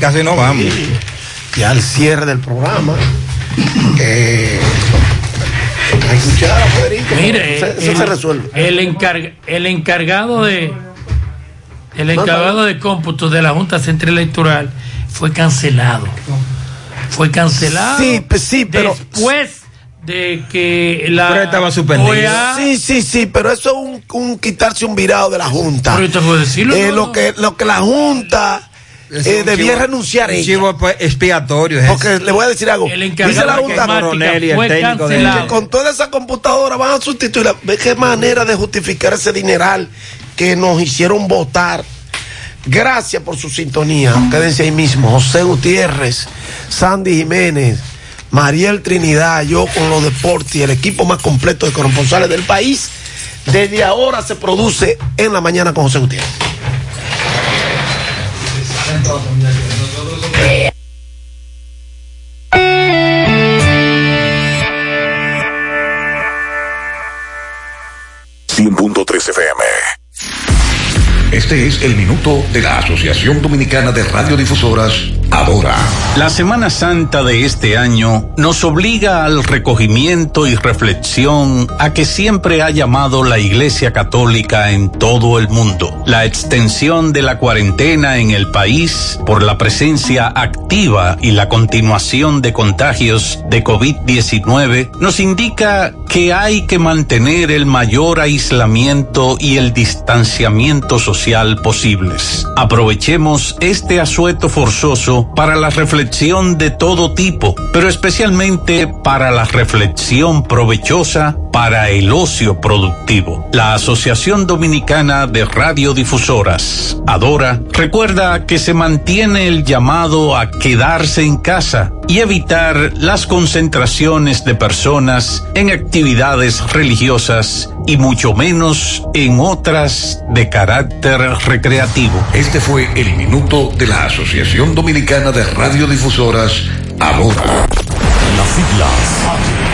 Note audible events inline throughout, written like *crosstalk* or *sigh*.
casi no vamos. Ya al cierre del programa. Eh, a escuchar a Federico. Mire, eso, eso el, se resuelve. El, encar- el encargado de el encargado de cómputo de la Junta Central Electoral fue cancelado. Fue cancelado. Sí, sí, pero- después de que la Pero estaba suspendido. OEA Sí, sí, sí, pero eso es un, un quitarse un virado de la Junta. Pero yo tengo que decirlo, Eh, ¿no? lo, que, lo que la Junta eh, debía chivo- renunciar un ella. chivo pues, expiatorio. es Porque le voy a decir algo. el Dice la Junta coronel y el técnico de- que con toda esa computadora van a sustituirla. ¿Ve qué manera de justificar ese dineral que nos hicieron votar? Gracias por su sintonía. Quédense ahí mismo. José Gutiérrez, Sandy Jiménez, Mariel Trinidad, yo con los deportes y el equipo más completo de corresponsales del país. Desde ahora se produce en la mañana con José Gutiérrez. FM. Este es el minuto de la Asociación Dominicana de Radiodifusoras, La Semana Santa de este año nos obliga al recogimiento y reflexión a que siempre ha llamado la Iglesia Católica en todo el mundo. La extensión de la cuarentena en el país por la presencia activa y la continuación de contagios de COVID-19 nos indica que hay que mantener el mayor aislamiento y el distanciamiento social posibles. Aprovechemos este asueto forzoso para la reflexión de todo tipo, pero especialmente para la reflexión provechosa para el ocio productivo. La Asociación Dominicana de Radiodifusoras, Adora, recuerda que se mantiene el llamado a quedarse en casa y evitar las concentraciones de personas en actividades religiosas y mucho menos en otras de carácter recreativo. Este fue el minuto de la Asociación Dominicana de Radiodifusoras, Adora. Las siglas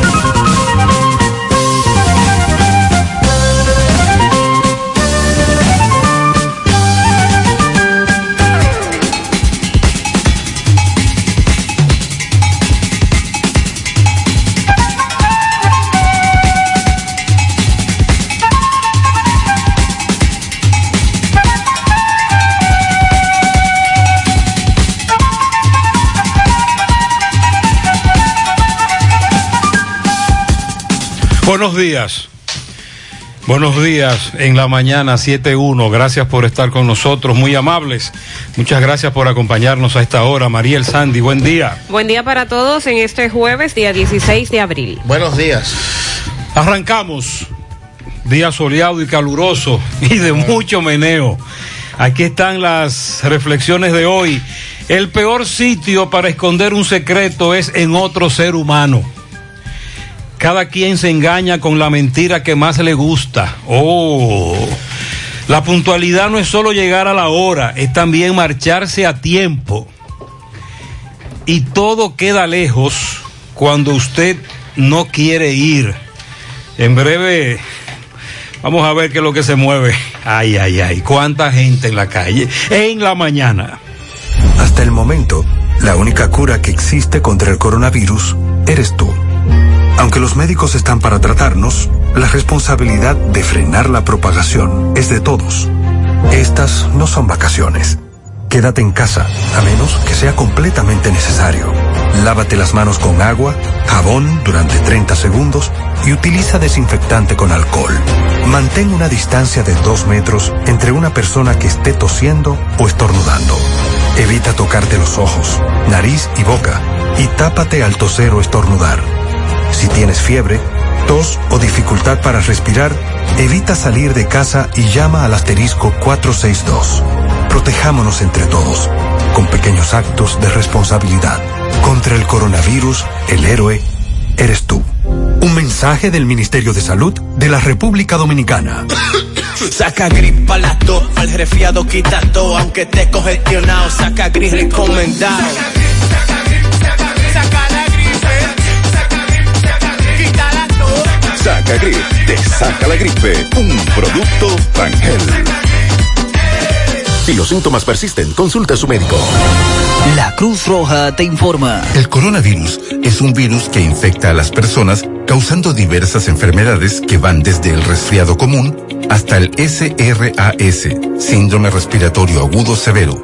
Buenos días. Buenos días en la mañana 7.1. Gracias por estar con nosotros, muy amables. Muchas gracias por acompañarnos a esta hora. Mariel Sandy, buen día. Buen día para todos en este jueves, día 16 de abril. Buenos días. Arrancamos. Día soleado y caluroso *laughs* y de mucho meneo. Aquí están las reflexiones de hoy. El peor sitio para esconder un secreto es en otro ser humano. Cada quien se engaña con la mentira que más le gusta. Oh. La puntualidad no es solo llegar a la hora, es también marcharse a tiempo. Y todo queda lejos cuando usted no quiere ir. En breve vamos a ver qué es lo que se mueve. Ay, ay, ay, cuánta gente en la calle en la mañana. Hasta el momento, la única cura que existe contra el coronavirus eres tú. Aunque los médicos están para tratarnos, la responsabilidad de frenar la propagación es de todos. Estas no son vacaciones. Quédate en casa, a menos que sea completamente necesario. Lávate las manos con agua, jabón durante 30 segundos y utiliza desinfectante con alcohol. Mantén una distancia de 2 metros entre una persona que esté tosiendo o estornudando. Evita tocarte los ojos, nariz y boca y tápate al toser o estornudar. Si tienes fiebre, tos o dificultad para respirar, evita salir de casa y llama al asterisco 462. Protejámonos entre todos, con pequeños actos de responsabilidad. Contra el coronavirus, el héroe eres tú. Un mensaje del Ministerio de Salud de la República Dominicana. *coughs* Saca gripa la tos, al resfriado quita todo, aunque esté congestionado, saca gris recomendado. Saca la gripe, Saca Grip, te saca la gripe. Un producto Rangel. Si los síntomas persisten, consulta a su médico. La Cruz Roja te informa. El coronavirus es un virus que infecta a las personas causando diversas enfermedades que van desde el resfriado común hasta el SRAS, síndrome respiratorio agudo severo.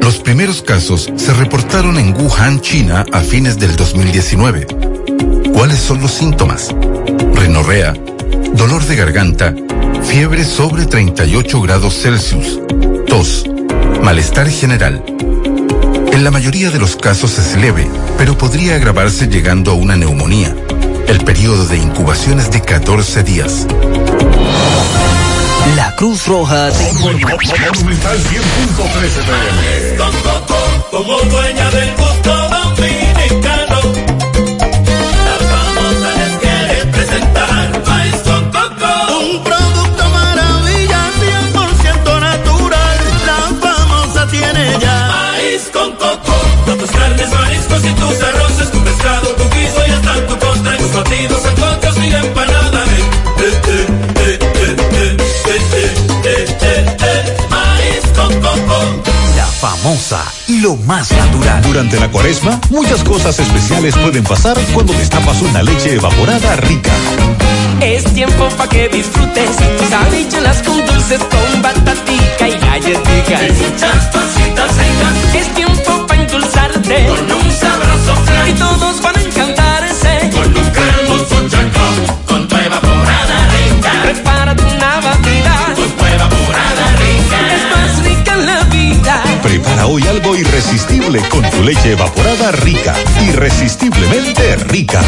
Los primeros casos se reportaron en Wuhan, China, a fines del 2019. ¿Cuáles son los síntomas? Dolor de garganta, fiebre sobre 38 grados Celsius, tos, malestar general. En la mayoría de los casos es leve, pero podría agravarse llegando a una neumonía. El periodo de incubación es de 14 días. La Cruz Roja te informa. Monumental 100.13 pm. Como dueña del Famosa, lo más natural. Durante la cuaresma, muchas cosas especiales pueden pasar cuando destapas una leche evaporada rica. Es tiempo pa' que disfrutes tus habichuelas con dulces, con batatica y galletica. Y muchas cositas ricas. Es tiempo pa' endulzarte con un sabroso flan. y todos van a encantarse Prepara hoy algo irresistible con tu leche evaporada rica. Irresistiblemente rica.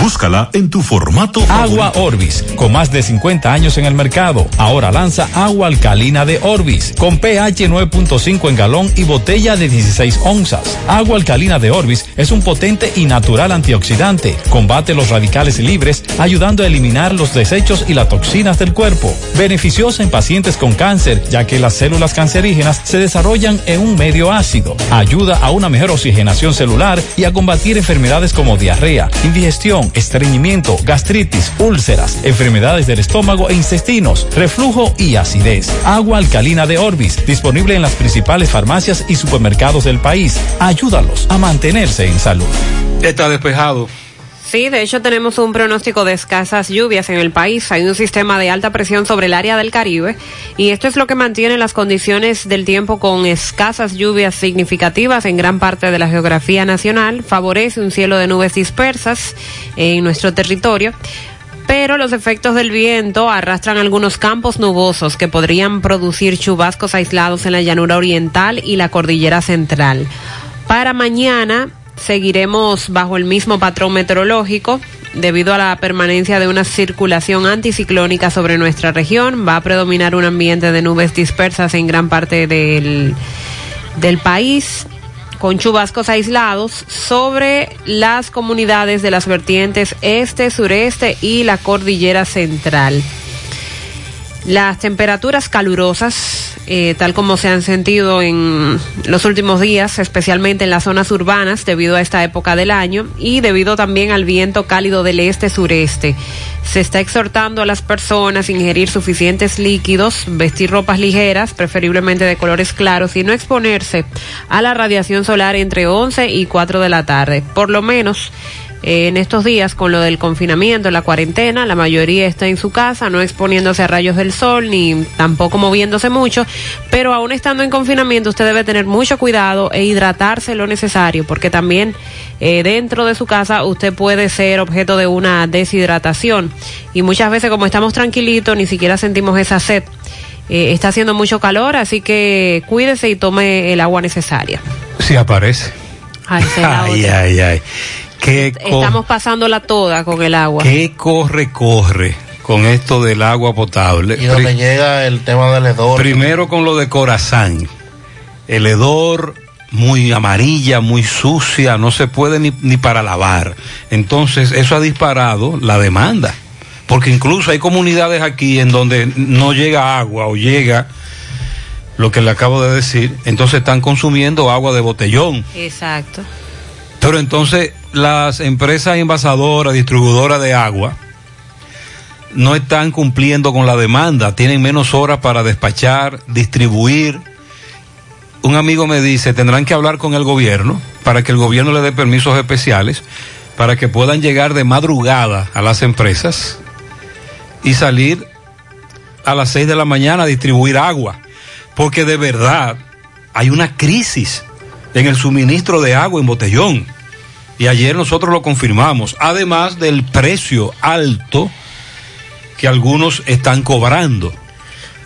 Búscala en tu formato. Agua Orbis, con más de 50 años en el mercado. Ahora lanza agua alcalina de Orbis, con pH 9.5 en galón y botella de 16 onzas. Agua alcalina de Orbis es un potente y natural antioxidante. Combate los radicales libres, ayudando a eliminar los desechos y las toxinas del cuerpo. Beneficiosa en pacientes con cáncer, ya que las células cancerígenas se desarrollan en un medio ácido. Ayuda a una mejor oxigenación celular y a combatir enfermedades como diarrea, indigestión, estreñimiento, gastritis, úlceras, enfermedades del estómago e intestinos, reflujo y acidez. Agua alcalina de Orbis, disponible en las principales farmacias y supermercados del país. Ayúdalos a mantenerse en salud. Está despejado. Sí, de hecho tenemos un pronóstico de escasas lluvias en el país. Hay un sistema de alta presión sobre el área del Caribe y esto es lo que mantiene las condiciones del tiempo con escasas lluvias significativas en gran parte de la geografía nacional. Favorece un cielo de nubes dispersas en nuestro territorio. Pero los efectos del viento arrastran algunos campos nubosos que podrían producir chubascos aislados en la llanura oriental y la cordillera central. Para mañana seguiremos bajo el mismo patrón meteorológico. Debido a la permanencia de una circulación anticiclónica sobre nuestra región, va a predominar un ambiente de nubes dispersas en gran parte del, del país, con chubascos aislados sobre las comunidades de las vertientes este, sureste y la cordillera central. Las temperaturas calurosas, eh, tal como se han sentido en los últimos días, especialmente en las zonas urbanas, debido a esta época del año y debido también al viento cálido del este-sureste. Se está exhortando a las personas a ingerir suficientes líquidos, vestir ropas ligeras, preferiblemente de colores claros, y no exponerse a la radiación solar entre 11 y 4 de la tarde. Por lo menos en estos días con lo del confinamiento, la cuarentena, la mayoría está en su casa, no exponiéndose a rayos del sol ni tampoco moviéndose mucho, pero aún estando en confinamiento usted debe tener mucho cuidado e hidratarse lo necesario, porque también eh, dentro de su casa usted puede ser objeto de una deshidratación y muchas veces como estamos tranquilitos ni siquiera sentimos esa sed. Eh, está haciendo mucho calor, así que cuídese y tome el agua necesaria. Si aparece. *laughs* Ay, Ay, ay, ay. ¿Qué, co- Estamos pasándola toda con el agua. qué corre, corre con esto del agua potable? Y donde Pri- llega el tema del hedor. Primero con lo de Corazán. El hedor muy amarilla, muy sucia, no se puede ni, ni para lavar. Entonces, eso ha disparado la demanda. Porque incluso hay comunidades aquí en donde no llega agua o llega lo que le acabo de decir, entonces están consumiendo agua de botellón. Exacto. Pero entonces las empresas envasadoras, distribuidoras de agua, no están cumpliendo con la demanda, tienen menos horas para despachar, distribuir. Un amigo me dice, tendrán que hablar con el gobierno para que el gobierno le dé permisos especiales para que puedan llegar de madrugada a las empresas y salir a las 6 de la mañana a distribuir agua. Porque de verdad hay una crisis en el suministro de agua en botellón. Y ayer nosotros lo confirmamos, además del precio alto que algunos están cobrando.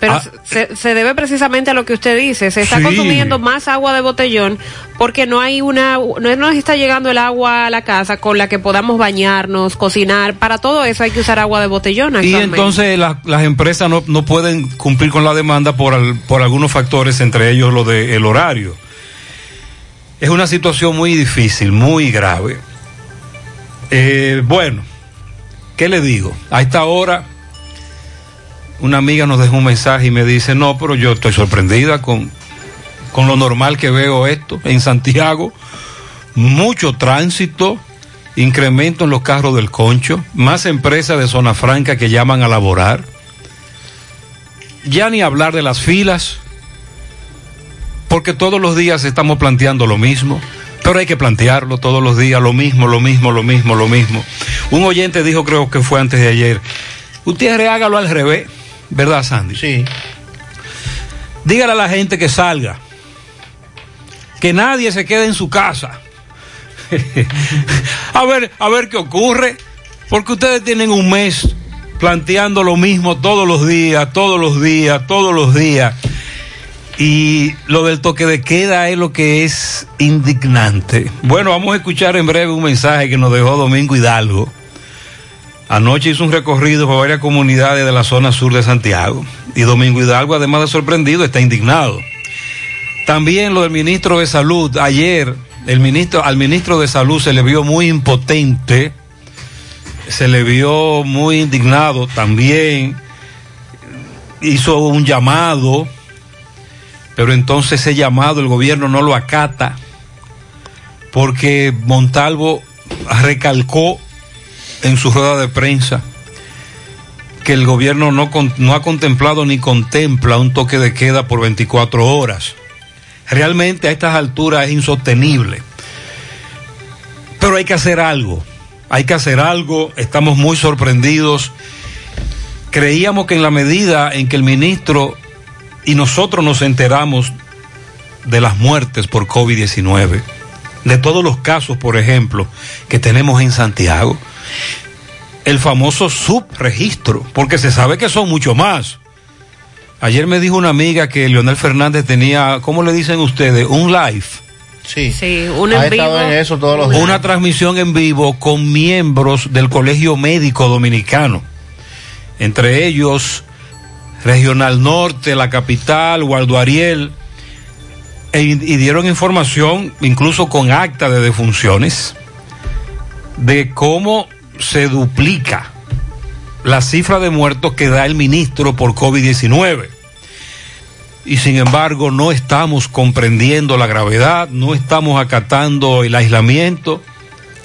Pero Ah, se, se debe precisamente a lo que usted dice, se está Sí. consumiendo más agua de botellón porque no hay una, no nos está llegando el agua a la casa con la que podamos bañarnos, cocinar, para todo eso hay que usar agua de botellón. Y entonces la- las empresas no, no pueden cumplir con la demanda por, al- por algunos factores, entre ellos lo del horario. Es una situación muy difícil, muy grave. Eh, bueno, ¿qué le digo? A esta hora, una amiga nos dejó un mensaje y me dice, no, pero yo estoy sorprendida con, con lo normal que veo esto en Santiago. Mucho tránsito, incremento en los carros del concho, más empresas de zona franca que llaman a laborar. Ya ni hablar de las filas, porque todos los días estamos planteando lo mismo, pero hay que plantearlo todos los días, lo mismo, lo mismo, lo mismo, lo mismo. Un oyente dijo, creo que fue antes de ayer, usted hágalo al revés, ¿verdad, Sandy? Sí. Dígale a la gente que salga, que nadie se quede en su casa. *laughs* a ver, a ver qué ocurre, porque ustedes tienen un mes planteando lo mismo todos los días, todos los días, todos los días. Y lo del toque de queda es lo que es indignante. Bueno, vamos a escuchar en breve un mensaje que nos dejó Domingo Hidalgo. Anoche hizo un recorrido por varias comunidades de la zona sur de Santiago. Y Domingo Hidalgo, además de sorprendido, está indignado. También lo del ministro de Salud. Ayer, el ministro, al ministro de Salud se le vio muy impotente, se le vio muy indignado. También hizo un llamado, pero entonces ese llamado el gobierno no lo acata, porque Montalvo recalcó en su rueda de prensa que el gobierno no, no ha contemplado ni contempla un toque de queda por 24 horas. Realmente a estas alturas es insostenible. Pero hay que hacer algo. Hay que hacer algo. Estamos muy sorprendidos. Creíamos que en la medida en que el ministro y nosotros nos enteramos de las muertes por COVID-19, de todos los casos, por ejemplo, que tenemos en Santiago, el famoso subregistro, porque se sabe que son mucho más. Ayer me dijo una amiga que Leonel Fernández tenía, ¿cómo le dicen ustedes? Un live. Sí. Sí, un Ha en estado vivo. en eso todos los días. Una transmisión en vivo con miembros del Colegio Médico Dominicano. Entre ellos, Regional Norte, la capital, Waldo. E- y dieron información, incluso con acta de defunciones, de cómo se duplica la cifra de muertos que da el ministro por COVID-19. Y sin embargo no estamos comprendiendo la gravedad, no estamos acatando el aislamiento,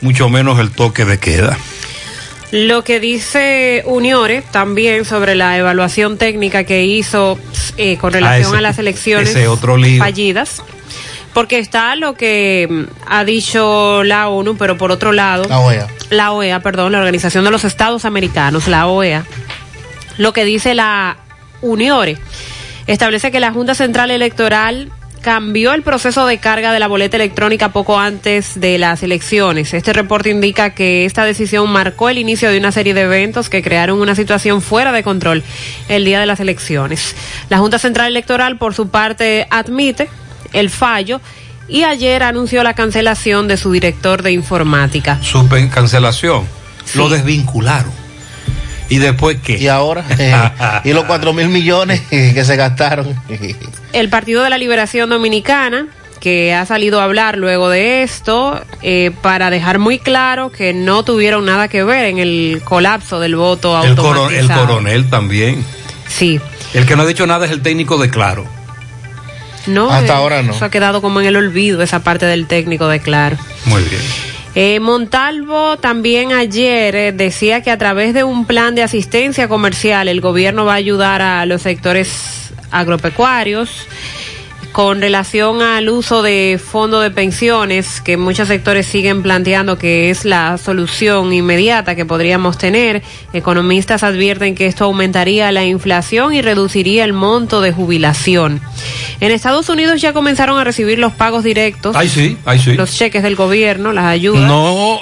mucho menos el toque de queda. Lo que dice Uniore también sobre la evaluación técnica que hizo eh, con relación Ah, ese- a las elecciones otro fallidas. Porque está lo que mm, ha dicho la ONU, pero por otro lado, La OEA. la OEA, perdón, la Organización de los Estados Americanos, la OEA, lo que dice la Uniore, establece que la Junta Central Electoral cambió el proceso de carga de la boleta electrónica poco antes de las elecciones. Este reporte indica que esta decisión marcó el inicio de una serie de eventos que crearon una situación fuera de control el día de las elecciones. La Junta Central Electoral, por su parte, admite el fallo y ayer anunció la cancelación de su director de informática. Su cancelación, lo desvincularon. ¿Y después qué? Y ahora, *laughs* eh, y los cuatro mil millones que se gastaron. El Partido de la Liberación Dominicana que ha salido a hablar luego de esto eh, para dejar muy claro que no tuvieron nada que ver en el colapso del voto El, automatizado. el coronel también. Sí. El que no ha dicho nada es el técnico de Claro. No, Hasta eh, ahora no. Eso ha quedado como en el olvido, esa parte del técnico de Claro. Muy bien. Eh, Montalvo también ayer eh, decía que a través de un plan de asistencia comercial el gobierno va a ayudar a los sectores agropecuarios con relación al uso de fondo de pensiones que muchos sectores siguen planteando que es la solución inmediata que podríamos tener. Economistas advierten que esto aumentaría la inflación y reduciría el monto de jubilación. En Estados Unidos ya comenzaron a recibir los pagos directos, Ahí sí, ahí sí. los cheques del gobierno, las ayudas. No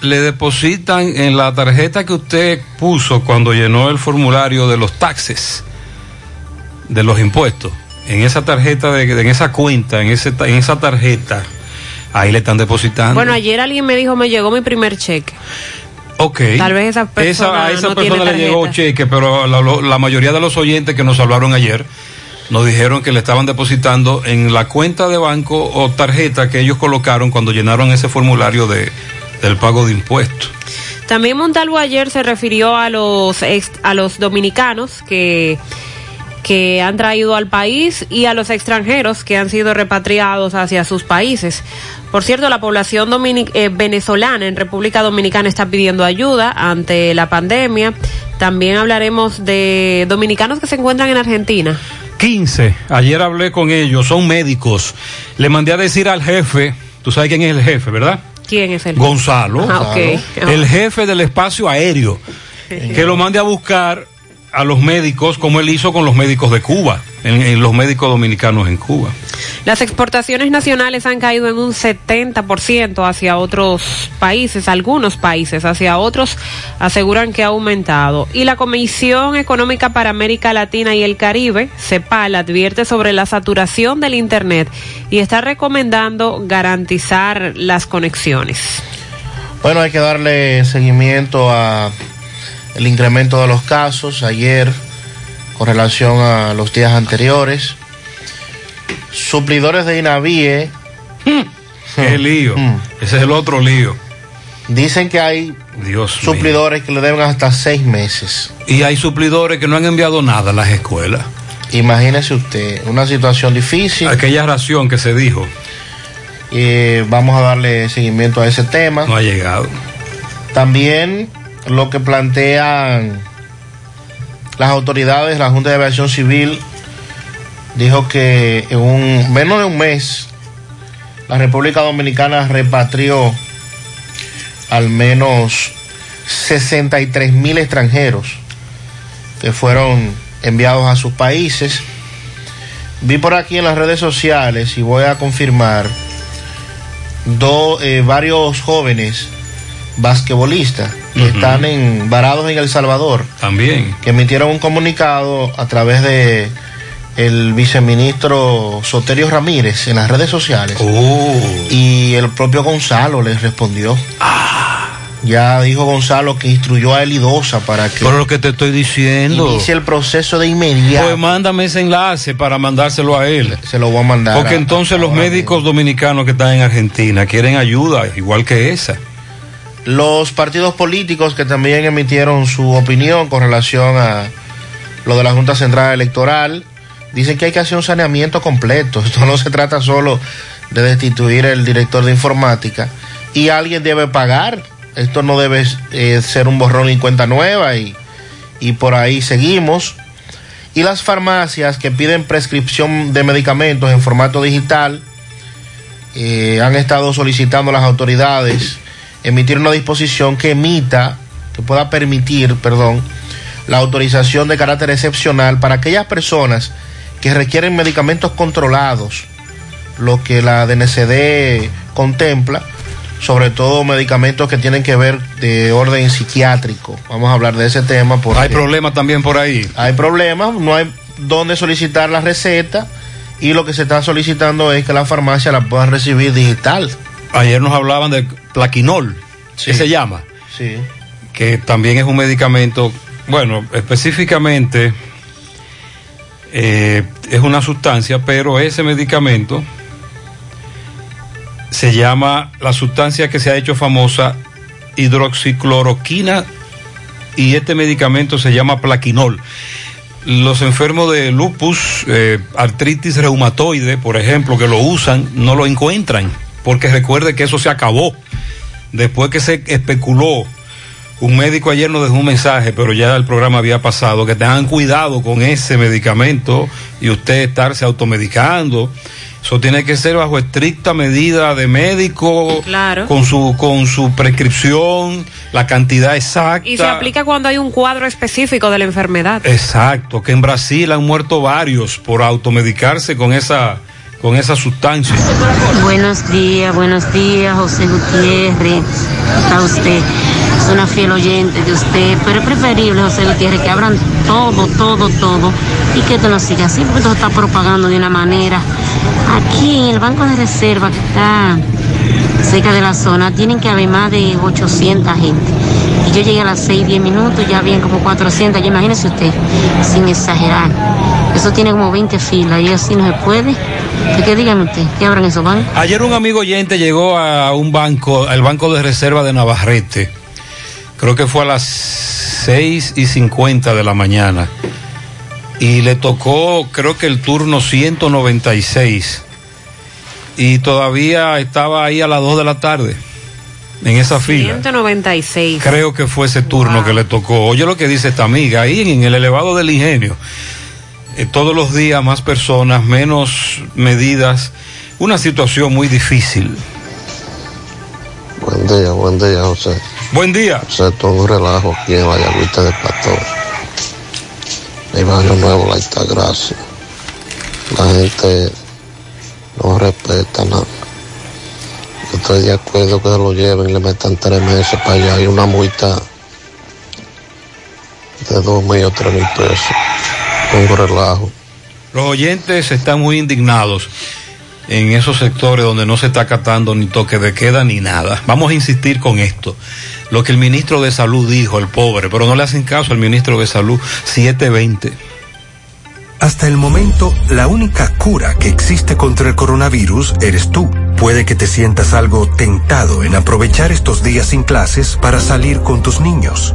le depositan en la tarjeta que usted puso cuando llenó el formulario de los taxes, de los impuestos. En esa tarjeta, de, en esa cuenta, en, ese, en esa tarjeta, ahí le están depositando. Bueno, ayer alguien me dijo, me llegó mi primer cheque. ok. tal vez esa persona a esa no persona tiene le llegó cheque, pero la, mayoría de los oyentes que nos hablaron ayer nos dijeron que le estaban depositando en la cuenta de banco o tarjeta que ellos colocaron cuando llenaron ese formulario de, del pago de impuestos. También Montalvo ayer se refirió a los ex- a los dominicanos que que han traído al país y a los extranjeros que han sido repatriados hacia sus países. Por cierto, la población eh, venezolana en República Dominicana está pidiendo ayuda ante la pandemia. También hablaremos de dominicanos que se encuentran en Argentina. 15. Ayer hablé con ellos, son médicos. Le mandé a decir al jefe, tú sabes quién es el jefe, ¿verdad? ¿Quién es el? Gonzalo, Ah, ok. el jefe del espacio aéreo, *laughs* que lo mande a buscar a los médicos como él hizo con los médicos de Cuba, en, en los médicos dominicanos en Cuba. Las exportaciones nacionales han caído en un 70% hacia otros países, algunos países, hacia otros aseguran que ha aumentado. Y la Comisión Económica para América Latina y el Caribe, CEPAL, advierte sobre la saturación del Internet y está recomendando garantizar las conexiones. Bueno, hay que darle seguimiento a el incremento de los casos ayer con relación a los días anteriores. Suplidores de Inavie. Qué lío. Ese es el otro lío. Dicen que hay Dios mío. suplidores que le deben hasta seis meses. Y hay suplidores que no han enviado nada a las escuelas. Imagínese usted, una situación difícil. Aquella ración que se dijo. Eh, vamos a darle seguimiento a ese tema. No ha llegado. También lo que plantean las autoridades, la Junta de Aviación Civil dijo que en un menos de un mes la República Dominicana repatrió al menos 63 mil extranjeros que fueron enviados a sus países. Vi por aquí en las redes sociales y voy a confirmar do- eh, varios jóvenes basquetbolistas que están en, varados en El Salvador También. que emitieron un comunicado a través de el viceministro Soterio Ramírez en las redes sociales Oh. y el propio Gonzalo les respondió. Ya dijo Gonzalo que instruyó a Elidosa para que Por lo que te estoy diciendo. inicie el proceso de inmediato. Pues mándame ese enlace para mandárselo a él. Se lo voy a mandar. Porque a- entonces los médicos dominicanos que están en Argentina quieren ayuda, igual que esa. Los partidos políticos que también emitieron su opinión con relación a lo de la Junta Central Electoral, dicen que hay que hacer un saneamiento completo. *laughs* Esto no se trata solo de destituir el director de informática y alguien debe pagar. Esto no debe eh, ser un borrón y cuenta nueva y, y por ahí seguimos. Y las farmacias que piden prescripción de medicamentos en formato digital eh, han estado solicitando a las autoridades emitir una disposición que emita, que pueda permitir, perdón, la autorización de carácter excepcional para aquellas personas que requieren medicamentos controlados, lo que la DNCD contempla, sobre todo medicamentos que tienen que ver de orden psiquiátrico. Vamos a hablar de ese tema porque Hay problemas también por ahí. hay problemas, no hay dónde solicitar la receta y lo que se está solicitando es que la farmacia la puedan recibir digital. Ayer nos hablaban de plaquinol, que se llama, Sí. que también es un medicamento, bueno, específicamente eh, es una sustancia, pero ese medicamento se llama la sustancia que se ha hecho famosa hidroxicloroquina y este medicamento se llama plaquinol. Los enfermos de lupus, eh, artritis reumatoide, por ejemplo, que lo usan, no lo encuentran, porque recuerde que eso se acabó. Después que se especuló, un médico ayer nos dejó un mensaje, pero ya el programa había pasado, que tengan cuidado con ese medicamento y usted estarse automedicando. Eso tiene que ser bajo estricta medida de médico, Claro. con su con su prescripción, la cantidad exacta. Y se aplica cuando hay un cuadro específico de la enfermedad. Exacto, que en Brasil han muerto varios por automedicarse con esa con esa sustancia. Buenos días, buenos días, José Gutiérrez. Está usted, es una fiel oyente de usted, pero es preferible, José Gutiérrez, que abran todo, todo, todo y que esto no siga así, porque se está propagando de una manera. Aquí en el Banco de Reserva, que está cerca de la zona, tienen que haber más de 800 gente. Y yo llegué a las 6, 10 minutos, ya habían como 400, ya imagínese usted, sin exagerar. Eso tiene como 20 filas y así no se puede. ¿Qué, qué dígame usted? ¿Qué abran esos bancos? Ayer un amigo oyente llegó a un banco, al banco de reserva de Navarrete. Creo que fue a las 6 y 50 de la mañana. Y le tocó, creo que el turno 196. Y todavía estaba ahí a las 2 de la tarde, en esa fila. 196. Creo que fue ese turno que le tocó. Oye lo que dice esta amiga, ahí en el elevado del ingenio. Eh, todos los días más personas, menos medidas. Una situación muy difícil. Buen día, buen día, José. Buen día. José, todo un relajo aquí en Valladolid de Pastor. Mi barrio nuevo, la Altagracia. La gente no respeta nada. Yo estoy de acuerdo que lo lleven y le metan tres meses para allá y una multa de dos mil o tres mil pesos. Un relajo. Los oyentes están muy indignados en esos sectores donde no se está acatando ni toque de queda ni nada. Vamos a insistir con esto. Lo que el ministro de Salud dijo, el pobre, pero no le hacen caso al ministro de Salud 720. Hasta el momento, la única cura que existe contra el coronavirus eres tú. Puede que te sientas algo tentado en aprovechar estos días sin clases para salir con tus niños.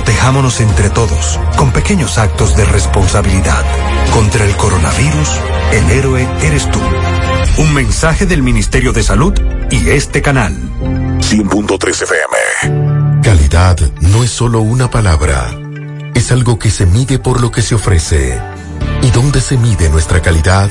Protejámonos entre todos, con pequeños actos de responsabilidad. Contra el coronavirus, el héroe eres tú. Un mensaje del Ministerio de Salud y este canal. 100.3 FM. Calidad no es solo una palabra, es algo que se mide por lo que se ofrece. ¿Y dónde se mide nuestra calidad?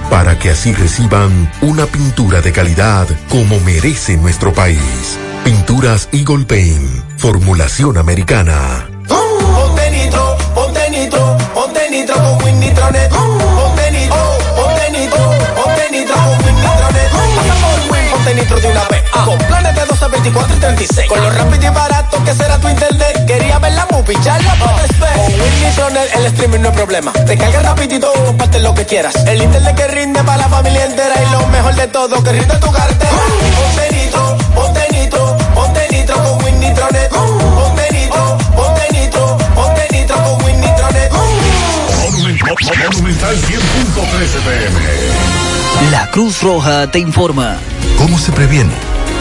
para que así reciban una pintura de calidad como merece nuestro país. Pinturas Eagle Paint, formulación americana. Ponte nitro, ponte nitro, ponte nitro con Win Nitronet. Ponte nitro, ponte nitro, ponte nitro con Win Nitronet. Pasa por Win, ponte nitro de una vez. Con planes de 12, 24 y 36. Con lo rápido y barato que será tu internet. Quería ver la movie, ya la puedes ver. Con Win Nitronet el streaming no es problema. Te carga rapidito y comparte lo que quieras. El internet que rinde para la familia entera. Y lo mejor de todo, que rinde tu cartera. Ponte nitro, ponte nitro, ponte nitro con Win Nitronet. Ponte nitro, ponte nitro, ponte nitro con Win Nitronet. Monumental 100.13 FM. La Cruz Roja te informa. ¿Cómo se previene?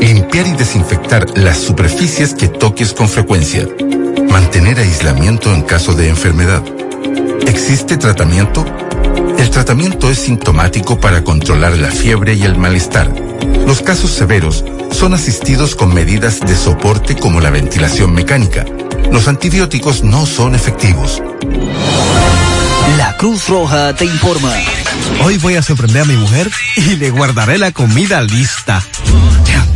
Limpiar y desinfectar las superficies que toques con frecuencia. Mantener aislamiento en caso de enfermedad. ¿Existe tratamiento? El tratamiento es sintomático para controlar la fiebre y el malestar. Los casos severos son asistidos con medidas de soporte como la ventilación mecánica. Los antibióticos no son efectivos. La Cruz Roja te informa. Hoy voy a sorprender a mi mujer y le guardaré la comida lista. Ya,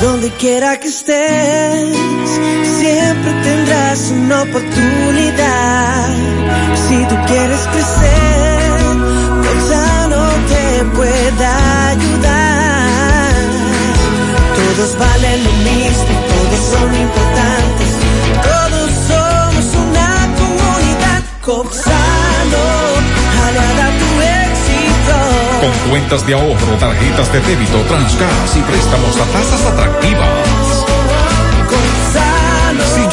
Donde quiera que estés, siempre tendrás una oportunidad. Si tú quieres crecer, Gonzalo te pueda ayudar. Todos valen lo mismo, todos son importantes, todos somos una comunidad. Gonzalo, Con cuentas de ahorro, tarjetas de débito, Transgas y préstamos a tasas atractivas.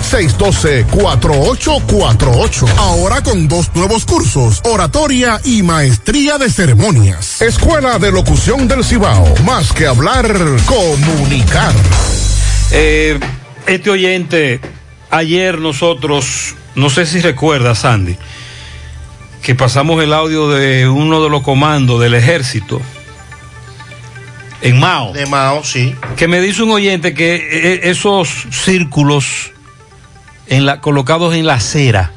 612-4848. Ahora con dos nuevos cursos, oratoria y maestría de ceremonias. Escuela de Locución del Cibao. Más que hablar, comunicar. Eh, este oyente, ayer nosotros, no sé si recuerda, Sandy, que pasamos el audio de uno de los comandos del ejército en Mao. De Mao, sí. Que me dice un oyente que eh, esos círculos la, colocados en la acera.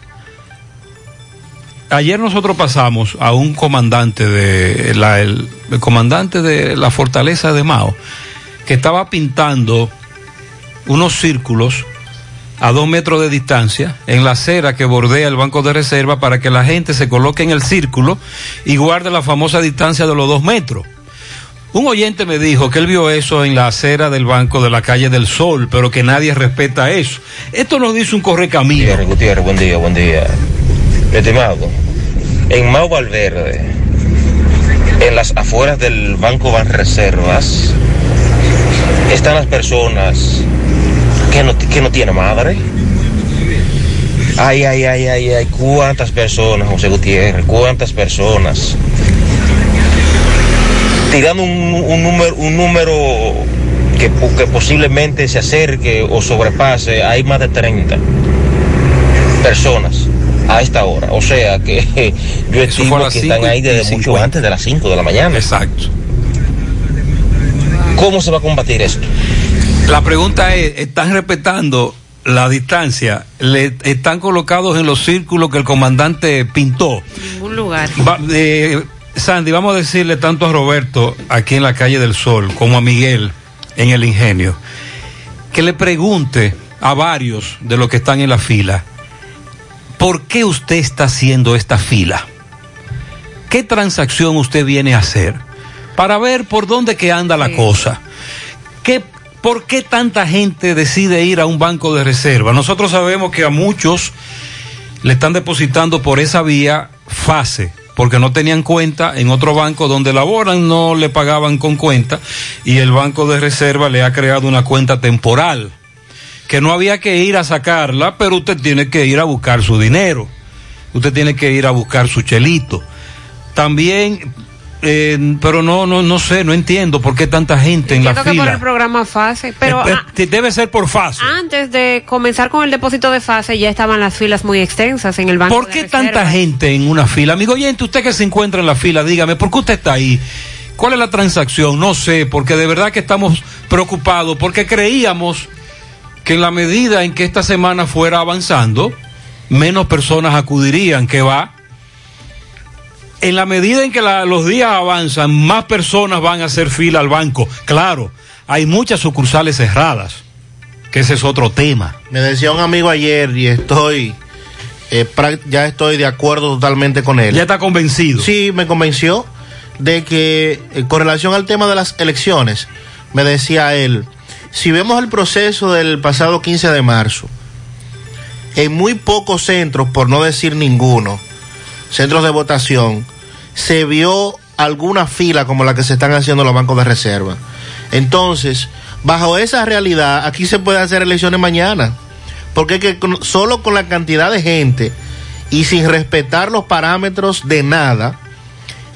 Ayer nosotros pasamos a un comandante de la, el, el comandante de la fortaleza de Mao que estaba pintando unos círculos a dos metros de distancia en la acera que bordea el banco de reserva para que la gente se coloque en el círculo y guarde la famosa distancia de los dos metros. Un oyente me dijo que él vio eso en la acera del banco de la calle del Sol, pero que nadie respeta eso. Esto nos dice un correcamino. Gutiérrez, Gutiérrez, buen día, buen día. Estimado, en Mau Valverde, en las afueras del Banco Banreservas, están las personas que no, que no tienen madre. Ay, ay, ay, ay, ay, cuántas personas, José Gutiérrez, cuántas personas. Tirando un, un número, un número que, po- que posiblemente se acerque o sobrepase, hay más de 30 personas a esta hora. O sea que *laughs* yo estimo que están ahí desde mucho 50. antes de las 5 de la mañana. Exacto. ¿Cómo se va a combatir esto? La pregunta es, ¿están respetando la distancia? ¿Le están colocados en los círculos que el comandante pintó? ningún lugar. Va- eh, Sandy, vamos a decirle tanto a Roberto aquí en la calle del Sol como a Miguel en el ingenio, que le pregunte a varios de los que están en la fila, ¿por qué usted está haciendo esta fila? ¿Qué transacción usted viene a hacer? Para ver por dónde que anda la cosa. ¿Qué, ¿Por qué tanta gente decide ir a un banco de reserva? Nosotros sabemos que a muchos le están depositando por esa vía fase, porque no tenían cuenta en otro banco donde laboran, no le pagaban con cuenta y el banco de reserva le ha creado una cuenta temporal, que no había que ir a sacarla, pero usted tiene que ir a buscar su dinero, usted tiene que ir a buscar su chelito. También eh, pero no, no, no sé, no entiendo por qué tanta gente en la que por el fila. programa fase, pero Eh, a- debe ser por fase. antes de comenzar con el depósito de fase ya estaban las filas muy extensas en el banco. ¿Por qué tanta gente en una fila? Amigo oyente, usted que se encuentra en la fila, dígame, ¿por qué usted está ahí? ¿Cuál es la transacción? No sé, porque de verdad que estamos preocupados, porque creíamos que en la medida en que esta semana fuera avanzando, menos personas acudirían, que va. En la medida en que la- los días avanzan, más personas van a hacer fila al banco. Claro, hay muchas sucursales cerradas, que ese es otro tema. Me decía un amigo ayer y estoy, eh, ya estoy de acuerdo totalmente con él. Ya está convencido. Sí, me convenció de que eh, con relación al tema de las elecciones, me decía él, si vemos el proceso del pasado 15 de marzo, en muy pocos centros, por no decir ninguno, centros de votación, se vio alguna fila como la que se están haciendo los bancos de reserva. Entonces, bajo esa realidad, aquí se puede hacer elecciones mañana. Porque es que con- solo con la cantidad de gente y sin respetar los parámetros de nada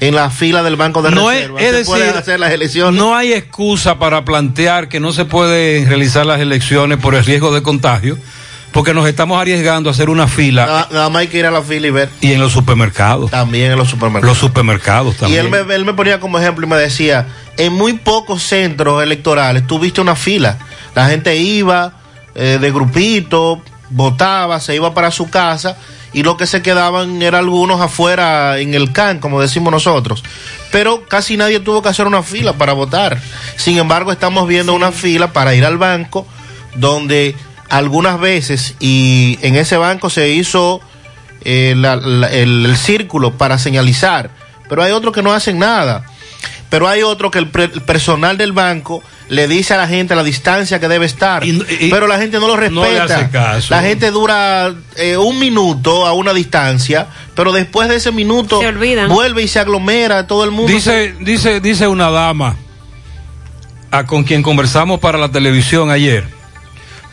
en la fila del banco de No es, reserva, es se pueden decir, hacer las elecciones. no hay excusa para plantear que no se pueden realizar las elecciones por el riesgo de contagio, porque nos estamos arriesgando a hacer una fila Nada, nada más hay que ir a la fila y ver. y en los supermercados. También en los supermercados. Los supermercados Y también. él me, él me ponía como ejemplo y me decía, en muy pocos centros electorales tuviste una fila. La gente iba eh, de grupito, votaba, se iba para su casa y lo que se quedaban eran algunos afuera en el CAN, como decimos nosotros. Pero casi nadie tuvo que hacer una fila para votar. Sin embargo, estamos viendo una fila para ir al banco donde algunas veces, y en ese banco se hizo eh, la- la- el, el círculo para señalizar, pero hay otros que no hacen nada. Pero hay otro que el, pre- el personal del banco le dice a la gente la distancia que debe estar, pero la gente no lo respeta. no le hace caso. La gente dura eh, un minuto a una distancia, pero después de ese minuto vuelve y se aglomera todo el mundo. Dice, dice, dice una dama a con quien conversamos para la televisión ayer.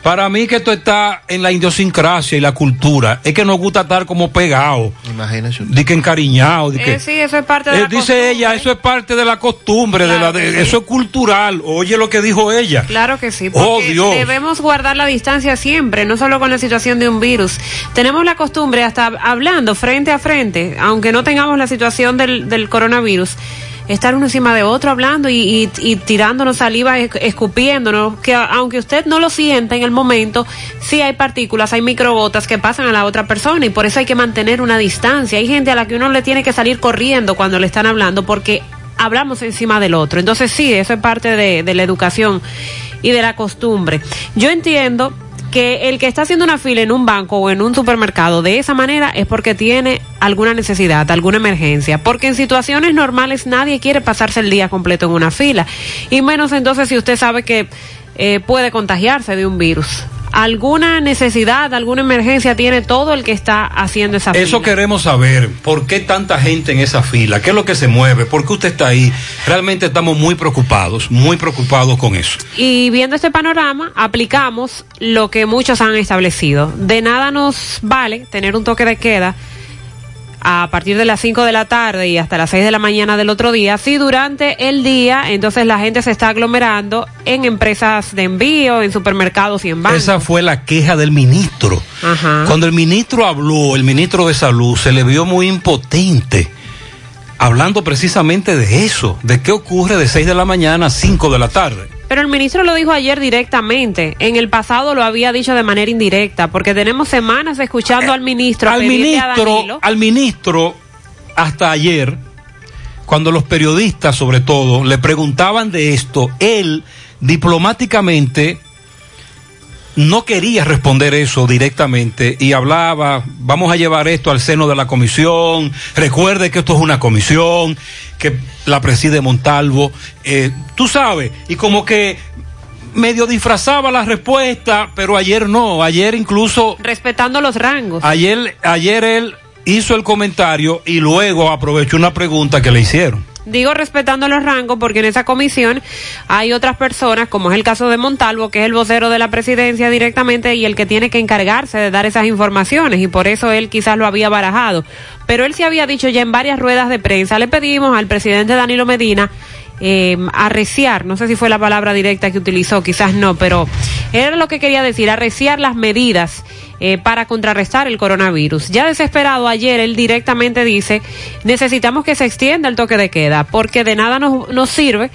Para mí que esto está en la idiosincrasia y la cultura. Es que nos gusta estar como pegados. Imagínese. Di que encariñados. di que- Eh, sí, eso es parte de Eh, la dice ella, eso es parte de la costumbre, de la de- eso es cultural. Oye lo que dijo ella. Claro que sí, Oh, porque Dios. debemos guardar la distancia siempre, no solo con la situación de un virus. Tenemos la costumbre, hasta hablando frente a frente, aunque no tengamos la situación del, del coronavirus, estar uno encima de otro hablando y, y- y tirándonos saliva, esc- escupiéndonos, que aunque usted no lo sienta en el momento, sí hay partículas, hay microgotas que pasan a la otra persona y por eso hay que mantener una distancia. Hay gente a la que uno le tiene que salir corriendo cuando le están hablando porque hablamos encima del otro. Entonces sí, eso es parte de, de la educación y de la costumbre. Yo entiendo que el que está haciendo una fila en un banco o en un supermercado de esa manera es porque tiene alguna necesidad, alguna emergencia, porque en situaciones normales nadie quiere pasarse el día completo en una fila, y menos entonces si usted sabe que eh, puede contagiarse de un virus. Alguna necesidad, alguna emergencia tiene todo el que está haciendo esa Eso fila. queremos saber. ¿Por qué tanta gente en esa fila? ¿Qué es lo que se mueve? ¿Por qué usted está ahí? Realmente estamos muy preocupados, muy preocupados con eso. Y viendo este panorama, aplicamos lo que muchos han establecido. De nada nos vale tener un toque de queda a partir de las 5 de la tarde y hasta las 6 de la mañana del otro día, si durante el día entonces la gente se está aglomerando en empresas de envío, en supermercados y en bancos. Esa fue la queja del ministro. Ajá. Cuando el ministro habló, el ministro de Salud, se le vio muy impotente, hablando precisamente de eso, de qué ocurre de 6 de la mañana a 5 de la tarde. Pero el ministro lo dijo ayer directamente. En el pasado lo había dicho de manera indirecta, porque tenemos semanas escuchando al ministro al ministro, al ministro, hasta ayer, cuando los periodistas, sobre todo, le preguntaban de esto, él diplomáticamente no quería responder eso directamente y hablaba, vamos a llevar esto al seno de la comisión, recuerde que esto es una comisión, que la preside Montalvo, eh, tú sabes, y como que medio disfrazaba la respuesta, pero ayer no, ayer incluso respetando los rangos. Ayer, ayer él hizo el comentario y luego aprovechó una pregunta que le hicieron. Digo respetando los rangos porque en esa comisión hay otras personas, como es el caso de Montalvo, que es el vocero de la presidencia directamente y el que tiene que encargarse de dar esas informaciones y por eso él quizás lo había barajado. Pero él sí había dicho ya en varias ruedas de prensa, le pedimos al presidente Danilo Medina eh, arreciar, no sé si fue la palabra directa que utilizó, quizás no, pero era lo que quería decir, arreciar las medidas eh, para contrarrestar el coronavirus. Ya desesperado ayer, él directamente dice, necesitamos que se extienda el toque de queda, porque de nada nos, nos sirve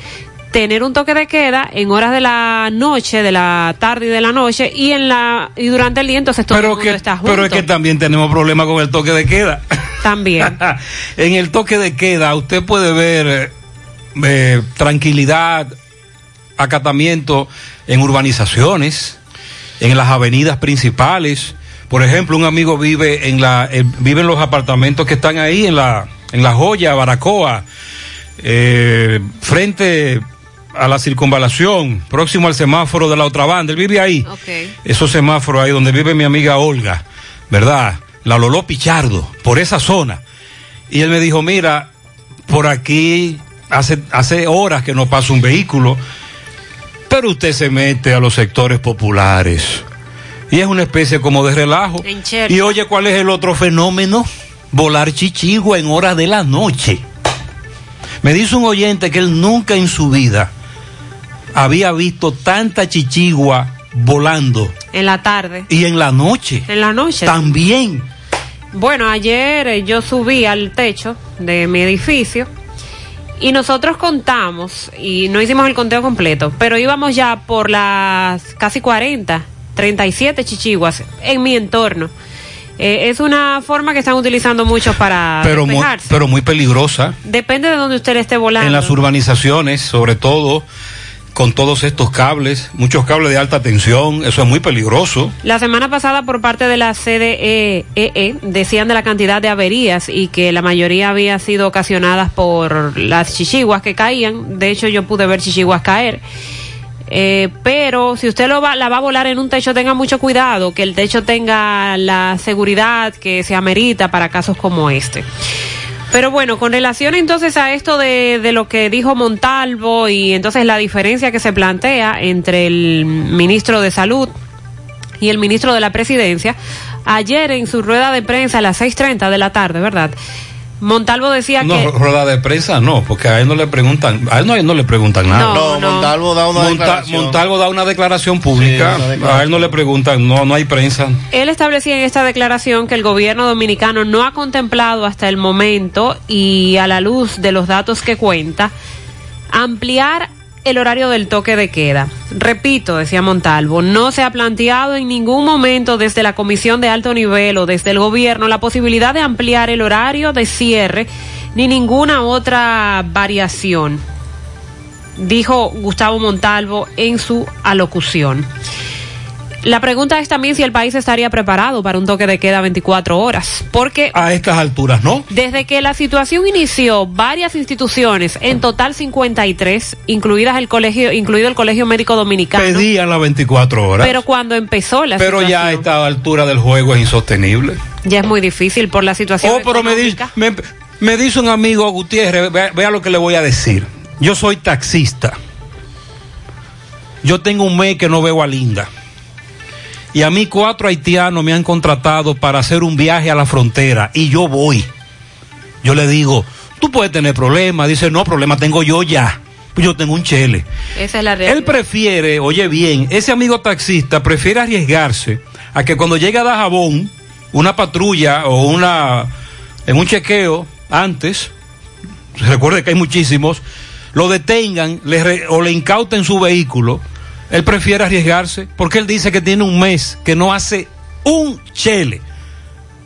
tener un toque de queda en horas de la noche, de la tarde y de la noche y en la y durante el día entonces todo el mundo está junto. Pero es que también tenemos problemas con el toque de queda. También. *laughs* en el toque de queda usted puede ver eh, tranquilidad, acatamiento en urbanizaciones, en las avenidas principales. Por ejemplo, un amigo vive en la eh, vive en los apartamentos que están ahí en la en la Joya, Baracoa, eh, frente a la circunvalación, próximo al semáforo de la otra banda. Él vive ahí. Esos semáforos ahí donde vive mi amiga Olga, ¿verdad? La Loló Pichardo, por esa zona. Y él me dijo, mira, por aquí hace, hace horas que no pasa un vehículo, pero usted se mete a los sectores populares. Y es una especie como de relajo. Y oye, ¿cuál es el otro fenómeno? Volar chichigua en horas de la noche. Me dice un oyente que él nunca en su vida había visto tanta chichigua volando. En la tarde. Y en la noche. En la noche. También. Bueno, ayer eh, yo subí al techo de mi edificio y nosotros contamos, y no hicimos el conteo completo, pero íbamos ya por las casi 40, 37 chichiguas en mi entorno. Eh, es una forma que están utilizando muchos para Pero muy, pero muy peligrosa. Depende de donde usted esté volando. En las urbanizaciones, sobre todo, con todos estos cables, muchos cables de alta tensión, eso es muy peligroso. La semana pasada por parte de la CDE E, decían de la cantidad de averías y que la mayoría había sido ocasionadas por las chichiguas que caían. De hecho, yo pude ver chichiguas caer. Eh, pero si usted lo va, la va a volar en un techo, tenga mucho cuidado, que el techo tenga la seguridad que se amerita para casos como este. Pero bueno, con relación entonces a esto de, de lo que dijo Montalvo y entonces la diferencia que se plantea entre el ministro de Salud y el ministro de la Presidencia, ayer en su rueda de prensa a las 6.30 de la tarde, ¿verdad? Montalvo decía No, que... rueda de prensa no, porque a él no le preguntan, a él no, a él no le preguntan nada. No, no. Montalvo da una Monta- declaración. Montalvo da una declaración pública, Sí, una declaración. a él no le preguntan, no, no hay prensa. Él establecía en esta declaración que el gobierno dominicano no ha contemplado hasta el momento y a la luz de los datos que cuenta, ampliar el horario del toque de queda. Repito, decía Montalvo, no se ha planteado en ningún momento desde la comisión de alto nivel o desde el gobierno la posibilidad de ampliar el horario de cierre ni ninguna otra variación, dijo Gustavo Montalvo en su alocución. La pregunta es también si el país estaría preparado para un toque de queda 24 horas, porque A estas alturas, ¿no? desde que la situación inició, varias instituciones, en total 53, incluidas el colegio, incluido el Colegio Médico Dominicano, Pedían las 24 horas. pero cuando empezó la Pero ya a esta altura del juego es insostenible. ya es muy difícil por la situación. Oh, pero me dice, me, me dice un amigo Gutiérrez, vea, vea lo que le voy a decir. Yo soy taxista. Yo tengo un mes que no veo a Linda. Y a mí cuatro haitianos me han contratado para hacer un viaje a la frontera y yo voy. Yo le digo, tú puedes tener problemas. Dice, no, problema tengo yo ya. Pues yo tengo un chele. Esa es la realidad. Él prefiere, oye bien, ese amigo taxista prefiere arriesgarse a que cuando llegue a Dajabón, una patrulla o una en un chequeo antes, recuerde que hay muchísimos, lo detengan le re- o le incauten su vehículo. Él prefiere arriesgarse porque él dice que tiene un mes que no hace un chele.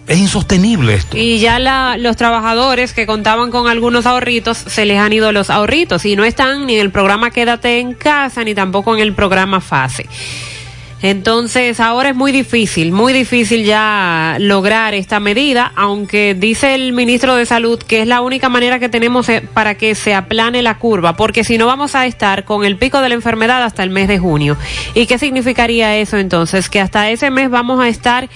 Es insostenible esto. Y ya la- los trabajadores que contaban con algunos ahorritos, se les han ido los ahorritos y no están ni en el programa Quédate en casa ni tampoco en el programa Fase. Entonces ahora es muy difícil, muy difícil ya lograr esta medida, aunque dice el ministro de Salud que es la única manera que tenemos eh, para que se aplane la curva, porque si no vamos a estar con el pico de la enfermedad hasta el mes de junio. ¿Y qué significaría eso entonces? Que hasta ese mes vamos a estar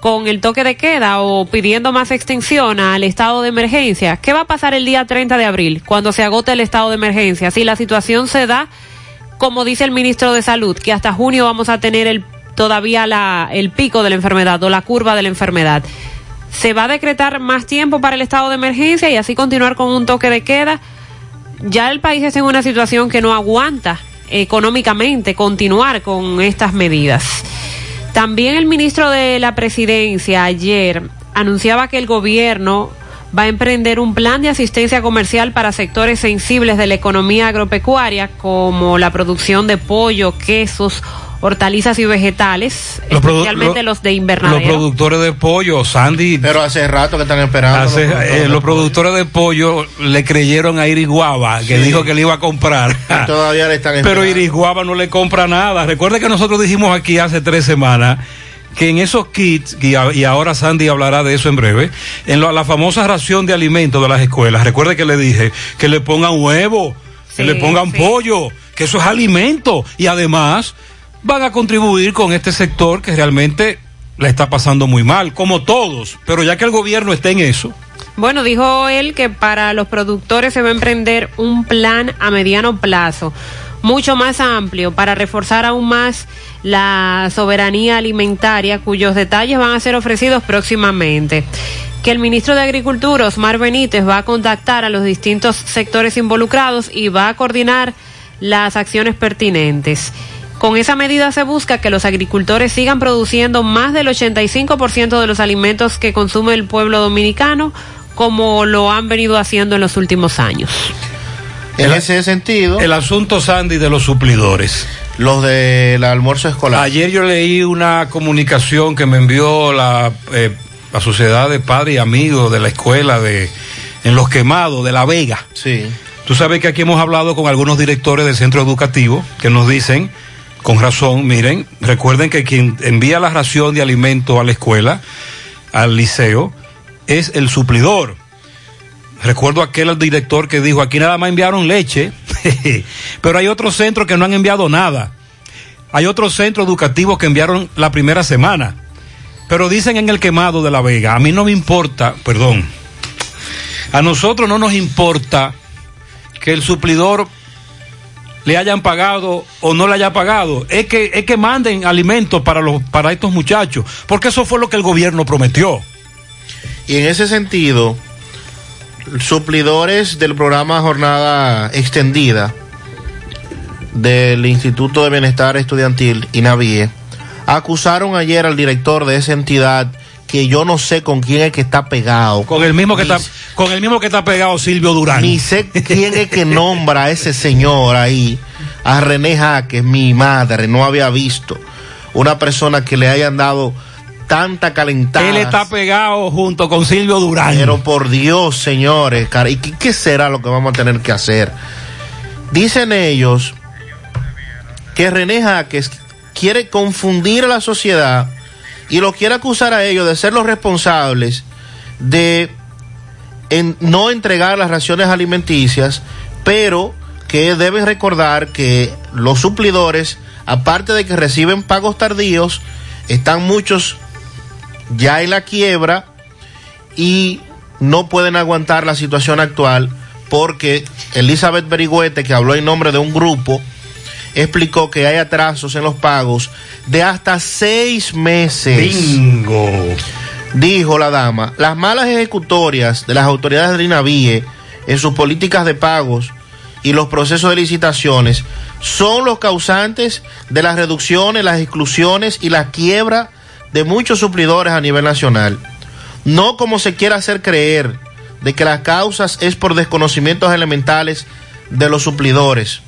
con el toque de queda o pidiendo más extensión al estado de emergencia. ¿Qué va a pasar el día 30 de abril cuando se agote el estado de emergencia? Si la situación se da, como dice el ministro de Salud, que hasta junio vamos a tener todavía el pico de la enfermedad o la curva de la enfermedad. ¿Se va a decretar más tiempo para el estado de emergencia y así continuar con un toque de queda? Ya el país está en una situación que no aguanta económicamente continuar con estas medidas. También el ministro de la Presidencia ayer anunciaba que el gobierno va a emprender un plan de asistencia comercial para sectores sensibles de la economía agropecuaria como la producción de pollo, quesos, hortalizas y vegetales, Los especialmente lo- los de Los invernadero. productores de pollo, Sandy. Pero hace rato que están esperando. hace- los productores eh, de los productores de pollo le creyeron a Iris Guava, que Sí. dijo que le iba a comprar. Y todavía le están *laughs* Pero esperando. Iris Guava no le compra nada. Recuerde que nosotros dijimos aquí hace tres semanas que en esos kits, y, a- y ahora Sandy hablará de eso en breve, en lo- la famosa ración de alimentos de las escuelas, recuerde que le dije que le pongan huevo, que le pongan sí. pollo, que eso es alimento. Y además van a contribuir con este sector que realmente la está pasando muy mal, como todos. Pero ya que el gobierno está en eso, Bueno, dijo él que para los productores se va a emprender un plan a mediano plazo, mucho más amplio, para reforzar aún más la soberanía alimentaria, cuyos detalles van a ser ofrecidos próximamente. Que el ministro de Agricultura, Osmar Benítez, va a contactar a los distintos sectores involucrados y va a coordinar las acciones pertinentes. Con esa medida se busca que los agricultores sigan produciendo más del 85% de los alimentos que consume el pueblo dominicano, como lo han venido haciendo en los últimos años. En ese sentido, el asunto Sandy de los suplidores. los del almuerzo escolar. Ayer yo leí una comunicación que me envió la, eh, la Sociedad de Padres y Amigos de la escuela de en Los Quemados de La Vega. Sí. Tú sabes que aquí hemos hablado con algunos directores del centro educativo que nos dicen, con razón, miren, recuerden que quien envía la ración de alimento a la escuela, al liceo, es el suplidor. Recuerdo aquel director que dijo, aquí nada más enviaron leche, *laughs* pero hay otros centros que no han enviado nada. Hay otros centros educativos que enviaron la primera semana. Pero dicen en el quemado de La Vega, a mí no me importa, perdón, a nosotros no nos importa que el suplidor le hayan pagado o no le haya pagado. Es que, es que manden alimentos para, los, para estos muchachos, porque eso fue lo que el gobierno prometió. Y en ese sentido, suplidores del programa Jornada Extendida del Instituto de Bienestar Estudiantil, INAVIE, acusaron ayer al director de esa entidad que yo no sé con quién es que está pegado. Con el mismo que Ni- está, con el mismo que está pegado Silvio Durán. Ni sé quién es que nombra a ese señor ahí, a René Jaques, mi madre, no había visto una persona que le hayan dado tanta calentada. Él está pegado junto con Silvio Durán. Pero por Dios, señores, cara, ¿y qué, qué será lo que vamos a tener que hacer? Dicen ellos que René Jaques quiere confundir a la sociedad y lo quiere acusar a ellos de ser los responsables de en no entregar las raciones alimenticias, pero que deben recordar que los suplidores, aparte de que reciben pagos tardíos, están muchos ya en la quiebra y no pueden aguantar la situación actual porque Elizabeth Berigüete, que habló en nombre de un grupo, explicó que hay atrasos en los pagos de hasta seis meses. Bingo. Dijo la dama, las malas ejecutorias de las autoridades del INAVIE en sus políticas de pagos y los procesos de licitaciones son los causantes de las reducciones, las exclusiones y la quiebra de muchos suplidores a nivel nacional. No como se quiera hacer creer de que las causas es por desconocimientos elementales de los suplidores.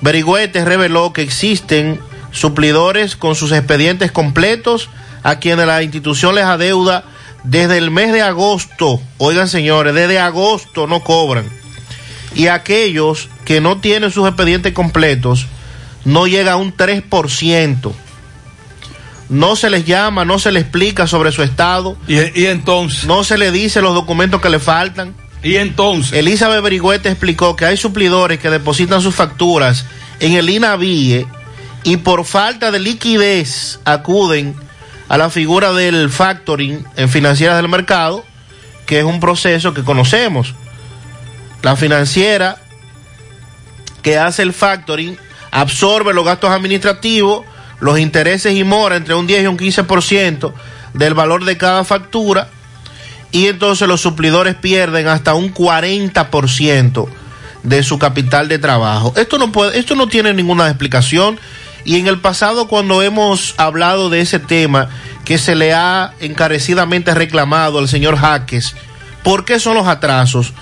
Berigüete reveló que existen suplidores con sus expedientes completos a quienes la institución les adeuda desde el mes de agosto. Oigan señores, desde agosto no cobran. Y aquellos que no tienen sus expedientes completos no llega a un 3%. No se les llama, no se les explica sobre su estado. Y, y entonces. No se le dice los documentos que le faltan. Y entonces. Elizabeth Berigüete explicó que hay suplidores que depositan sus facturas en el INAVIE y por falta de liquidez acuden a la figura del factoring en financieras del mercado, que es un proceso que conocemos. La financiera que hace el factoring absorbe los gastos administrativos, los intereses y mora entre un 10 y un 15% del valor de cada factura y entonces los suplidores pierden hasta un 40% de su capital de trabajo. Esto no puede, esto no tiene ninguna explicación y en el pasado cuando hemos hablado de ese tema que se le ha encarecidamente reclamado al señor Jaques, ¿por qué son los atrasos?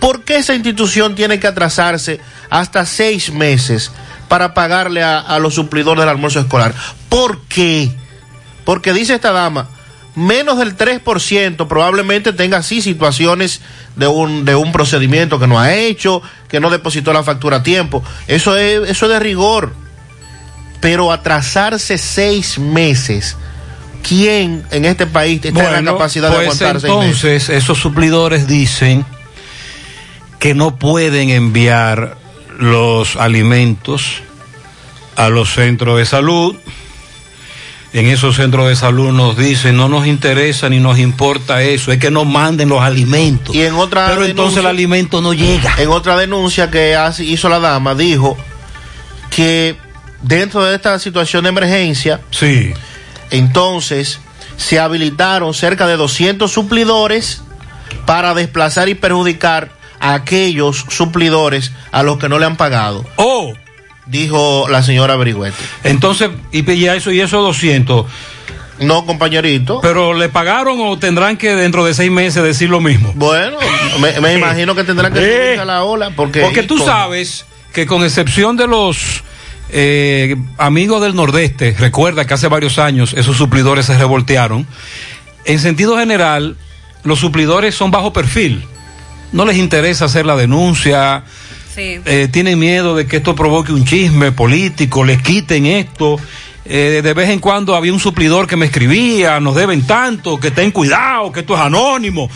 ¿Por qué esa institución tiene que atrasarse hasta seis meses para pagarle a, a los suplidores del almuerzo escolar? ¿Por qué? Porque dice esta dama, menos del 3% probablemente tenga así situaciones de un, de un procedimiento que no ha hecho, que no depositó la factura a tiempo. Eso es, eso es de rigor. Pero atrasarse seis meses, ¿quién en este país en la capacidad de pues aguantar seis meses? entonces esos suplidores dicen que no pueden enviar los alimentos a los centros de salud. En esos centros de salud nos dicen, no nos interesa ni nos importa eso, es que nos manden los alimentos. Y en otra Pero entonces el alimento no llega. En otra denuncia que hizo la dama, dijo que dentro de esta situación de emergencia, sí. entonces se habilitaron cerca de 200 suplidores para desplazar y perjudicar a aquellos suplidores a los que no le han pagado. Oh. Dijo la señora Berigüete. Entonces, y, eso y esos 200. No, compañerito. Pero le pagaron o tendrán que dentro de seis meses decir lo mismo. Bueno, me, me *laughs* imagino que tendrán que subirse a la ola porque... Porque tú con- sabes que con excepción de los eh, amigos del Nordeste, recuerda que hace varios años esos suplidores se revoltearon, en sentido general, los suplidores son bajo perfil. No les interesa hacer la denuncia, Sí. eh, tienen miedo de que esto provoque un chisme político, les quiten esto. Eh, de vez en cuando había un suplidor que me escribía, nos deben tanto, que ten cuidado, que esto es anónimo.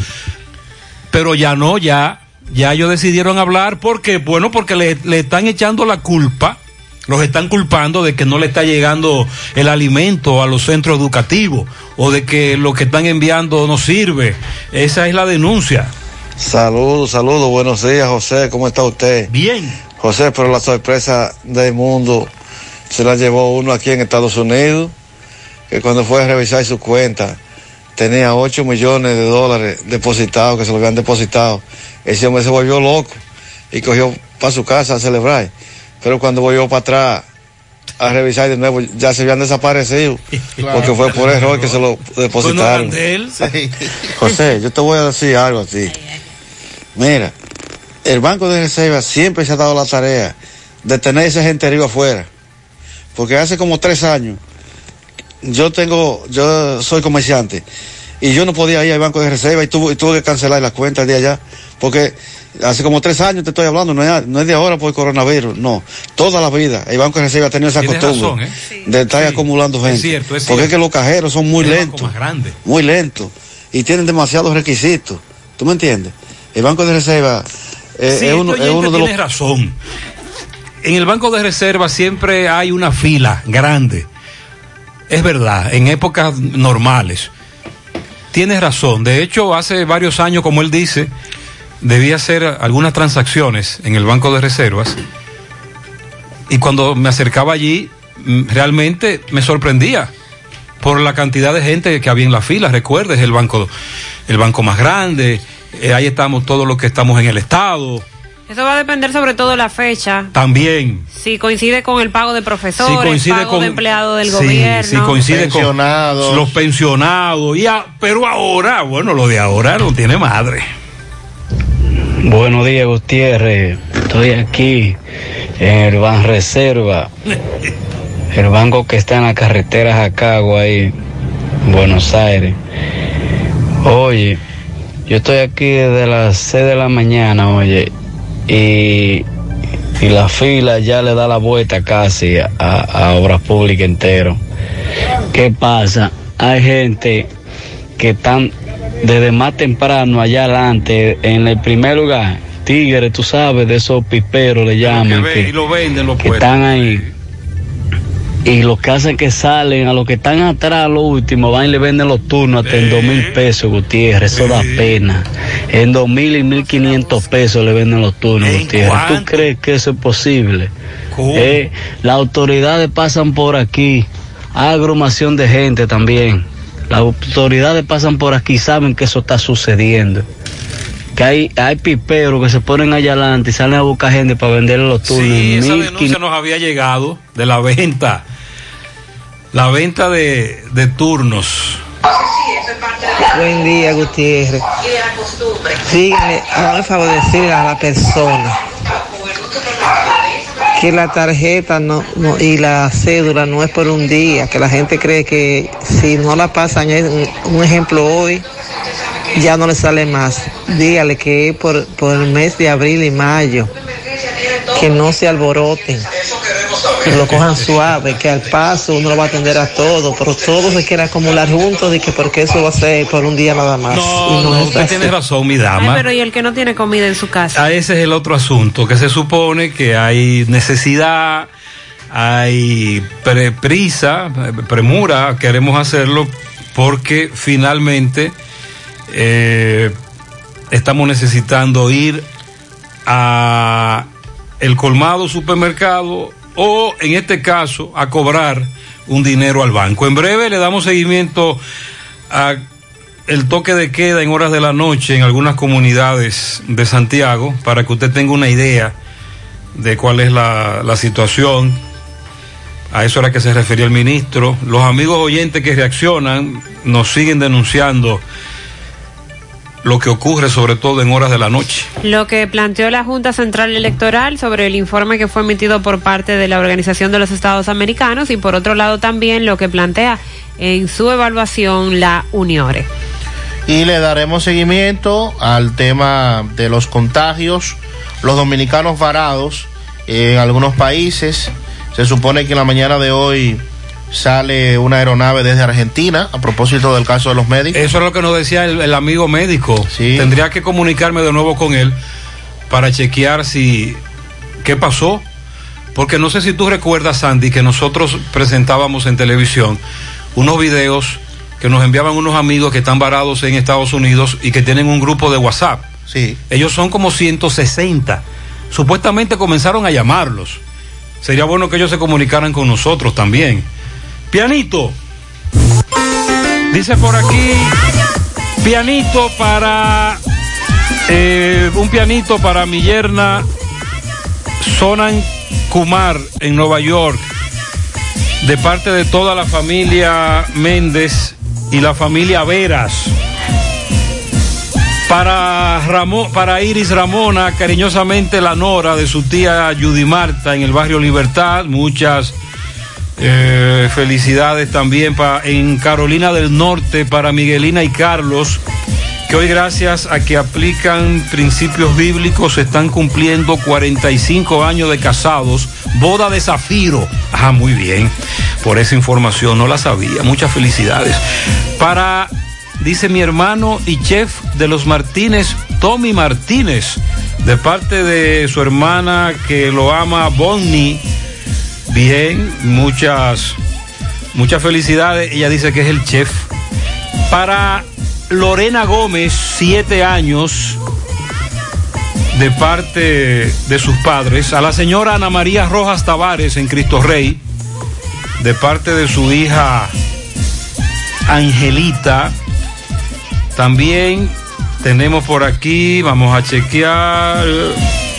Pero ya no, ya, ya ellos decidieron hablar porque, bueno, porque le, le están echando la culpa, los están culpando de que no le está llegando el alimento a los centros educativos o de que lo que están enviando no sirve. Esa es la denuncia. Saludos, saludos, buenos días, José, ¿cómo está usted? Bien. José, pero la sorpresa del mundo se la llevó uno aquí en Estados Unidos, que cuando fue a revisar su cuenta tenía 8 millones de dólares depositados, que se lo habían depositado. Ese hombre se volvió loco y cogió para su casa a celebrar. Pero cuando volvió para atrás a revisar de nuevo, ya se habían desaparecido, *laughs* porque fue por error que se lo depositaron. José, yo te voy a decir algo a ti. Mira, el Banco de Reserva siempre se ha dado la tarea de tener ese genterío afuera. Porque hace como tres años, yo tengo, yo soy comerciante, y yo no podía ir al Banco de Reserva y tuve, y tuve que cancelar la cuenta de allá. Porque hace como tres años te estoy hablando, no es, no es de ahora por el coronavirus, no. Toda la vida el Banco de Reserva ha tenido esa Tienes costumbre razón, ¿eh? de estar acumulando gente. Es cierto, es porque es que los cajeros son muy lentos más grande. muy lento y tienen demasiados requisitos. ¿Tú me entiendes? El Banco de Reserva eh, Sí, es uno, este es uno de los... tiene razón. En el Banco de Reserva siempre hay una fila grande. Es verdad, en épocas normales. Tienes razón. De hecho, hace varios años, como él dice, debía hacer algunas transacciones en el Banco de Reservas. Y cuando me acercaba allí, mm, realmente me sorprendía por la cantidad de gente que había en la fila. Recuerdes, el banco, el banco más grande. Eh, ahí estamos todos los que estamos en el Estado. Eso va a depender sobre todo de la fecha. También. Si coincide con el pago de profesores, Si coincide pago con de empleados del Sí, gobierno. si coincide con los pensionados. Y a- pero ahora, bueno, lo de ahora no tiene madre. Buenos días, Gutiérrez. Estoy aquí en el Ban Reserva, *laughs* el banco que está en la carretera Jacagua, ahí, Buenos Aires. Oye, yo estoy aquí desde las 6 de la mañana, oye, y, y la fila ya le da la vuelta casi a, a Obras Públicas entero. ¿Qué pasa? Hay gente que están desde más temprano allá adelante, en el primer lugar, tigres, tú sabes, de esos piperos le llaman, Que ve- que, y lo venden los que están ahí. Y los que hacen que salen, a los que están atrás, los últimos, van y le venden los turnos hasta en dos mil pesos, Gutiérrez. Eso da pena. En dos mil y mil quinientos pesos le venden los turnos, Gutiérrez. ¿Tú crees que eso es posible? Eh, las autoridades pasan por aquí. Agrumación de gente también. Las autoridades pasan por aquí y saben que eso está sucediendo. Que hay, hay piperos que se ponen allá adelante y salen a buscar gente para venderle los turnos. Sí, esa 1500 denuncia nos había llegado de la venta. La venta de, de turnos. Buen día, Gutiérrez. Sígueme, hágame favor de decirle a la persona que la tarjeta no, no- y la cédula no es por un día, que la gente cree que si no la pasan, un ejemplo hoy, ya no le sale más. Dígale que es por, por el mes de abril y mayo, que no se alboroten, que lo cojan suave, que al paso uno lo va a atender a todo, pero todo se quiere acumular juntos y que porque eso va a ser por un día nada más. No, Y no, es usted así. tiene razón, mi Ay, dama. pero ¿y el que no tiene comida en su casa? Ah, ese es el otro asunto, que se supone que hay necesidad, hay pre- prisa, premura, queremos hacerlo porque finalmente eh, estamos necesitando ir a el colmado supermercado o en este caso a cobrar un dinero al banco. En breve le damos seguimiento a el toque de queda en horas de la noche en algunas comunidades de Santiago para que usted tenga una idea de cuál es la, la situación. A eso era que se refería el ministro. Los amigos oyentes que reaccionan nos siguen denunciando lo que ocurre sobre todo en horas de la noche. Lo que planteó la Junta Central Electoral sobre el informe que fue emitido por parte de la Organización de los Estados Americanos y por otro lado también lo que plantea en su evaluación la UNIORE. y le daremos seguimiento al tema de los contagios, los dominicanos varados en algunos países. Se supone que en la mañana de hoy sale una aeronave desde Argentina a propósito del caso de los médicos. Eso es lo que nos decía el, el amigo médico. Tendría que comunicarme de nuevo con él para chequear si qué pasó. Porque no sé si tú recuerdas, Sandy, que nosotros presentábamos en televisión unos videos que nos enviaban unos amigos que están varados en Estados Unidos y que tienen un grupo de WhatsApp. Sí. Ellos son como 160. Supuestamente comenzaron a llamarlos. Sería bueno que ellos se comunicaran con nosotros también. Pianito. Dice por aquí, pianito para, eh, un pianito para mi yerna Sonan Kumar en Nueva York, de parte de toda la familia Méndez y la familia Veras. Para, para Iris Ramona, cariñosamente la nora de su tía Judy Marta en el barrio Libertad. Muchas eh, felicidades también en Carolina del Norte para Miguelina y Carlos, que hoy gracias a que aplican principios bíblicos están cumpliendo 45 años de casados, boda de zafiro. Ah, muy bien, por esa información no la sabía. Muchas felicidades. Para, dice mi hermano y chef de los Martínez, Tommy Martínez, de parte de su hermana que lo ama, Bonnie. Bien, muchas, muchas felicidades. Ella dice que es el chef. Para Lorena Gómez, siete años, de parte de sus padres. A la señora Ana María Rojas Tavares en Cristo Rey, de parte de su hija Angelita. También tenemos por aquí, vamos a chequear.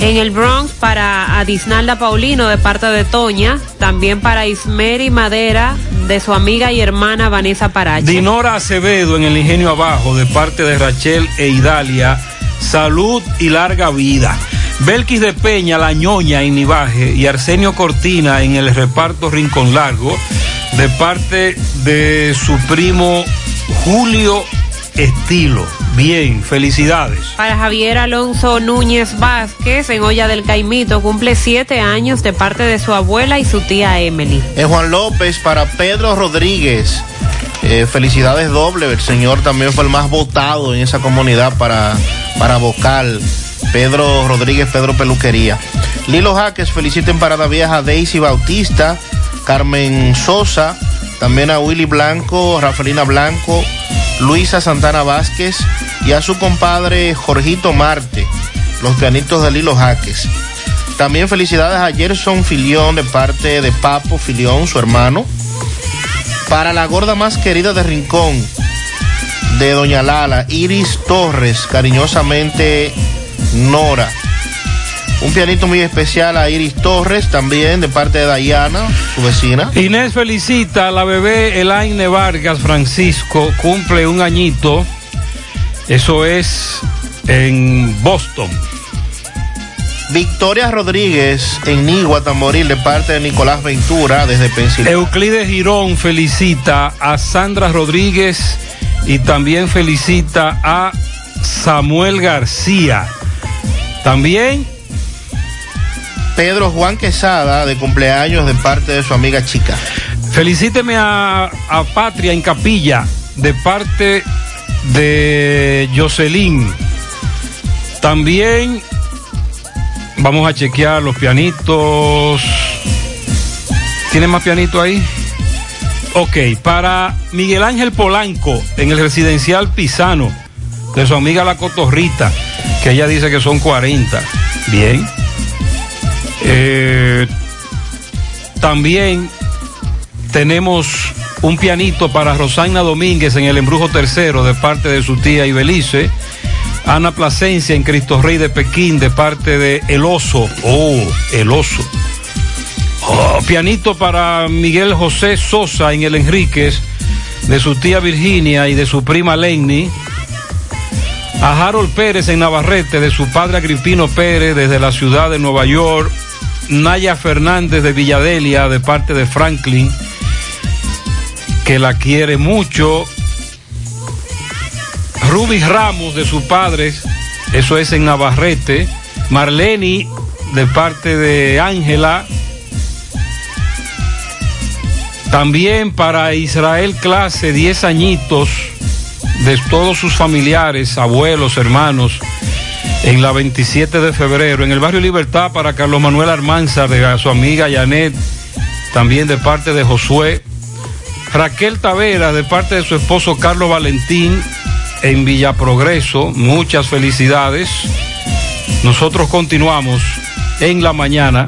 En el Bronx para Adisnalda Paulino de parte de Toña, también para Ismeri Madera de su amiga y hermana Vanessa Parache. Dinora Acevedo en el Ingenio Abajo de parte de Rachel e Idalia. Salud y larga vida. Belkis de Peña, La Ñoña en Nivaje y Arsenio Cortina en el reparto Rincón Largo de parte de su primo Julio Estilo. Bien, felicidades. Para Javier Alonso Núñez Vázquez en Olla del Caimito, cumple siete años de parte de su abuela y su tía Emily. En Juan López para Pedro Rodríguez. Eh, felicidades doble. El señor también fue el más votado en esa comunidad para, para vocal. Pedro Rodríguez, Pedro Peluquería. Lilo Jaques felicita en Parada Vieja a Daisy Bautista, Carmen Sosa, también a Willy Blanco, Rafaelina Blanco, Luisa Santana Vázquez y a su compadre Jorgito Marte, los pianitos de Lilo Jaques. También felicidades a Gerson Filión de parte de Papo Filión, su hermano. Para la gorda más querida de Rincón, de Doña Lala, Iris Torres, cariñosamente Nora. Un pianito muy especial a Iris Torres, también de parte de Dayana, su vecina. Inés felicita a la bebé Elaine Vargas Francisco, cumple un añito. Eso es en Boston. Victoria Rodríguez en Nigua, Tamboril, de parte de Nicolás Ventura, desde Pensilvania. Euclides Girón felicita a Sandra Rodríguez y también felicita a Samuel García. También Pedro Juan Quesada, de cumpleaños, de parte de su amiga chica. Felicíteme a, a Patria en Capilla, de parte de Jocelyn. También vamos a chequear los pianitos. ¿Tiene más pianito ahí? Ok, para Miguel Ángel Polanco, en el residencial Pisano, de su amiga La Cotorrita, que ella dice que son 40. Bien. Eh, también tenemos un pianito para Rosana Domínguez en el Embrujo Tercero de parte de su tía Ibelice. Ana Plasencia en Cristo Rey de Pekín de parte de El Oso. Oh, El Oso. Oh, pianito para Miguel José Sosa en el Enríquez de su tía Virginia y de su prima Lenny. A Harold Pérez en Navarrete de su padre Agripino Pérez desde la ciudad de Nueva York. Naya Fernández de Villadelia de parte de Franklin, que la quiere mucho. Ruby Ramos de sus padres, eso es en Navarrete. Marleni de parte de Ángela. También para Israel Clase, 10 añitos, de todos sus familiares, abuelos, hermanos, en la 27 de febrero. En el barrio Libertad para Carlos Manuel Armanza, de su amiga Janet, también de parte de Josué. Raquel Tavera, de parte de su esposo Carlos Valentín, en Villa Progreso. Muchas felicidades. Nosotros continuamos en la mañana.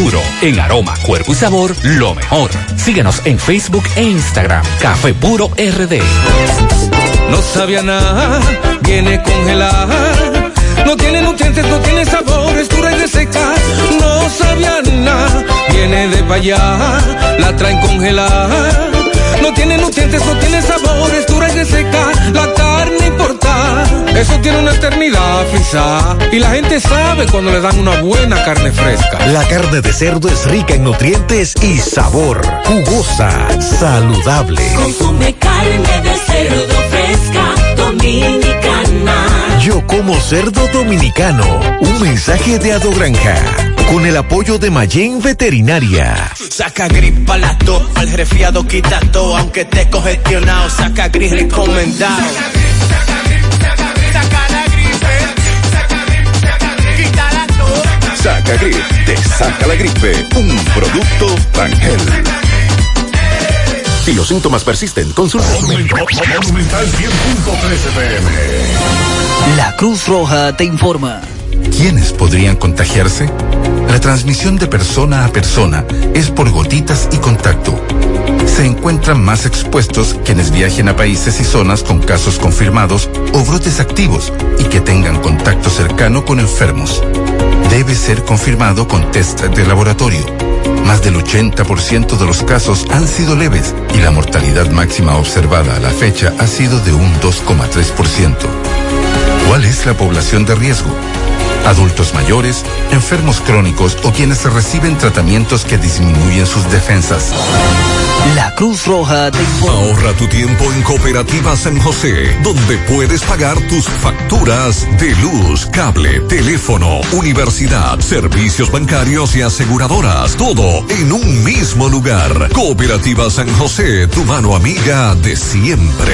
en aroma, cuerpo y sabor, lo mejor. Síguenos en Facebook e Instagram. Café puro RD. No sabía nada, viene congelada. No tiene nutrientes, no tiene sabor, es dura y reseca. No sabía nada, viene de allá, la traen congelada. No tiene nutrientes, no tiene sabor, es dura y reseca. La Eso tiene una eternidad, Frisa. Y la gente sabe cuando le dan una buena carne fresca. La carne de cerdo es rica en nutrientes y sabor. Jugosa, saludable. Consume carne de cerdo fresca, dominicana. Yo como cerdo dominicano. Un mensaje de Ado Granja. Con el apoyo de Mayen Veterinaria. Saca gripa la tos, al resfriado quita todo, aunque esté congestionado, saca gris recomendado. Saca Grip, te saca la gripe. Un producto Rangel. Si los síntomas persisten, consulta. Monumental 100.13 pm. La Cruz Roja te informa. ¿Quiénes podrían contagiarse? La transmisión de persona a persona es por gotitas y contacto. Se encuentran más expuestos quienes viajen a países y zonas con casos confirmados o brotes activos y que tengan contacto cercano con enfermos. Debe ser confirmado con test de laboratorio. Más del 80% de los casos han sido leves y la mortalidad máxima observada a la fecha ha sido de un 2,3%. ¿Cuál es la población de riesgo? Adultos mayores, enfermos crónicos o quienes reciben tratamientos que disminuyen sus defensas. La Cruz Roja te informa. Ahorra tu tiempo en Cooperativa San José, donde puedes pagar tus facturas de luz, cable, teléfono, universidad, servicios bancarios y aseguradoras. Todo en un mismo lugar. Cooperativa San José, tu mano amiga de siempre.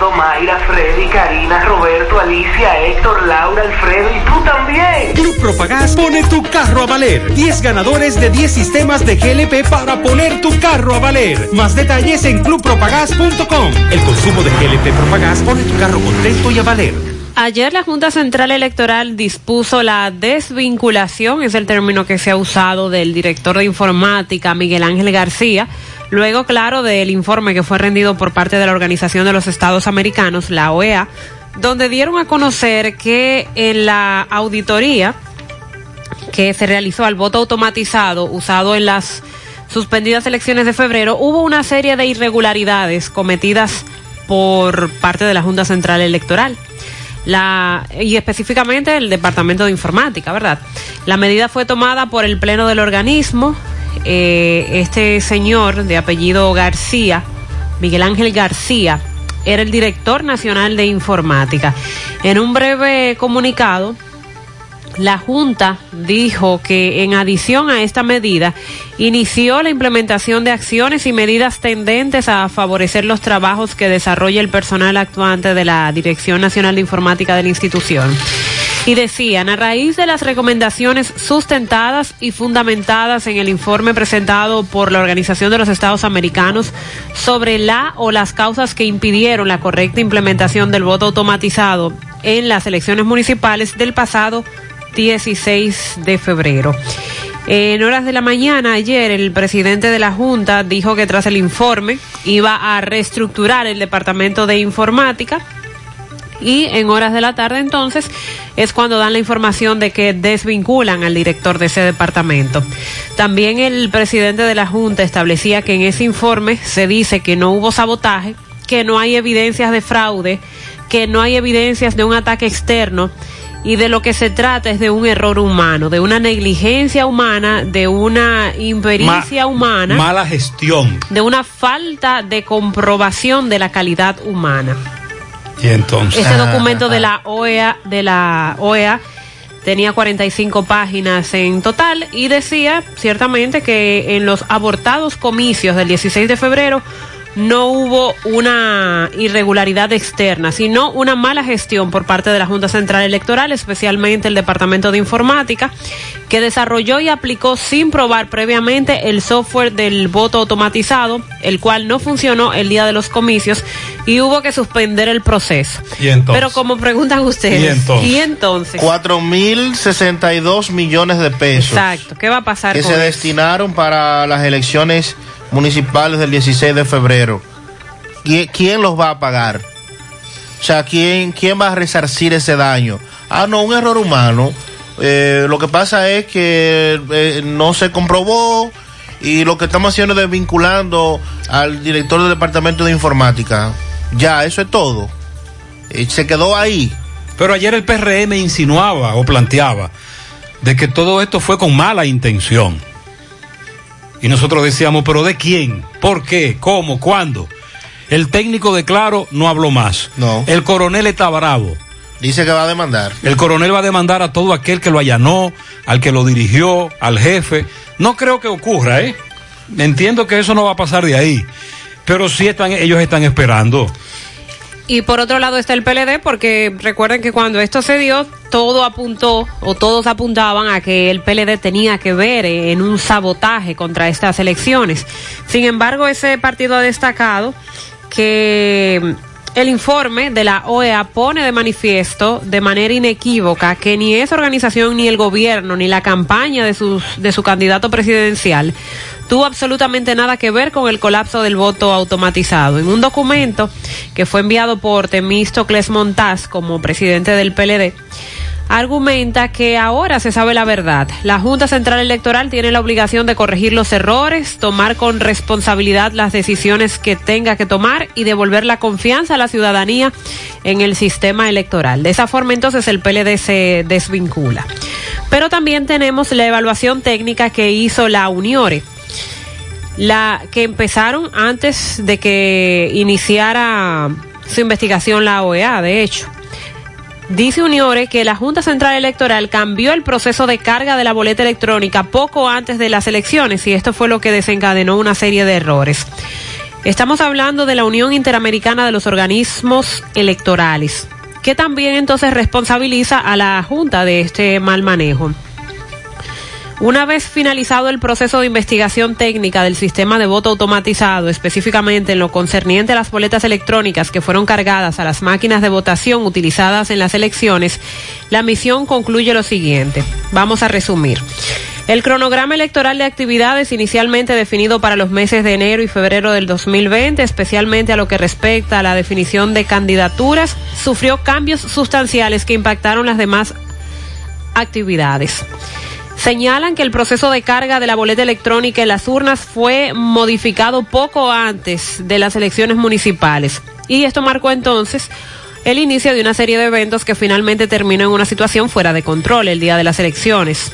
Ricardo, Mayra, Freddy, Karina, Roberto, Alicia, Héctor, Laura, Alfredo y tú también. Club Propagás pone tu carro a valer. 10 ganadores de 10 sistemas de GLP para poner tu carro a valer. Más detalles en clubpropagás.com. El consumo de GLP Propagás pone tu carro contento y a valer. Ayer la Junta Central Electoral dispuso la desvinculación, es el término que se ha usado del director de informática Miguel Ángel García, luego claro del informe que fue rendido por parte de la Organización de los Estados Americanos, la OEA, donde dieron a conocer que en la auditoría que se realizó al voto automatizado usado en las suspendidas elecciones de febrero, hubo una serie de irregularidades cometidas por parte de la Junta Central Electoral. La, y específicamente el Departamento de Informática, ¿verdad? La medida fue tomada por el Pleno del organismo. Eh, este señor de apellido García, Miguel Ángel García, era el director nacional de informática. En un breve comunicado, la Junta dijo que en adición a esta medida inició la implementación de acciones y medidas tendentes a favorecer los trabajos que desarrolla el personal actuante de la Dirección Nacional de Informática de la institución. Y decían, a raíz de las recomendaciones sustentadas y fundamentadas en el informe presentado por la Organización de los Estados Americanos sobre la o las causas que impidieron la correcta implementación del voto automatizado en las elecciones municipales del pasado 16 de febrero. En horas de la mañana ayer el presidente de la Junta dijo que tras el informe iba a reestructurar el Departamento de Informática y en horas de la tarde entonces es cuando dan la información de que desvinculan al director de ese departamento. También el presidente de la Junta establecía que en ese informe se dice que no hubo sabotaje, que no hay evidencias de fraude, que no hay evidencias de un ataque externo y de lo que se trata es de un error humano, de una negligencia humana, de una impericia Ma- humana, Mala gestión. de una falta de comprobación de la calidad humana. Y entonces. Este documento de la OEA, de la OEA tenía 45 páginas en total y decía ciertamente que en los abortados comicios del 16 de febrero no hubo una irregularidad externa, sino una mala gestión por parte de la Junta Central Electoral, especialmente el Departamento de Informática, que desarrolló y aplicó sin probar previamente el software del voto automatizado, el cual no funcionó el día de los comicios y hubo que suspender el proceso. Y entonces. Pero como preguntan ustedes, ¿Y entonces? ¿y entonces? 4.062 millones de pesos Exacto, ¿qué va a pasar que con se eso? destinaron para las elecciones municipales del 16 de febrero. ¿Qui- ¿Quién los va a pagar? O sea, ¿quién, quién va a resarcir ese daño? Ah, no, un error humano. Eh, lo que pasa es que eh, no se comprobó y lo que estamos haciendo es vinculando al director del departamento de informática. Ya, eso es todo. Eh, se quedó ahí. Pero ayer el PRM insinuaba o planteaba de que todo esto fue con mala intención. Y nosotros decíamos, pero ¿de quién? ¿Por qué? ¿Cómo? ¿Cuándo? El técnico de Claro no habló más. No. El coronel está bravo. Dice que va a demandar. El coronel va a demandar a todo aquel que lo allanó, al que lo dirigió, al jefe. No creo que ocurra, ¿eh? Entiendo que eso no va a pasar de ahí. Pero sí están, ellos están esperando. Y por otro lado está el PLD, porque recuerden que cuando esto se dio, todo apuntó o todos apuntaban a que el PLD tenía que ver en un sabotaje contra estas elecciones. Sin embargo, ese partido ha destacado que el informe de la OEA pone de manifiesto de manera inequívoca que ni esa organización, ni el gobierno, ni la campaña de, sus, de su candidato presidencial tuvo absolutamente nada que ver con el colapso del voto automatizado. En un documento que fue enviado por Temístocles Montaz como presidente del PLD, argumenta que ahora se sabe la verdad. La Junta Central Electoral tiene la obligación de corregir los errores, tomar con responsabilidad las decisiones que tenga que tomar y devolver la confianza a la ciudadanía en el sistema electoral. De esa forma entonces el PLD se desvincula. Pero también tenemos la evaluación técnica que hizo la Uniore la que empezaron antes de que iniciara su investigación la OEA, de hecho. Dice Uniore que la Junta Central Electoral cambió el proceso de carga de la boleta electrónica poco antes de las elecciones y esto fue lo que desencadenó una serie de errores. Estamos hablando de la Unión Interamericana de los Organismos Electorales, que también entonces responsabiliza a la Junta de este mal manejo. Una vez finalizado el proceso de investigación técnica del sistema de voto automatizado, específicamente en lo concerniente a las boletas electrónicas que fueron cargadas a las máquinas de votación utilizadas en las elecciones, la misión concluye lo siguiente. Vamos a resumir. El cronograma electoral de actividades inicialmente definido para los meses de enero y febrero del 2020, especialmente a lo que respecta a la definición de candidaturas, sufrió cambios sustanciales que impactaron las demás actividades señalan que el proceso de carga de la boleta electrónica en las urnas fue modificado poco antes de las elecciones municipales. Y esto marcó entonces el inicio de una serie de eventos que finalmente terminó en una situación fuera de control el día de las elecciones.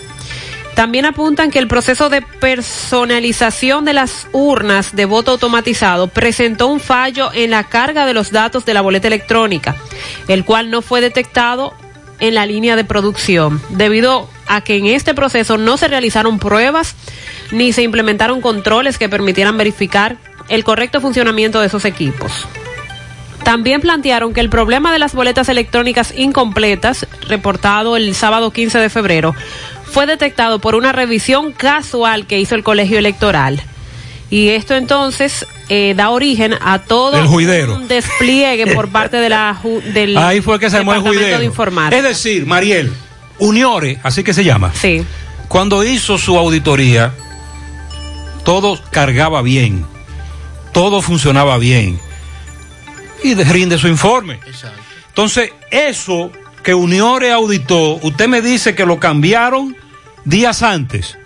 También apuntan que el proceso de personalización de las urnas de voto automatizado presentó un fallo en la carga de los datos de la boleta electrónica, el cual no fue detectado en la línea de producción, debido a que en este proceso no se realizaron pruebas ni se implementaron controles que permitieran verificar el correcto funcionamiento de esos equipos. También plantearon que el problema de las boletas electrónicas incompletas, reportado el sábado 15 de febrero, fue detectado por una revisión casual que hizo el colegio electoral. Y esto entonces eh, da origen a todo un despliegue por parte de la del Ahí fue que se armó el. De es decir, Mariel, Uniore, así que se llama. Sí. Cuando hizo su auditoría, todo cargaba bien, todo funcionaba bien y rinde su informe. Exacto. Entonces, eso que Uniore auditó, usted me dice que lo cambiaron días antes.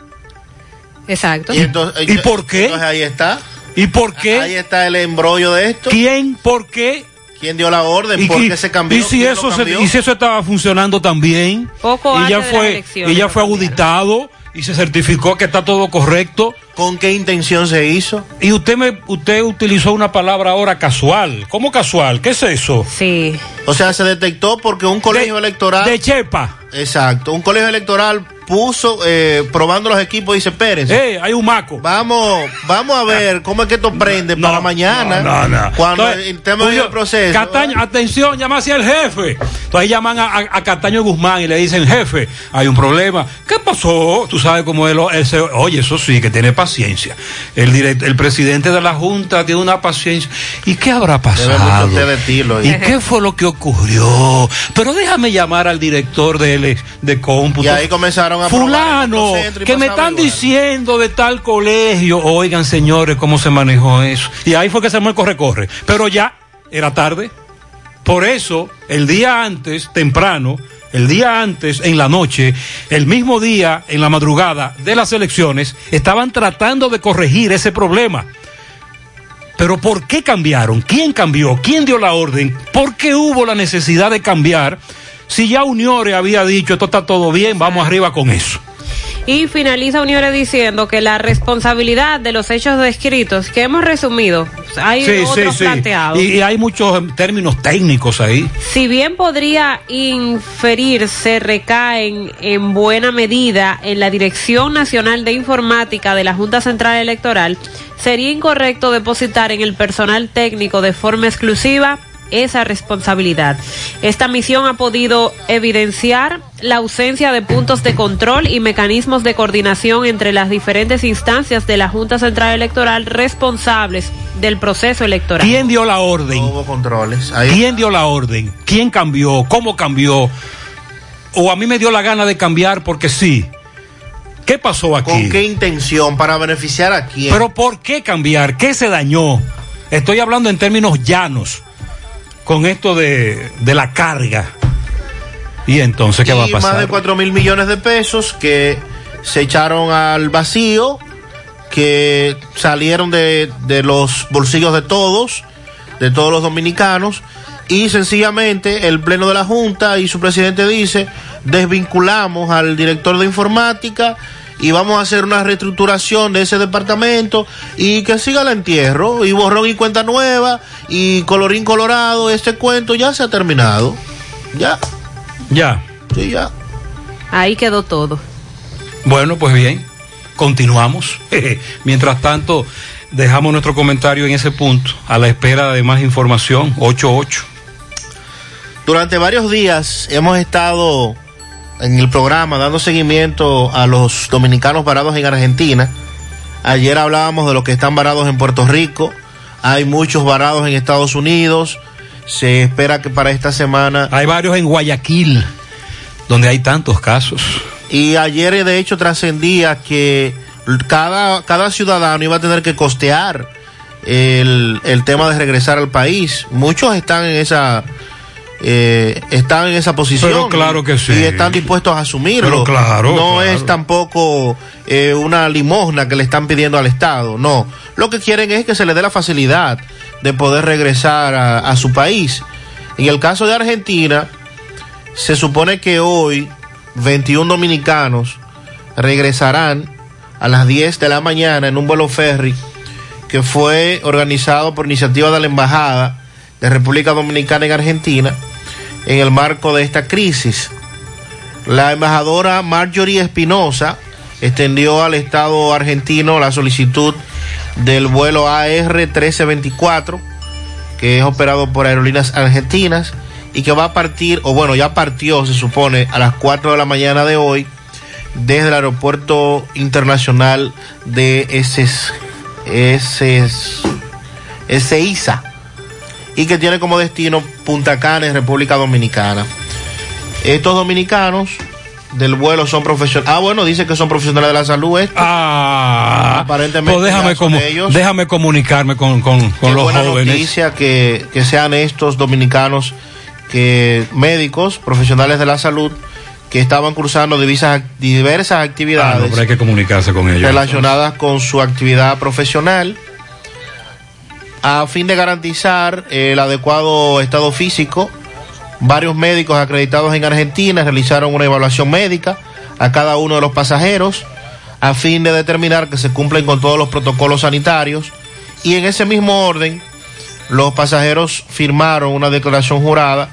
Exacto. ¿Y, entonces, ¿Y por qué? Entonces ahí está. ¿Y por qué? Ahí está el embrollo de esto. ¿Quién? ¿Por qué? ¿Quién dio la orden? ¿Por qué se cambió? Y si, eso se, y si eso estaba funcionando también. Poco y antes ya de fue, y ya fue auditado y se certificó que está todo correcto. ¿Con qué intención se hizo? Y usted me usted utilizó una palabra ahora casual. ¿Cómo casual? ¿Qué es eso? Sí. O sea, se detectó porque un colegio electoral. De Chepa. Exacto. Un colegio electoral puso, eh, probando los equipos, dice, espérense. Eh, hay un maco. Vamos, vamos a ver cómo es que esto prende para mañana. No, no, no. Cuando estemos en el proceso. Cataño, atención, llama hacia el jefe. Entonces llaman a, a- a Cataño Guzmán y le dicen, jefe, hay un problema. ¿Qué pasó? Tú sabes cómo él, él se- oye, eso sí, que tiene paciencia. El, direct- el presidente de la Junta tiene una paciencia. ¿Y qué habrá Debe mucho pasado? usted de tiro, ¿Y qué fue lo que ocurrió? Pero déjame llamar al director de, de cómputo. Y ahí comenzaron a Fulano, que me están igual. diciendo de tal colegio. Oigan, señores, cómo se manejó eso. Y ahí fue que se el corre-corre. Pero ya era tarde. Por eso, el día antes, temprano, el día antes, en la noche, el mismo día, en la madrugada de las elecciones, estaban tratando de corregir ese problema. Pero ¿por qué cambiaron? ¿Quién cambió? ¿Quién dio la orden? ¿Por qué hubo la necesidad de cambiar? Si ya Uniore había dicho, esto está todo bien, vamos arriba con eso. Y finaliza Uniore diciendo que la responsabilidad de los hechos descritos, que hemos resumido, hay Sí, sí, otros sí. planteados. Y, y hay muchos términos técnicos ahí. Si bien podría inferirse, recaen en buena medida en la Dirección Nacional de Informática de la Junta Central Electoral, sería incorrecto depositar en el personal técnico de forma exclusiva esa responsabilidad. Esta misión ha podido evidenciar la ausencia de puntos de control y mecanismos de coordinación entre las diferentes instancias de la Junta Central Electoral responsables del proceso electoral. ¿Quién dio la orden? hubo controles. ¿Quién dio la orden? ¿Quién cambió? ¿Cómo cambió? O a mí me dio la gana de cambiar porque sí. ¿Qué pasó aquí? ¿Con qué intención? ¿Para beneficiar a quién? Pero ¿por qué cambiar? ¿Qué se dañó? Estoy hablando en términos llanos con esto de, de la carga. ¿Y entonces qué va a y más pasar? de 4 mil millones de pesos que se echaron al vacío, que salieron de, de los bolsillos de todos, de todos los dominicanos, y sencillamente el Pleno de la Junta y su presidente dice, desvinculamos al director de informática y vamos a hacer una reestructuración de ese departamento y que siga el entierro y borrón y cuenta nueva y colorín colorado, este cuento ya se ha terminado. Ya. Ya. Sí, ya. Ahí quedó todo. Bueno, pues bien, continuamos. *laughs* Mientras tanto, dejamos nuestro comentario en ese punto, a la espera de más información. 88. Durante varios días hemos estado en el programa dando seguimiento a los dominicanos varados en Argentina. Ayer hablábamos de los que están varados en Puerto Rico. Hay muchos varados en Estados Unidos. Se espera que para esta semana... Hay varios en Guayaquil, donde hay tantos casos. Y ayer de hecho trascendía que cada, cada ciudadano iba a tener que costear el, el tema de regresar al país. Muchos están en esa... eh, están en esa posición Pero claro que sí. y están dispuestos a asumirlo. Pero claro, no claro. es tampoco eh, una limosna que le están pidiendo al Estado, no. Lo que quieren es que se le dé la facilidad de poder regresar a, a su país. En el caso de Argentina, se supone que hoy 21 dominicanos regresarán a las 10 de la mañana en un vuelo ferry que fue organizado por iniciativa de la Embajada de República Dominicana en Argentina en el marco de esta crisis. La embajadora Marjorie Espinosa extendió al Estado argentino la solicitud del vuelo AR 1324, que es operado por aerolíneas argentinas y que va a partir, o bueno, ya partió, se supone, a las 4 de la mañana de hoy desde el aeropuerto internacional de Ezeiza y que tiene como destino Punta Cana, en República Dominicana. Estos dominicanos del vuelo son profesionales. Ah, bueno, dice que son profesionales de la salud. estos. Ah, aparentemente. Pues déjame, como, ellos. déjame comunicarme con, con, con Qué los buena jóvenes. noticia que, que sean estos dominicanos que médicos, profesionales de la salud, que estaban cursando divisas- diversas Ah, no, actividades pero hay que comunicarse con ellos. relacionadas con su actividad profesional a fin de garantizar el adecuado estado físico. Varios médicos acreditados en Argentina realizaron una evaluación médica a cada uno de los pasajeros a fin de determinar que se cumplen con todos los protocolos sanitarios y en ese mismo orden los pasajeros firmaron una declaración jurada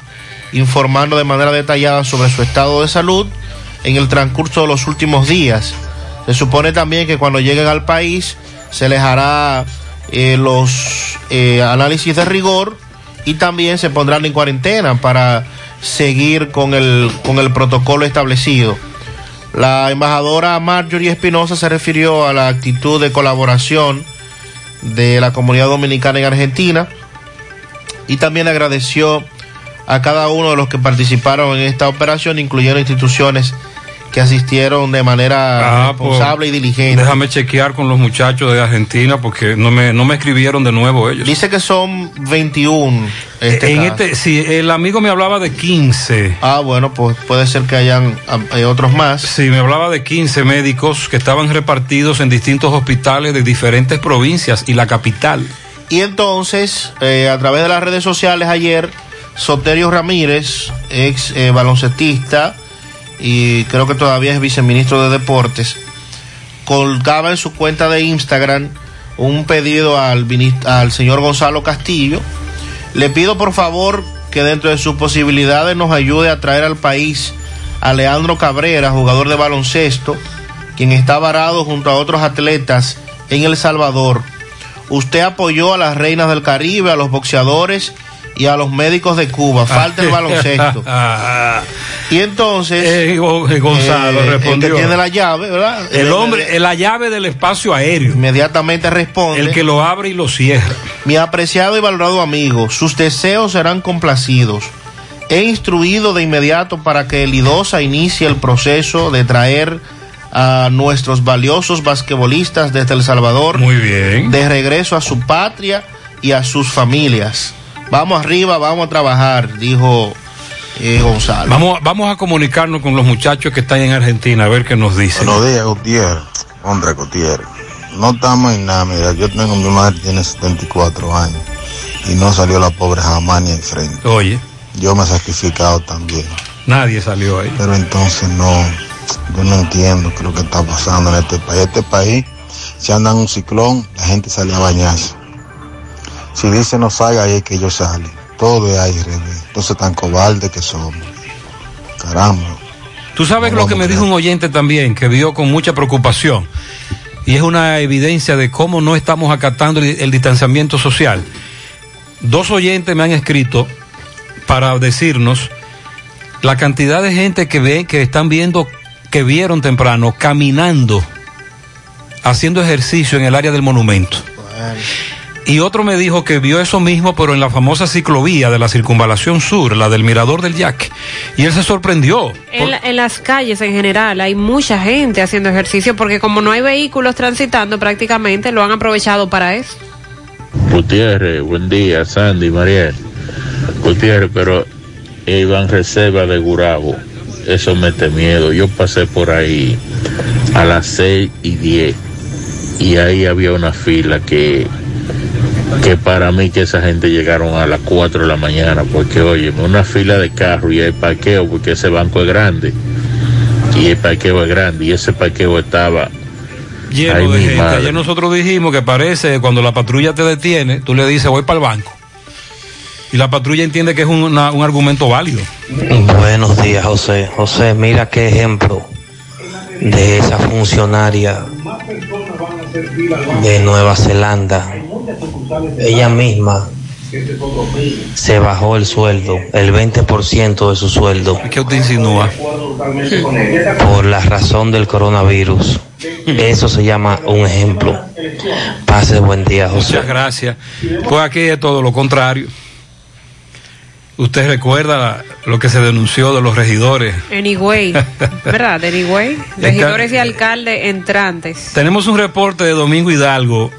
informando de manera detallada sobre su estado de salud en el transcurso de los últimos días. Se supone también que cuando lleguen al país se les hará eh, los eh, análisis de rigor y también se pondrán en cuarentena para seguir con el, con el protocolo establecido. La embajadora Marjorie Espinosa se refirió a la actitud de colaboración de la comunidad dominicana en Argentina y también agradeció a cada uno de los que participaron en esta operación, incluyendo instituciones que asistieron de manera Ah, pues, responsable y diligente. Déjame chequear con los muchachos de Argentina porque no me, no me escribieron de nuevo ellos. Dice que son 21. Este en caso. este, sí, el amigo me hablaba de 15. Ah, bueno, pues puede ser que hayan ah, eh, otros más. Sí, me hablaba de 15 médicos que estaban repartidos en distintos hospitales de diferentes provincias y la capital. Y entonces, eh, a través de las redes sociales ayer, Soterio Ramírez, ex eh, baloncetista y creo que todavía es viceministro de Deportes, colgaba en su cuenta de Instagram un pedido al, señor Gonzalo Castillo. Le pido por favor que dentro de sus posibilidades nos ayude a traer al país a Leandro Cabrera, jugador de baloncesto, quien está varado junto a otros atletas en El Salvador. Usted apoyó a las reinas del Caribe, a los boxeadores y a los médicos de Cuba. Falta el baloncesto. *laughs* y entonces. Eh, Gonzalo eh, respondió. El que tiene la llave, ¿verdad? El hombre, la llave del espacio aéreo. Inmediatamente responde. El que lo abre y lo cierra. Mi apreciado y valorado amigo, sus deseos serán complacidos. He instruido de inmediato para que el IDOSA inicie el proceso de traer a nuestros valiosos basquetbolistas desde El Salvador. Muy bien. De regreso a su patria y a sus familias. Vamos arriba, vamos a trabajar, dijo eh, Gonzalo. Vamos, vamos a comunicarnos con los muchachos que están en Argentina a ver qué nos dicen. Buenos días, Gutiérrez. Hombre, Gutiérrez. No estamos en nada, mira, yo tengo mi madre, tiene 74 años y no salió la pobre jamás ni enfrente. Oye. Yo me he sacrificado también. Nadie salió ahí. Pero entonces no, yo no entiendo qué es lo que está pasando en este país. Este país, si andan un ciclón, la gente sale a bañarse. Si dice no salga, ahí es que ellos salen. Todo es ahí, revés. Entonces tan cobardes que somos. Caramba. Tú sabes No lo que me dijo un oyente también, que vio con mucha preocupación, y es una evidencia de cómo no estamos acatando el, el distanciamiento social. Dos oyentes me han escrito para decirnos la cantidad de gente que ve, que están viendo, que vieron temprano, caminando, haciendo ejercicio en el área del monumento. Y otro me dijo que vio eso mismo, pero en la famosa ciclovía de la circunvalación sur, la del Mirador del Yaque. Y él se sorprendió. En, la- en las calles en general hay mucha gente haciendo ejercicio porque como no hay vehículos transitando prácticamente lo han aprovechado para eso. Gutiérrez, buen día, Sandy, Mariel. Gutiérrez, pero iban reserva de Gurabo, eso mete miedo. Yo pasé por ahí a las 6 y 10 y ahí había una fila que, que para mí que esa gente llegaron a las 4 de la mañana, porque oye, una fila de carro y hay parqueo, porque ese banco es grande y el parqueo es grande y ese parqueo estaba lleno Ay, de gente. madre. Ayer nosotros dijimos que parece cuando la patrulla te detiene, tú le dices voy para el banco. Y la patrulla entiende que es un, una- un argumento válido. Buenos días, José. José, mira qué ejemplo de esa funcionaria de Nueva Zelanda. Ella misma se bajó el sueldo, el 20% de su sueldo, ¿Qué usted insinúa? por la razón del coronavirus. Eso se llama un ejemplo. Pase buen día, José. Muchas gracias. Pues aquí es todo lo contrario. Usted recuerda lo que se denunció de los regidores. Anyway, *laughs* ¿verdad? Anyway, regidores y alcaldes entrantes. Tenemos un reporte de Domingo Hidalgo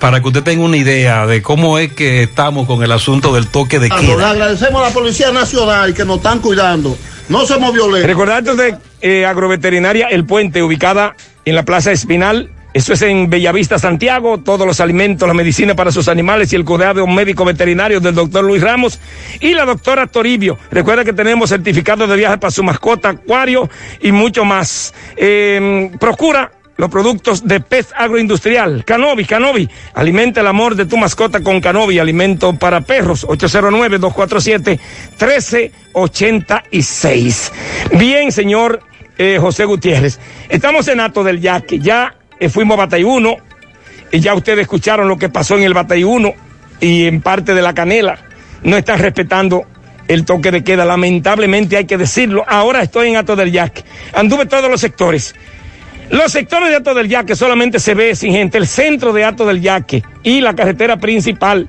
para que usted tenga una idea de cómo es que estamos con el asunto del toque de Le queda. agradecemos a la Policía Nacional que nos están cuidando. No somos violentos. Recordarte de eh, Agroveterinaria El Puente, ubicada en la Plaza Espinal. Esto es en Bellavista, Santiago. Todos los alimentos, la medicina para sus animales y el cuidado médico veterinario del doctor Luis Ramos y la doctora Toribio. Recuerda que tenemos certificado de viaje para su mascota, acuario y mucho más. Eh, procura los productos de pez agroindustrial. Canovi, Canovi. Alimenta el amor de tu mascota con Canovi. Alimento para perros. 809-247-1386. Bien, señor eh, José Gutiérrez. Estamos en Ato del Yaque. Ya eh, fuimos a Batay 1. Y ya ustedes escucharon lo que pasó en el Batay 1 y en parte de la Canela. No están respetando el toque de queda. Lamentablemente hay que decirlo. Ahora estoy en Ato del Yaque. Anduve todos los sectores. Los sectores de Ato del Yaque solamente se ve sin gente. El centro de Ato del Yaque y la carretera principal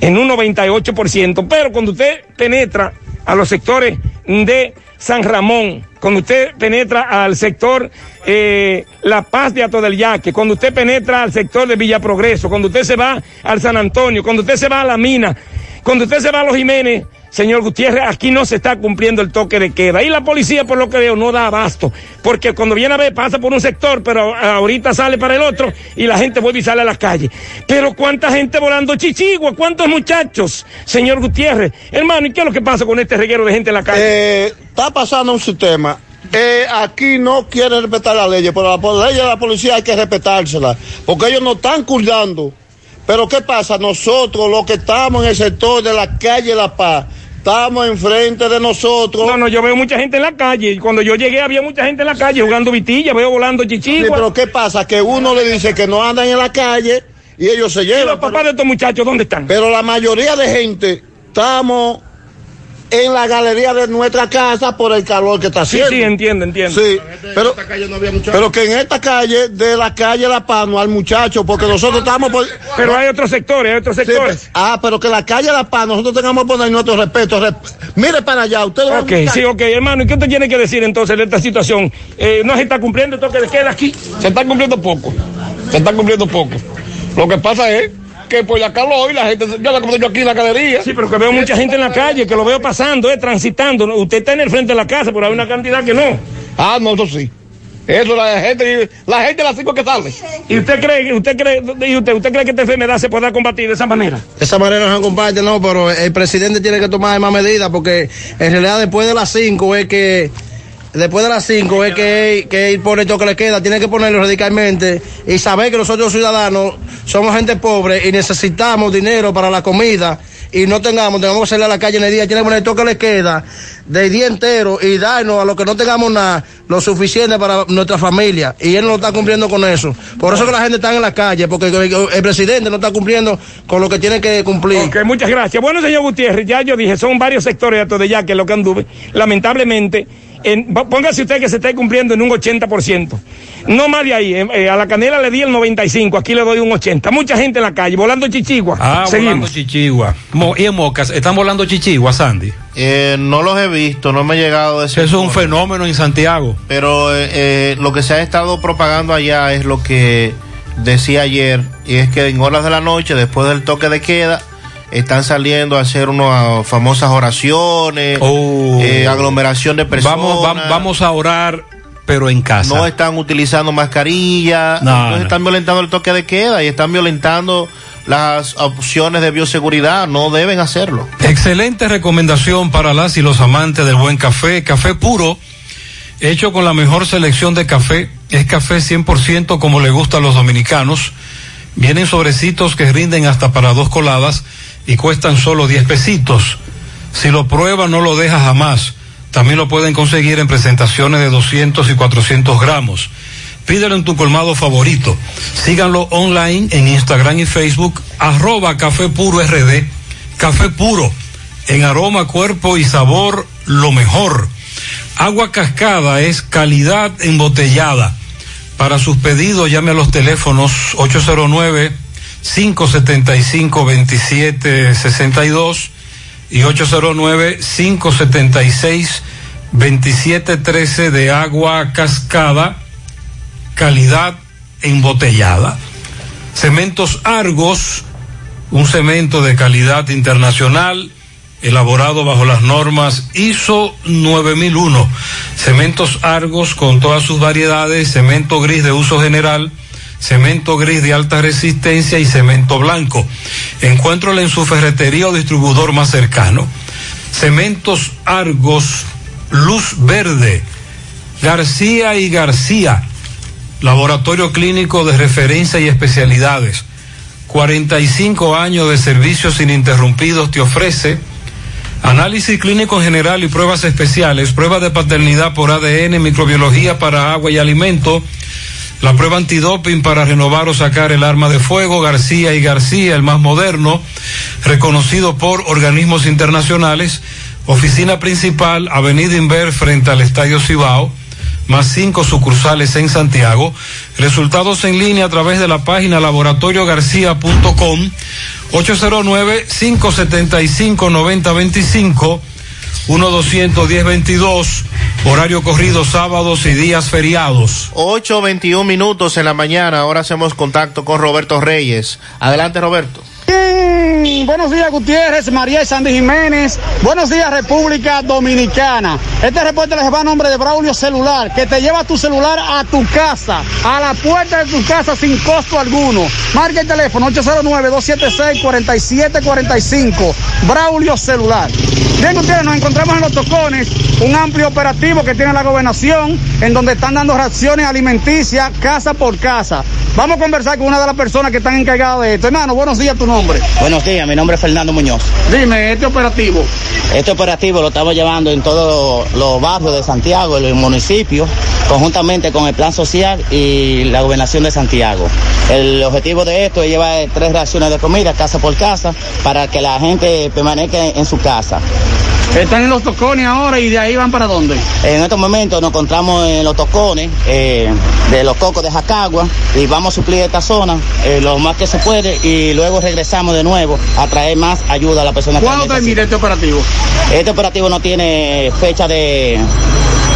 en un 98%. Pero cuando usted penetra a los sectores de San Ramón, cuando usted penetra al sector eh, La Paz de Ato del Yaque, cuando usted penetra al sector de Villa Progreso, cuando usted se va al San Antonio, cuando usted se va a la mina, Cuando usted se va a los Jiménez, señor Gutiérrez, aquí no se está cumpliendo el toque de queda. Y la policía, por lo que veo, no da abasto. Porque cuando viene a ver, pasa por un sector, pero ahorita sale para el otro y la gente vuelve y sale a las calles. Pero cuánta gente volando chichigua, cuántos muchachos, señor Gutiérrez. Hermano, ¿y qué es lo que pasa con este reguero de gente en la calle? Eh, está pasando un sistema. Eh, aquí no quieren respetar las leyes, pero la ley de la policía hay que respetársela, porque ellos no están cuidando. Pero ¿qué pasa? Nosotros, los que estamos en el sector de la calle La Paz, estamos enfrente de nosotros. No, no, yo veo mucha gente en la calle. Cuando yo llegué había mucha gente en la calle jugando vitilla, veo volando chichigua. Sí, pero ¿qué pasa? Que uno le dice que no andan en la calle y ellos se llevan. ¿Y los papás de estos muchachos dónde están? Pero la mayoría de gente estamos en la galería de nuestra casa por el calor que está haciendo. Sí, sí, entiendo, entiendo. Sí, pero, pero que en esta calle, de la calle La Paz, no hay muchachos, porque nosotros estamos por... Pero hay otros sectores, hay otros sectores. ah, pero que la calle La Paz, nosotros tengamos que poner nuestro respeto. Mire para allá, usted Ok, sí, ok, hermano, ¿y qué usted tiene que decir entonces de esta situación? Eh, no se está cumpliendo esto que queda aquí, se está cumpliendo poco, se está cumpliendo poco. Lo que pasa es que por la calor y la gente, yo la como yo aquí en la galería. Sí, pero que veo mucha gente en la calle, que lo veo pasando, eh, transitando. Usted está en el frente de la casa, pero hay una cantidad que no. Ah, no, eso sí. Eso la gente, la gente las cinco que sale. ¿Y usted cree, usted cree, y usted, usted cree que esta enfermedad se pueda combatir de esa manera? De esa manera no se combate, no, pero el presidente tiene que tomar más medidas porque en realidad después de las cinco es que después de las 5 es que, que ir por esto que le queda, tiene que ponerlo radicalmente y saber que nosotros ciudadanos somos gente pobre y necesitamos dinero para la comida y no tengamos, tengamos que salir a la calle en el día, tiene que poner esto que le queda del día entero y darnos a los que no tengamos nada lo suficiente para nuestra familia y él no está cumpliendo con eso. Por eso que la gente está en la calle, porque el presidente no está cumpliendo con lo que tiene que cumplir. Ok, muchas gracias. Bueno, señor Gutiérrez, ya yo dije, son varios sectores de ya que lo que anduve. Lamentablemente, en, póngase usted que se esté cumpliendo en un 80%. No más de ahí. Eh, a la canela le di el 95, aquí le doy un 80. Mucha gente en la calle, volando chichigua. Ah, volando chichigua. y en Mocas, ¿están volando chichigua, Sandy? Eh, no los he visto, no me he llegado ese. Eso es un fenómeno en Santiago. Pero eh, lo que se ha estado propagando allá es lo que decía ayer, y es que en horas de la noche, después del toque de queda, están saliendo a hacer unas famosas oraciones, oh. eh, aglomeración de personas. Vamos, vamos a orar, pero en casa. No están utilizando mascarilla, no, están violentando el toque de queda y están violentando las opciones de bioseguridad, no deben hacerlo. Excelente recomendación para las y los amantes del buen café, café puro, hecho con la mejor selección de café, es café 100% como le gusta a los dominicanos, vienen sobrecitos que rinden hasta para dos coladas, y cuestan solo 10 pesitos. Si lo prueba no lo deja jamás. También lo pueden conseguir en presentaciones de 200 y 400 gramos. Pídelo en tu colmado favorito. Síganlo online en Instagram y Facebook, arroba Café Puro RD. Café Puro, en aroma, cuerpo y sabor, lo mejor. Agua cascada es calidad embotellada. Para sus pedidos llame a los teléfonos 809 575-2762 y 809-576-2713 de agua cascada, calidad embotellada. Cementos Argos, un cemento de calidad internacional, elaborado bajo las normas ISO 9001. Cementos Argos con todas sus variedades, cemento gris de uso general, cemento gris de alta resistencia y cemento blanco. Encuéntralo en su ferretería o distribuidor más cercano. Cementos Argos, Luz Verde, García y García, Laboratorio Clínico de Referencia y Especialidades. 45 años de servicios ininterrumpidos te ofrece análisis clínico general y pruebas especiales, pruebas de paternidad por ADN, microbiología para agua y alimento la prueba antidoping para renovar o sacar el arma de fuego, García y García, el más moderno, reconocido por organismos internacionales, oficina principal, Avenida Inver frente al Estadio Cibao, más cinco sucursales en Santiago, resultados en línea a través de la página laboratoriogarcía.com, 809-575-9025, 1-210-22, horario corrido sábados y días feriados. 8.21 minutos en la mañana, ahora hacemos contacto con Roberto Reyes. Adelante Roberto. Mm, buenos días, Gutiérrez, María y Sandy Jiménez. Buenos días, República Dominicana. Este reporte les va a nombre de Braulio Celular, que te lleva tu celular a tu casa, a la puerta de tu casa sin costo alguno. Marca el teléfono 809-276-4745. Braulio Celular. Bien, Gutiérrez, nos encontramos en Los Tocones, un amplio operativo que tiene la gobernación, en donde están dando raciones alimenticias casa por casa. Vamos a conversar con una de las personas que están encargadas de esto. Hermano, buenos días, tu nombre. Buenos días, mi nombre es Fernando Muñoz. Dime, este operativo. Este operativo lo estamos llevando en todos los barrios de Santiago, el municipio, conjuntamente con el Plan Social y la Gobernación de Santiago. El objetivo de esto es llevar tres raciones de comida casa por casa para que la gente permanezca en su casa. Están en los tocones ahora y de ahí van para dónde? En estos momentos nos encontramos en los tocones eh, de los cocos de Jacagua y vamos a suplir esta zona eh, lo más que se puede y luego regresamos de nuevo a traer más ayuda a la persona ¿Cuándo termina este operativo? Este operativo no tiene fecha de,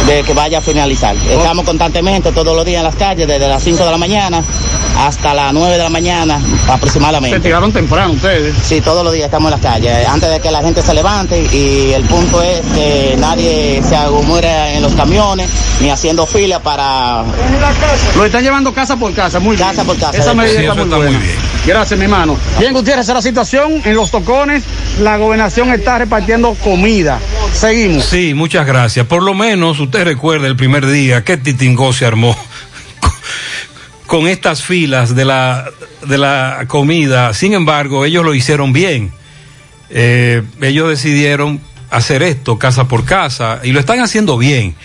de que vaya a finalizar. Estamos constantemente todos los días en las calles desde las 5 de la mañana hasta las 9 de la mañana aproximadamente. ¿Se tiraron temprano ustedes? Sí, todos los días estamos en las calles, antes de que la gente se levante y el punto es que nadie se agumure en los camiones ni haciendo fila para... Lo están llevando casa por casa, muy casa bien. por casa. Esa medida Sí, está eso muy está muy bien. Gracias, mi hermano. Bien, Gutiérrez, esa es la situación en los tocones. La gobernación está repartiendo comida. Seguimos. Sí, muchas gracias. Por lo menos usted recuerda el primer día que Titingó se armó con estas filas de la, de la comida. Sin embargo, ellos lo hicieron bien. Eh, ellos decidieron hacer esto casa por casa y lo están haciendo bien.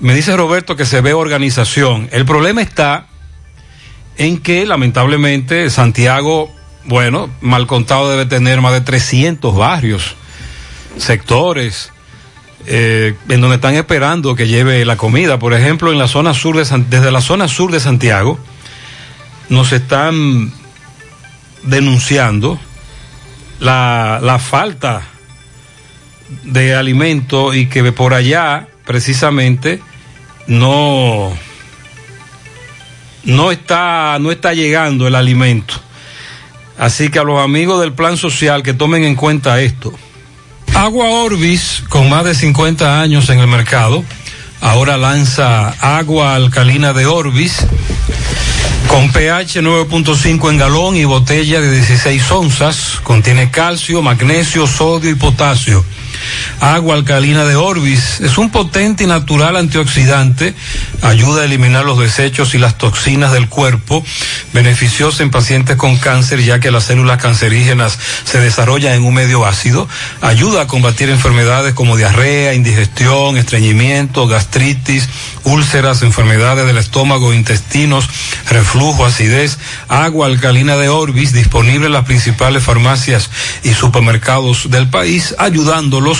Me dice Roberto que se ve organización. El problema está en que lamentablemente Santiago, bueno, mal contado debe tener más de 300 barrios, sectores, eh, en donde están esperando que lleve la comida. Por ejemplo, en la zona sur de San- desde la zona sur de Santiago nos están denunciando la, la falta de alimento y que por allá precisamente no no está no está llegando el alimento. Así que a los amigos del plan social que tomen en cuenta esto. Agua Orbis, con más de 50 años en el mercado, ahora lanza agua alcalina de Orbis con pH 9.5 en galón y botella de 16 onzas. Contiene calcio, magnesio, sodio y potasio. Agua alcalina de Orbis es un potente y natural antioxidante. Ayuda a eliminar los desechos y las toxinas del cuerpo. Beneficiosa en pacientes con cáncer ya que las células cancerígenas se desarrollan en un medio ácido. Ayuda a combatir enfermedades como diarrea, indigestión, estreñimiento, gastritis, úlceras, enfermedades del estómago, intestinos, reflujo, acidez. Agua alcalina de Orbis disponible en las principales farmacias y supermercados del país, ayudándolos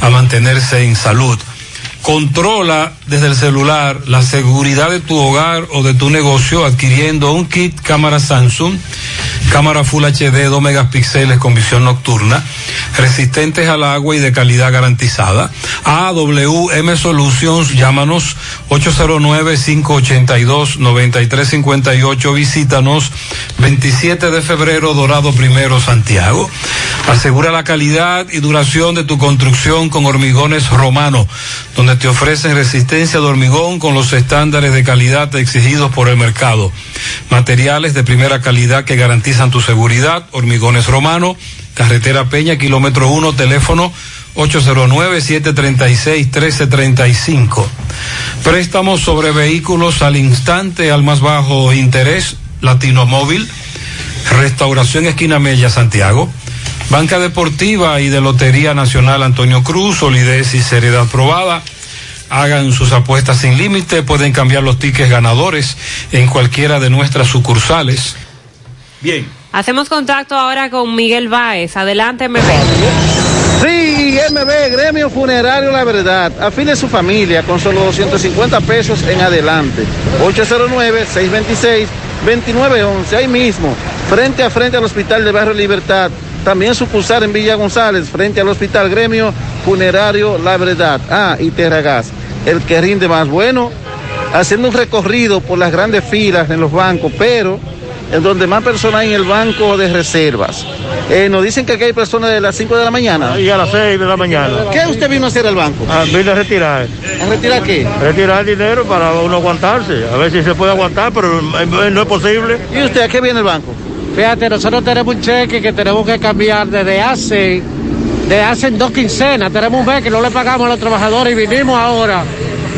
a mantenerse en salud. Controla desde el celular la seguridad de tu hogar o de tu negocio adquiriendo un kit cámara Samsung, cámara Full HD 2 megapíxeles con visión nocturna, resistentes al agua y de calidad garantizada. AWM Solutions, llámanos 809-582-9358, visítanos 27 de febrero, Dorado Primero, Santiago. Asegura la calidad y duración de tu construcción con hormigones romano, donde te ofrecen resistencia de hormigón con los estándares de calidad exigidos por el mercado. Materiales de primera calidad que garantizan tu seguridad, hormigones romano, carretera Peña, kilómetro 1, teléfono 809-736-1335. Préstamos sobre vehículos al instante, al más bajo interés, Latino Móvil, Restauración Esquina Mella, Santiago. Banca Deportiva y de Lotería Nacional Antonio Cruz, solidez y seriedad probada. Hagan sus apuestas sin límite, pueden cambiar los tickets ganadores en cualquiera de nuestras sucursales. Bien. Hacemos contacto ahora con Miguel Báez. Adelante, MB. Sí, MB, Gremio Funerario La Verdad. Afile su familia con solo 250 pesos en adelante. 809-626-2911. Ahí mismo, frente a frente al Hospital de Barrio Libertad. También sucursal en Villa González, frente al Hospital Gremio Funerario La Verdad. Ah, y Terragas, el que rinde más bueno, haciendo un recorrido por las grandes filas en los bancos, pero en donde más personas hay en el banco de reservas. Eh, nos dicen que aquí hay personas de las 5 de la mañana. Y a las 6 de la mañana. ¿Qué usted vino a hacer al banco? Ah, vine a retirar. ¿A retirar qué? Retirar dinero para uno aguantarse. A ver si se puede aguantar, pero eh, no es posible. ¿Y usted a qué viene el banco? Fíjate, nosotros tenemos un cheque que tenemos que cambiar desde hace, desde hace dos quincenas. Tenemos un mes que no le pagamos a los trabajadores y vinimos ahora.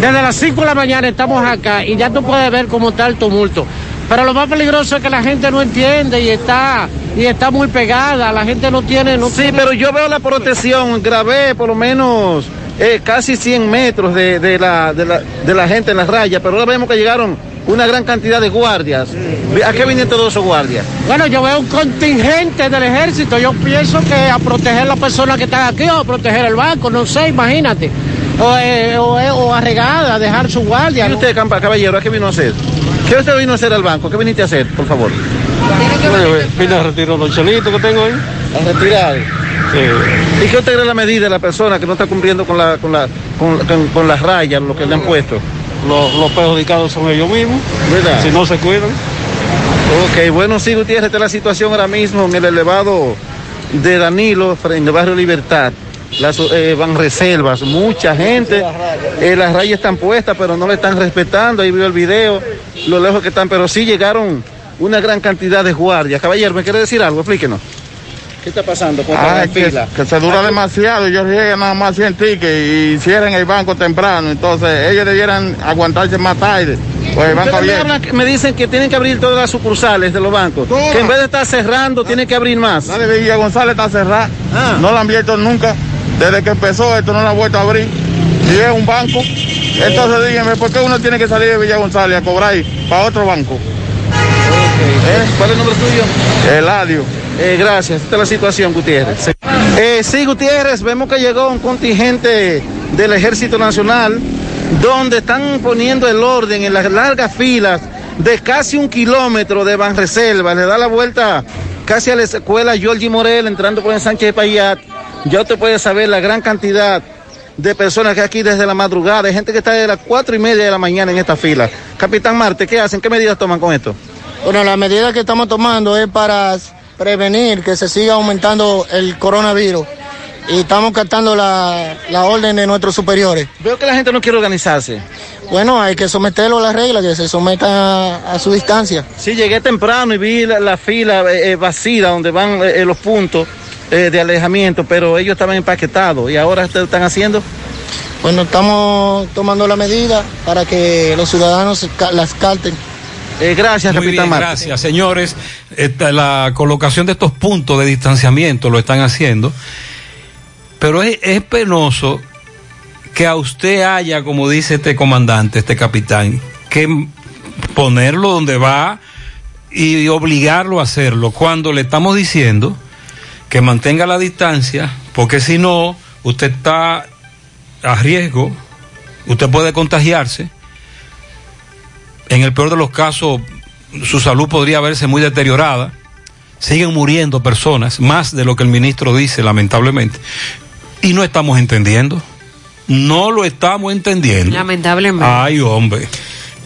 Desde las 5 de la mañana estamos acá y ya tú puedes ver cómo está el tumulto. Pero lo más peligroso es que la gente no entiende y está y está muy pegada. La gente no tiene. No sí, pero yo veo la protección. Grabé por lo menos eh, casi 100 metros de, de, la, de, la, de la gente en la raya, pero ahora vemos que llegaron una gran cantidad de guardias. ¿A qué vienen todos esos guardias? Bueno, yo veo un contingente del ejército. Yo pienso que a proteger a las personas que están aquí o a proteger el banco, no sé, imagínate. O, eh, o, eh, o arregada, a dejar su guardia. ¿Y usted, caballero, a qué vino a hacer? ¿Qué usted vino a hacer al banco? ¿Qué viniste a hacer, por favor? Vine a retirar los chelitos que tengo ahí. ¿A retirar? Sí. ¿Y qué usted cree la medida de la persona que no está cumpliendo con, la, con, la, con, con, con las rayas, lo que le han puesto? Los, los perjudicados son ellos mismos. ¿Verdad? Si no se cuidan. Ok, bueno, sí, Gutiérrez, esta es la situación ahora mismo en el elevado de Danilo, en el barrio Libertad. Las eh, van reservas, mucha gente, eh, las rayas están puestas, pero no le están respetando. Ahí vio el video, lo lejos que están, pero sí llegaron una gran cantidad de guardias. Caballero, ¿me quiere decir algo? Explíquenos. ¿Qué está pasando Ah, que, que se dura demasiado, ellos llegan nada más 100 tickets y cierran el banco temprano, entonces ellos debieran aguantarse más tarde. Pues el banco Ustedes me, abierto. hablan- me dicen que tienen que abrir todas las sucursales de los bancos. Que en vez de estar cerrando, tienen que abrir más. La de Villa González está cerrada, no la han abierto nunca. Desde que empezó esto no la han vuelto a abrir. Y es un banco. Entonces díganme, ¿por qué uno tiene que salir de Villa González a cobrar para otro banco? ¿Eh? ¿Cuál es el nombre tuyo? Eladio. Eh, gracias, esta es la situación, Gutiérrez. Eh, sí, Gutiérrez, vemos que llegó un contingente del Ejército Nacional donde están poniendo el orden en las largas filas de casi un kilómetro de Banreserva. Le da la vuelta casi a la escuela Giorgi Morel, entrando por el Sánchez de Payat. Ya usted puede saber la gran cantidad de personas que aquí desde la madrugada, hay gente que está desde las cuatro y media de la mañana en esta fila. Capitán Marte, ¿qué hacen? ¿Qué medidas toman con esto? Bueno, la medida que estamos tomando es para prevenir que se siga aumentando el coronavirus y estamos captando la, la orden de nuestros superiores. Veo que la gente no quiere organizarse. Bueno, hay que someterlo a las reglas, que se sometan a, a su distancia. Sí, llegué temprano y vi la, la fila eh, eh, vacía donde van eh, los puntos eh, de alejamiento, pero ellos estaban empaquetados y ahora ustedes están haciendo. Bueno, estamos tomando la medida para que los ciudadanos las calten. Eh, gracias, Muy bien, gracias, señores. Esta- la colocación de estos puntos de distanciamiento lo están haciendo, pero es, es penoso que a usted haya, como dice este comandante, este capitán, que ponerlo donde va y obligarlo a hacerlo, cuando le estamos diciendo que mantenga la distancia, porque si no, usted está a riesgo, usted puede contagiarse en el peor de los casos, su salud podría verse muy deteriorada. Siguen muriendo personas, más de lo que el ministro dice, lamentablemente. Y no estamos entendiendo. No lo estamos entendiendo. Lamentablemente. Ay, hombre.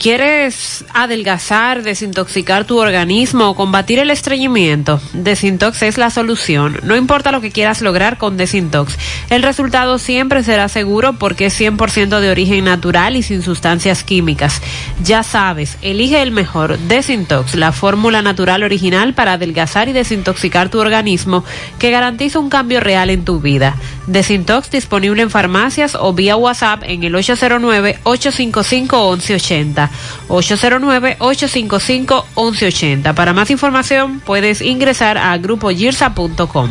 ¿Quieres adelgazar, desintoxicar tu organismo o combatir el estreñimiento? Desintox es la solución. No importa lo que quieras lograr con Desintox. El resultado siempre será seguro porque es 100% de origen natural y sin sustancias químicas. Ya sabes, elige el mejor. Desintox, la fórmula natural original para adelgazar y desintoxicar tu organismo que garantiza un cambio real en tu vida. Desintox disponible en farmacias o vía WhatsApp en el 809-855-1180. 809-855-1180. Para más información puedes ingresar a grupogirsa.com.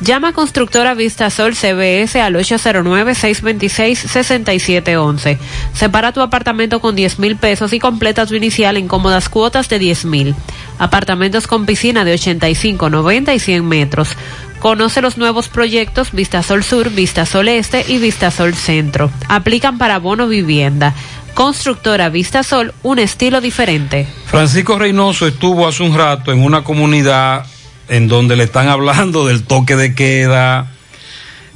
Llama a Constructora Vistasol CBS al 809-626-6711. Separa tu apartamento con 10 mil pesos y completa tu inicial en cómodas cuotas de 10 mil. Apartamentos con piscina de 85, 90 y 100 metros. Conoce los nuevos proyectos Vistasol Sur, Vistasol Este y Vistasol Centro. Aplican para bono vivienda. Constructora Vistasol, un estilo diferente. Francisco Reynoso estuvo hace un rato en una comunidad en donde le están hablando del toque de queda,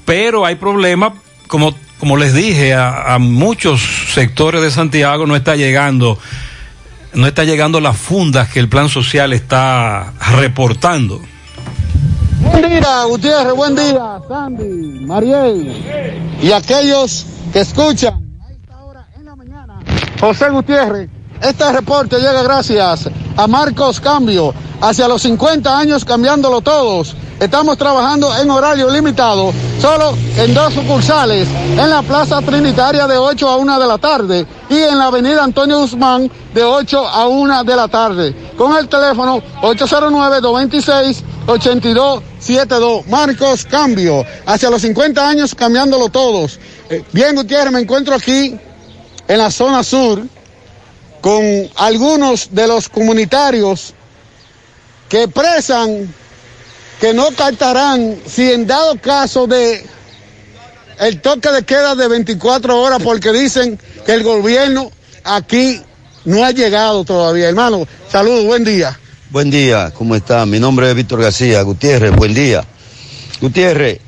pero hay problemas, como, como les dije, a, a muchos sectores de Santiago no está llegando no está llegando las fundas que el plan social está reportando. Buen día, Gutiérrez, buen día, Sandy, Mariel y aquellos que escuchan José Gutiérrez, este reporte llega gracias a Marcos Cambio, hacia los 50 años cambiándolo todos. Estamos trabajando en horario limitado, solo en dos sucursales, en la Plaza Trinitaria de 8 a 1 de la tarde y en la Avenida Antonio Guzmán de 8 a 1 de la tarde, con el teléfono 809-226-8272. Marcos Cambio, hacia los 50 años cambiándolo todos. Eh, bien, Gutiérrez, me encuentro aquí en la zona sur con algunos de los comunitarios que expresan que no captarán si en dado caso de el toque de queda de 24 horas porque dicen que el gobierno aquí no ha llegado todavía. Hermano, saludos, buen día. Buen día, ¿cómo está? Mi nombre es Víctor García Gutiérrez, buen día. Gutiérrez,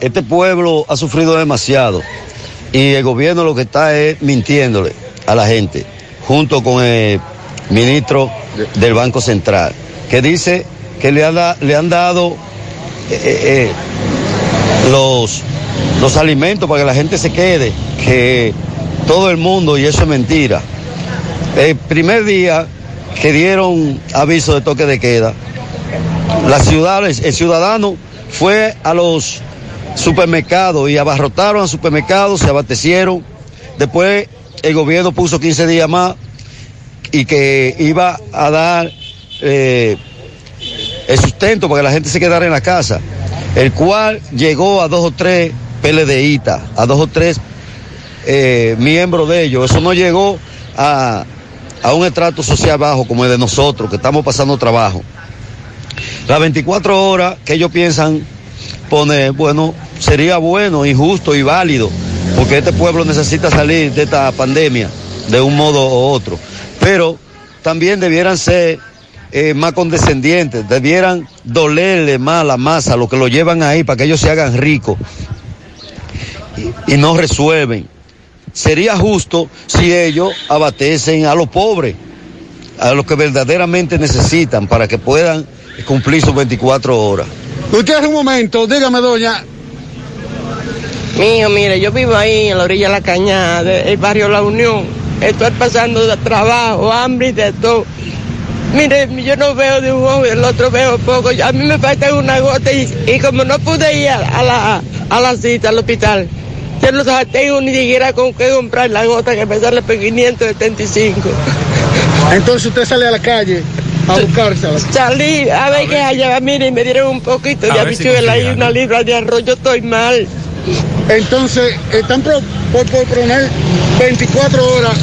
este pueblo ha sufrido demasiado y el gobierno lo que está es mintiéndole a la gente, junto con el ministro del Banco Central, que dice que le, ha le han dado eh, eh, los, los alimentos para que la gente se quede, que todo el mundo, y eso es mentira. El primer día que dieron aviso de toque de queda, el ciudadano fue a los supermercados y abarrotaron a supermercados, se abastecieron. Después el gobierno puso 15 días más y que iba a dar eh, el sustento para que la gente se quedara en la casa, el cual llegó a dos o tres PLDistas, a dos o tres eh, miembros de ellos. Eso no llegó a, a un estrato social bajo como el de nosotros, que estamos pasando trabajo. Las 24 horas que ellos piensan poner, bueno, sería bueno y justo y válido, porque este pueblo necesita salir de esta pandemia de un modo u otro. Pero también debieran ser eh, más condescendientes, debieran dolerle más la masa, a lo que lo llevan ahí para que ellos se hagan ricos y, no resuelven. Sería justo si ellos abatecen a los pobres, a los que verdaderamente necesitan para que puedan cumplir sus 24 horas. Usted un momento, dígame, doña. Mío, mire, yo vivo ahí en la orilla de la cañada, del barrio La Unión. Estoy pasando de trabajo, hambre y de todo. Mire, yo no veo de un ojo y el otro veo poco. A mí me falta una gota y, y como no pude ir a, la, a la cita al hospital, yo no tengo ni siquiera con qué comprar la gota que me sale por 575. Entonces usted sale a la calle a buscársela. Salí a ver qué allá, mire, y me dieron un poquito de habichuela y una libra de arroz. Yo estoy mal. Entonces, están por, por, por poner 24 horas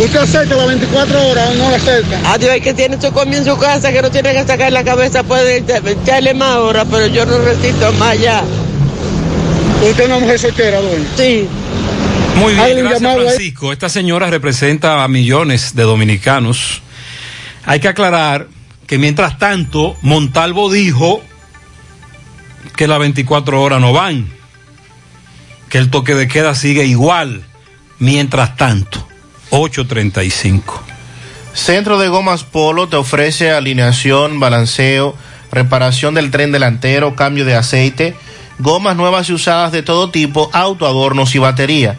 ¿Usted acepta las 24 horas o no la acepta? Adiós, hay que tiene su comida en su casa, que no tiene que sacar la cabeza, puede echarle más horas, pero yo no resisto más ya. ¿Usted es una mujer soltera, doña? Sí. Muy bien, gracias Francisco. Esta señora representa a millones de dominicanos. Hay que aclarar que mientras tanto, Montalvo dijo que las 24 horas no van, que el toque de queda sigue igual, mientras tanto. 835. Centro de Gomas Polo te ofrece alineación, balanceo, reparación del tren delantero, cambio de aceite, gomas nuevas y usadas de todo tipo, auto, adornos y batería.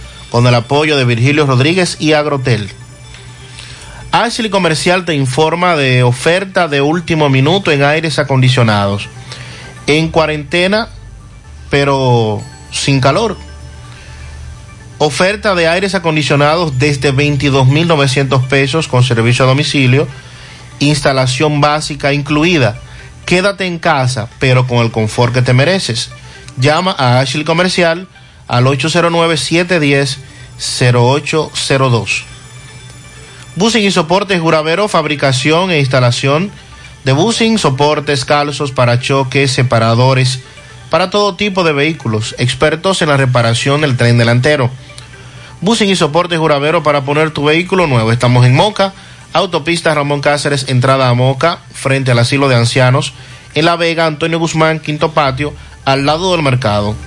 con el apoyo de Virgilio Rodríguez y Agrotel. Ashley Comercial te informa de oferta de último minuto en aires acondicionados. En cuarentena, pero sin calor Oferta de aires acondicionados desde 22.900 pesos con servicio a domicilio. Instalación básica incluida. Quédate en casa, pero con el confort que te mereces. Llama a Ashley Comercial al 809-710-0802. Busing y soportes Juravero, fabricación e instalación de busing, soportes, calzos, parachoques, separadores, para todo tipo de vehículos, expertos en la reparación del tren delantero. Busing y soportes Juravero para poner tu vehículo nuevo. Estamos en Moca, autopista Ramón Cáceres, entrada a Moca, frente al asilo de ancianos, en La Vega, Antonio Guzmán, Quinto Patio, al lado del mercado.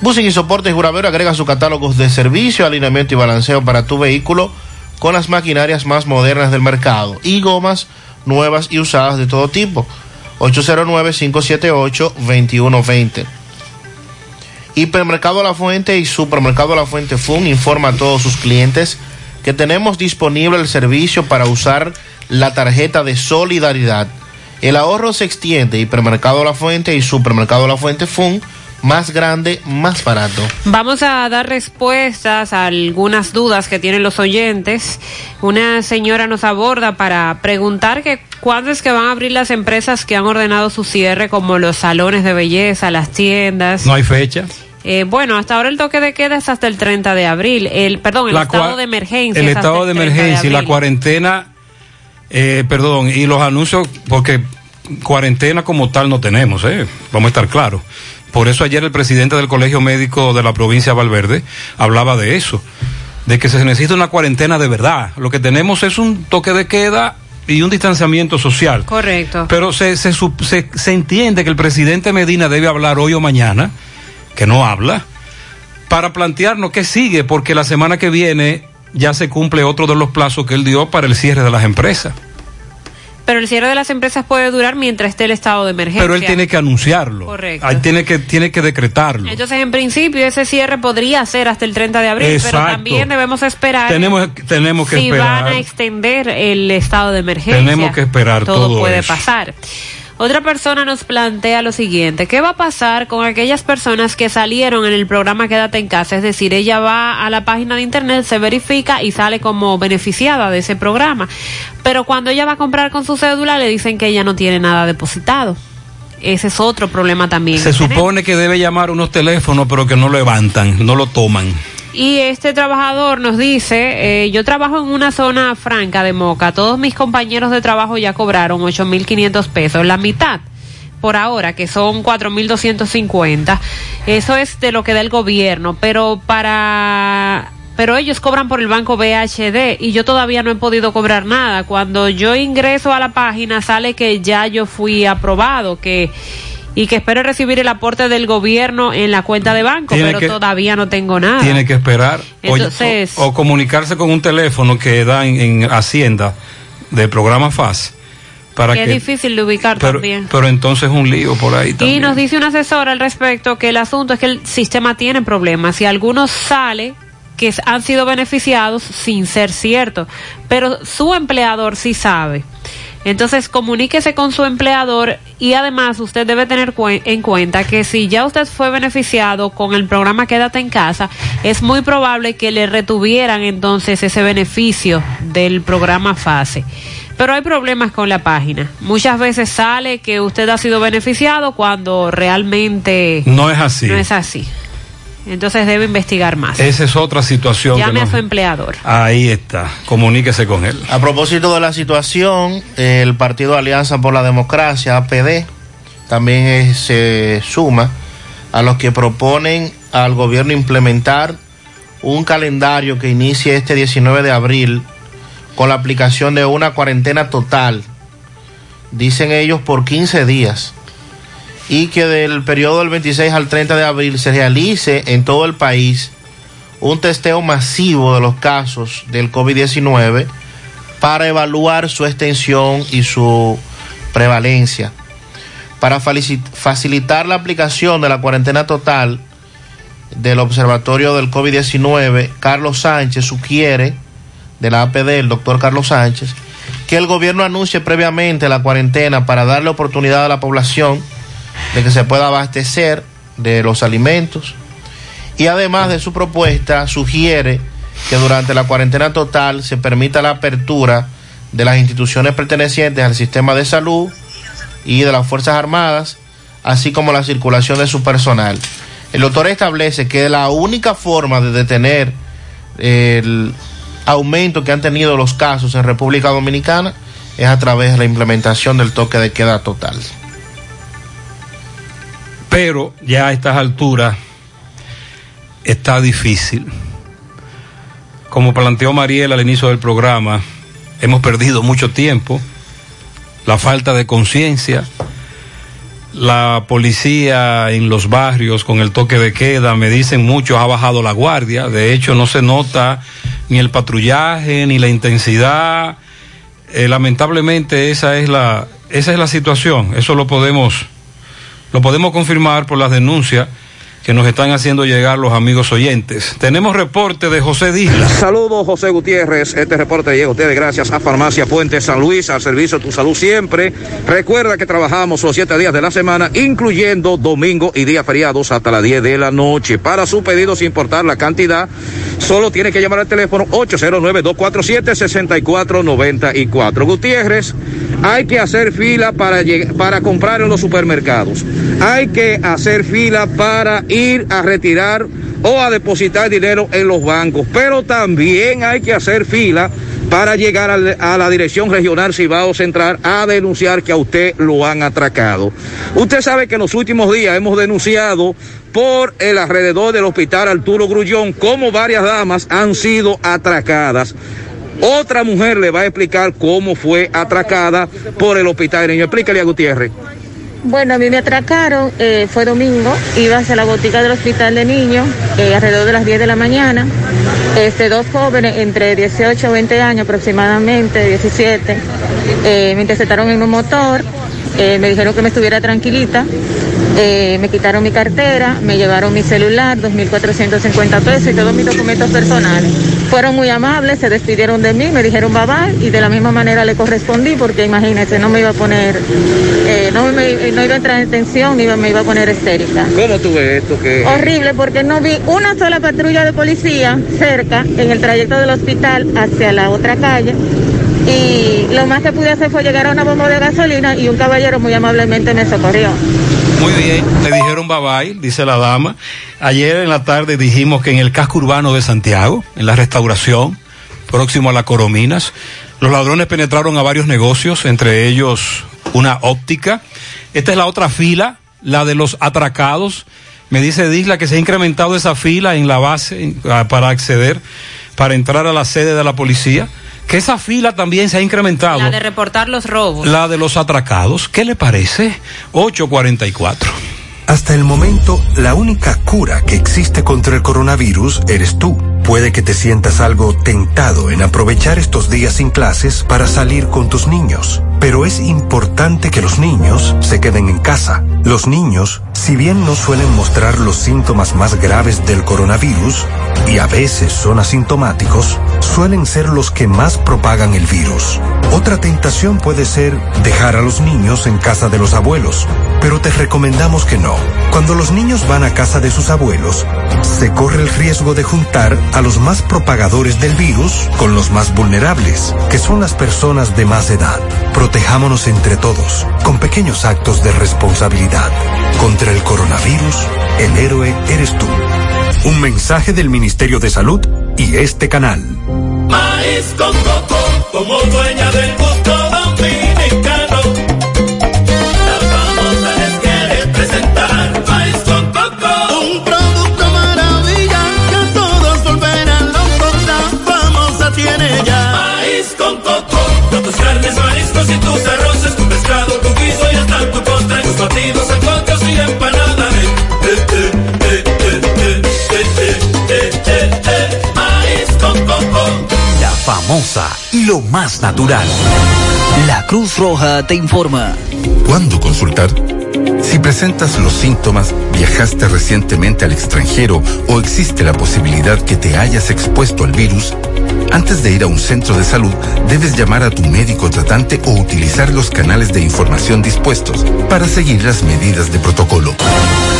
Busing y soportes Juravero agrega sus catálogos de servicio, alineamiento y balanceo para tu vehículo con las maquinarias más modernas del mercado y gomas nuevas y usadas de todo tipo. 809-578-2120. Hipermercado La Fuente y Supermercado La Fuente Fun informa a todos sus clientes que tenemos disponible el servicio para usar la tarjeta de solidaridad. El ahorro se extiende. Hipermercado La Fuente y Supermercado La Fuente Fun más grande, más barato. Vamos a dar respuestas a algunas dudas que tienen los oyentes. Una señora nos aborda para preguntar que cuándo es que van a abrir las empresas que han ordenado su cierre, como los salones de belleza, las tiendas. No hay fecha. Eh, bueno, hasta ahora el toque de queda es hasta el 30 de abril. El, perdón, el La estado de emergencia. El es hasta estado de 30 emergencia y la cuarentena, eh, perdón, y los anuncios, porque cuarentena como tal no tenemos, ¿eh? vamos a estar claros. Por eso ayer el presidente del Colegio Médico de la provincia de Valverde hablaba de eso, de que se necesita una cuarentena de verdad. Lo que tenemos es un toque de queda y un distanciamiento social. Correcto. Pero se, se, se- se entiende que el presidente Medina debe hablar hoy o mañana, que no habla, para plantearnos qué sigue, porque la semana que viene ya se cumple otro de los plazos que él dio para el cierre de las empresas. Pero el cierre de las empresas puede durar mientras esté el estado de emergencia. Pero él tiene que anunciarlo. Correcto. Ahí tiene que, tiene que decretarlo. Entonces, en principio, ese cierre podría ser hasta el 30 de abril, pero Exacto. también debemos esperar Tenemos, tenemos que si esperar. van a extender el estado de emergencia. Tenemos que esperar todo puede eso. pasar. Otra persona nos plantea lo siguiente, ¿qué va a pasar con aquellas personas que salieron en el programa Quédate en casa? Es decir, ella va a la página de internet, se verifica y sale como beneficiada de ese programa. Pero cuando ella va a comprar con su cédula le dicen que ella no tiene nada depositado. Ese es otro problema también. Se supone que debe llamar unos teléfonos, pero que no levantan, no lo toman. Y este trabajador nos dice, eh, yo trabajo en una zona franca de Moca, todos mis compañeros de trabajo ya cobraron 8.500 pesos, la mitad por ahora, que son 4.250. Eso es de lo que da el gobierno, pero para... Pero ellos cobran por el banco BHD y yo todavía no he podido cobrar nada. Cuando yo ingreso a la página sale que ya yo fui aprobado, que y que espero recibir el aporte del gobierno en la cuenta de banco, Tiene pero que- todavía no tengo nada. Tiene que esperar. O- Entonces- o, o comunicarse con un teléfono que da en, en Hacienda del programa FAS. Para que que, es difícil de ubicar pero, también. pero entonces es un lío por ahí Y también. nos dice un asesor al respecto que el asunto es que el sistema tiene problemas y algunos sale que han sido beneficiados sin ser cierto, pero su empleador sí sabe. Entonces comuníquese con su empleador y además usted debe tener en cuenta que si ya usted fue beneficiado con el programa Quédate en casa, es muy probable que le retuvieran entonces ese beneficio del programa FASE. Pero hay problemas con la página. Muchas veces sale que usted ha sido beneficiado cuando realmente No es así. no es así. Entonces debe investigar más. Esa es otra situación. que Llame a su empleador. Ahí está. Comuníquese con él. A propósito de la situación, el Partido Alianza por la Democracia, APD, también se suma a los que proponen al gobierno implementar un calendario que inicie este 19 de abril con la aplicación de una cuarentena total, dicen ellos por 15 días, y que del periodo del 26 al 30 de abril se realice en todo el país un testeo masivo de los casos del COVID-19 para evaluar su extensión y su prevalencia. Para facilitar la aplicación de la cuarentena total del Observatorio del COVID-19, Carlos Sánchez sugiere, de la APD, el doctor Carlos Sánchez, que el gobierno anuncie previamente la cuarentena para darle oportunidad a la población de que se pueda abastecer de los alimentos, y además de su propuesta sugiere que durante la cuarentena total se permita la apertura de las instituciones pertenecientes al sistema de salud y de las Fuerzas Armadas, así como la circulación de su personal. El doctor establece que la única forma de detener el- aumento que han tenido los casos en República Dominicana es a través de la implementación del toque de queda total. Pero ya a estas alturas está difícil. Como planteó Mariela al inicio del programa, hemos perdido mucho tiempo, la falta de conciencia, la policía en los barrios con el toque de queda, me dicen muchos, ha bajado la guardia, de hecho no se nota ni el patrullaje, ni la intensidad, eh, lamentablemente esa es la, esa es la situación, eso lo podemos, lo podemos confirmar por las denuncias que nos están haciendo llegar los amigos oyentes. Tenemos reporte de José Disla. Saludos, José Gutiérrez. Este reporte llega a ustedes gracias a Farmacia Puente San Luis, al servicio de tu salud siempre. Recuerda que trabajamos los siete días de la semana, incluyendo domingo y días feriados hasta las 10 de la noche. Para su pedido, sin importar la cantidad, solo tiene que llamar al teléfono 809-247-6494. Gutiérrez, hay que hacer fila para, para comprar en los supermercados. Hay que hacer fila para ir a retirar o a depositar dinero en los bancos, pero también hay que hacer fila para llegar a la Dirección Regional Cibao Central a denunciar que a usted lo han atracado. Usted sabe que en los últimos días hemos denunciado por el alrededor del hospital Arturo Grullón como varias damas han sido atracadas. Otra mujer le va a explicar cómo fue atracada por el hospital. Explícale a Gutiérrez. Bueno, a mí me atracaron, eh, fue domingo, iba hacia la botica del hospital de niños, eh, alrededor de las 10 de la mañana. Este, dos jóvenes entre 18 y 20 años aproximadamente, 17, eh, me interceptaron en un motor, me dijeron que me estuviera tranquilita, me quitaron mi cartera, me llevaron mi celular, 2.450 pesos y todos mis documentos personales. Fueron muy amables, se despidieron de mí, me dijeron bye bye y de la misma manera le correspondí porque imagínense, no me iba a poner, no, me, no iba a entrar en tensión ni me iba a poner histérica. ¿Cómo tú ves esto? Que... Horrible porque no vi una sola patrulla de policía cerca en el trayecto del hospital hacia la otra calle y lo más que pude hacer fue llegar a una bomba de gasolina y un caballero muy amablemente me socorrió. Muy bien, le dijeron bye bye, dice la dama. Ayer en la tarde dijimos que en el casco urbano de Santiago, en la restauración, próximo a la Corominas, los ladrones penetraron a varios negocios, entre ellos una óptica. Esta es la otra fila, la de los atracados. Me dice Disla que se ha incrementado esa fila en la base para acceder, para entrar a la sede de la policía que esa fila también se ha incrementado. La de reportar los robos. La de los atracados. ¿Qué le parece? 844. Hasta el momento, la única cura que existe contra el coronavirus eres tú. Puede que te sientas algo tentado en aprovechar estos días sin clases para salir con tus niños, pero es importante que los niños se queden en casa. Los niños, si bien no suelen mostrar los síntomas más graves del coronavirus, y a veces son asintomáticos, suelen ser los que más propagan el virus. Otra tentación puede ser dejar a los niños en casa de los abuelos, pero te recomendamos que no. Cuando los niños van a casa de sus abuelos, se corre el riesgo de juntar a los más propagadores del virus con los más vulnerables, que son las personas de más edad. Protejámonos entre todos, con pequeños actos de responsabilidad. Contra el coronavirus, el héroe eres tú. Un mensaje del Ministerio de Salud y este canal. Maíz con coco, como dueña del gusto Famosa, lo más natural. La Cruz Roja te informa. ¿Cuándo consultar? Si presentas los síntomas, viajaste recientemente al extranjero o existe la posibilidad que te hayas expuesto al virus, antes de ir a un centro de salud, debes llamar a tu médico tratante o utilizar los canales de información dispuestos para seguir las medidas de protocolo.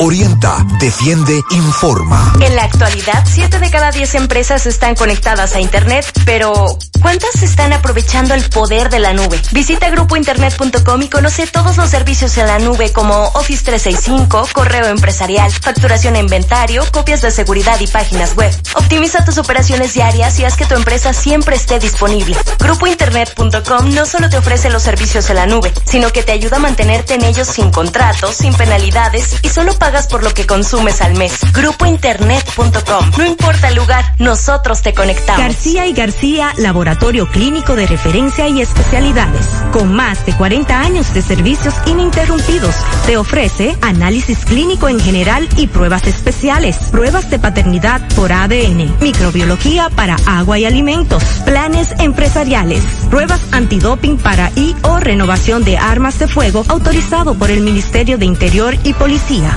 Orienta, defiende, informa. En la actualidad, 7 de cada 10 empresas están conectadas a Internet, pero ¿cuántas están aprovechando el poder de la nube? Visita grupointernet.com y conoce todos los servicios en la nube como Office 365, correo empresarial, facturación e inventario, copias de seguridad y páginas web. Optimiza tus operaciones diarias y haz que tu empresa siempre esté disponible. Grupointernet.com no solo te ofrece los servicios en la nube, sino que te ayuda a mantenerte en ellos sin contratos, sin penalidades y solo pagas por lo que consumes al mes. Grupointernet.com. No importa el lugar, nosotros te conectamos. García y García, laboratorio clínico de referencia y especialidades. Con más de 40 años de servicios ininterrumpidos, te ofrece análisis clínico en general y pruebas especiales. Pruebas de paternidad por ADN, microbiología para agua y alimentos, planes empresariales, pruebas antidoping para y o renovación de armas de fuego autorizado por el Ministerio de Interior y Policía.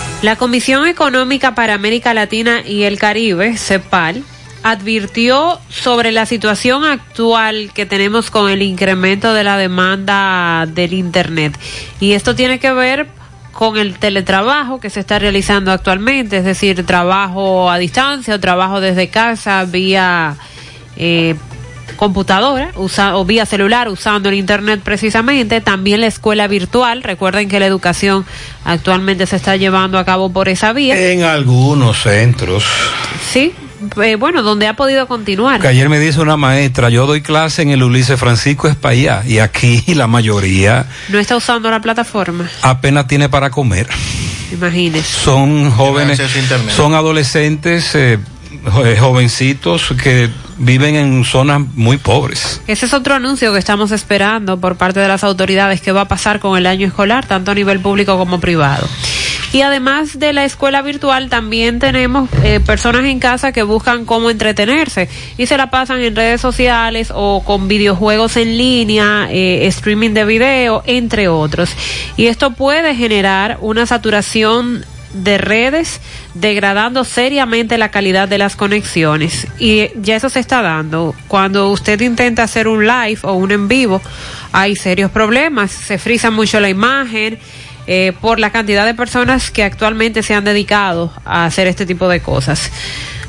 La Comisión Económica para América Latina y el Caribe, CEPAL, advirtió sobre la situación actual que tenemos con el incremento de la demanda del Internet. Y esto tiene que ver con el teletrabajo que se está realizando actualmente, es decir, trabajo a distancia o trabajo desde casa vía eh, computadora usa, o vía celular usando el Internet precisamente. También la escuela virtual. Recuerden que la educación actualmente se está llevando a cabo por esa vía. En algunos centros. Sí, eh, bueno, donde ha podido continuar. Que ayer me dice una maestra, yo doy clase en el Ulises Francisco Espaillá y aquí *laughs* la mayoría No está usando la plataforma. apenas tiene para comer. Imagínese. Son jóvenes, son adolescentes, eh, eh, jovencitos que viven en zonas muy pobres. Ese es otro anuncio que estamos esperando por parte de las autoridades que va a pasar con el año escolar, tanto a nivel público como privado. Y además de la escuela virtual, también tenemos eh, personas en casa que buscan cómo entretenerse y se la pasan en redes sociales o con videojuegos en línea, eh, streaming de video, entre otros. Y esto puede generar una saturación de redes, degradando seriamente la calidad de las conexiones. Y ya eso se está dando. Cuando usted intenta hacer un live o un en vivo, hay serios problemas. Se frisa mucho la imagen. eh, por la cantidad de personas que actualmente se han dedicado a hacer este tipo de cosas.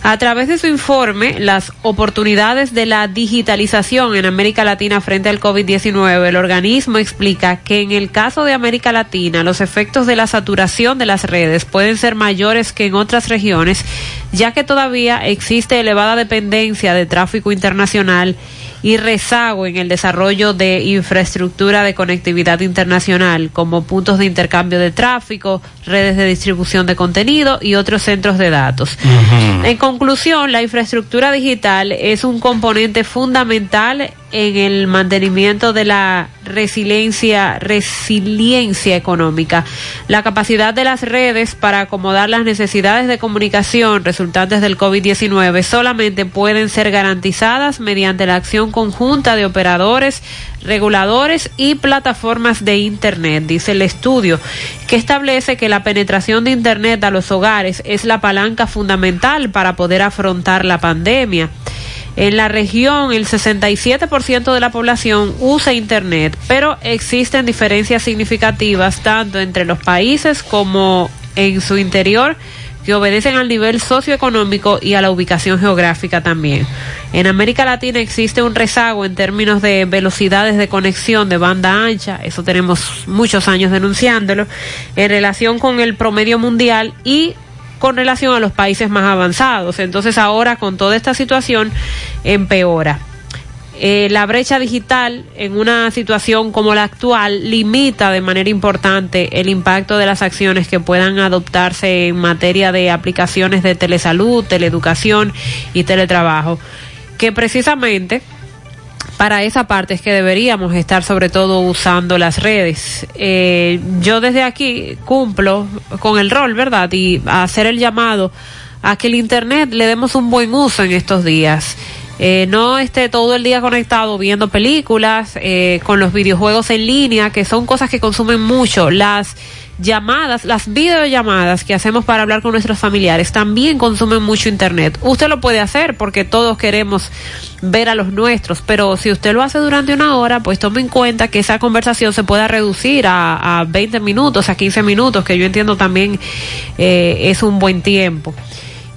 A través de su informe, las oportunidades de la digitalización en América Latina frente al COVID-19, el organismo explica que en el caso de América Latina, los efectos de la saturación de las redes pueden ser mayores que en otras regiones, ya que todavía existe elevada dependencia de tráfico internacional y rezago en el desarrollo de infraestructura de conectividad internacional, como puntos de intercambio de tráfico, redes de distribución de contenido y otros centros de datos. En conclusión, la infraestructura digital es un componente fundamental en el mantenimiento de la resiliencia, resiliencia económica. La capacidad de las redes para acomodar las necesidades de comunicación resultantes del COVID-19 solamente pueden ser garantizadas mediante la acción conjunta de operadores, reguladores y plataformas de Internet, dice el estudio, que establece que la penetración de Internet a los hogares es la palanca fundamental para poder afrontar la pandemia. En la región, el 67% de la población usa Internet, pero existen diferencias significativas tanto entre los países como en su interior que obedecen al nivel socioeconómico y a la ubicación geográfica también. En América Latina existe un rezago en términos de velocidades de conexión de banda ancha, eso tenemos muchos años denunciándolo, en relación con el promedio mundial y con relación a los países más avanzados. Entonces ahora con toda esta situación empeora. Eh, la brecha digital en una situación como la actual limita de manera importante el impacto de las acciones que puedan adoptarse en materia de aplicaciones de telesalud, teleeducación y teletrabajo, que precisamente para esa parte es que deberíamos estar sobre todo usando las redes. Eh, yo desde aquí cumplo con el rol, ¿verdad? Y hacer el llamado a que el Internet le demos un buen uso en estos días eh, no esté todo el día conectado viendo películas, eh, con los videojuegos en línea, que son cosas que consumen mucho. Las llamadas, las videollamadas que hacemos para hablar con nuestros familiares también consumen mucho internet. Usted lo puede hacer porque todos queremos ver a los nuestros, pero si usted lo hace durante una hora, pues tome en cuenta que esa conversación se pueda reducir a, a 20 minutos, a 15 minutos, que yo entiendo también eh, es un buen tiempo.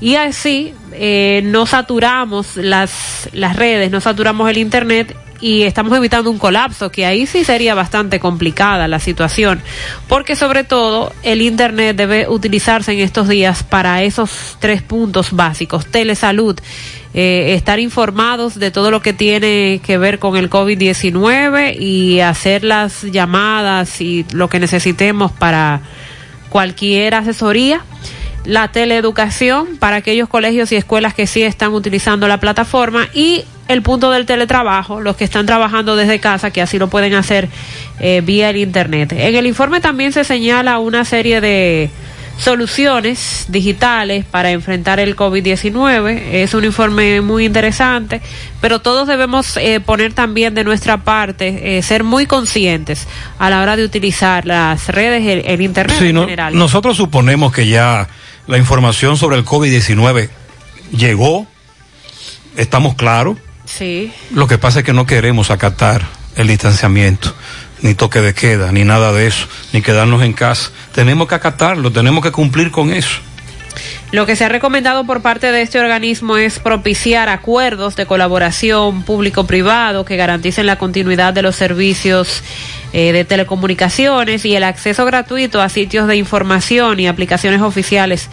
Y así eh, no saturamos las, las redes, no saturamos el Internet y estamos evitando un colapso, que ahí sí sería bastante complicada la situación, porque sobre todo el Internet debe utilizarse en estos días para esos tres puntos básicos, telesalud, eh, estar informados de todo lo que tiene que ver con el COVID-19 y hacer las llamadas y lo que necesitemos para cualquier asesoría. La teleeducación para aquellos colegios y escuelas que sí están utilizando la plataforma y el punto del teletrabajo, los que están trabajando desde casa, que así lo pueden hacer eh, vía el Internet. En el informe también se señala una serie de soluciones digitales para enfrentar el COVID-19. Es un informe muy interesante, pero todos debemos eh, poner también de nuestra parte, eh, ser muy conscientes a la hora de utilizar las redes, el, el Internet Sí, en no- general. nosotros suponemos que ya la información sobre el COVID-19 llegó, estamos claros. Sí. Lo que pasa es que no queremos acatar el distanciamiento, ni toque de queda, ni nada de eso, ni quedarnos en casa. Tenemos que acatarlo, tenemos que cumplir con eso. Lo que se ha recomendado por parte de este organismo es propiciar acuerdos de colaboración público-privado que garanticen la continuidad de los servicios eh, de telecomunicaciones y el acceso gratuito a sitios de información y aplicaciones oficiales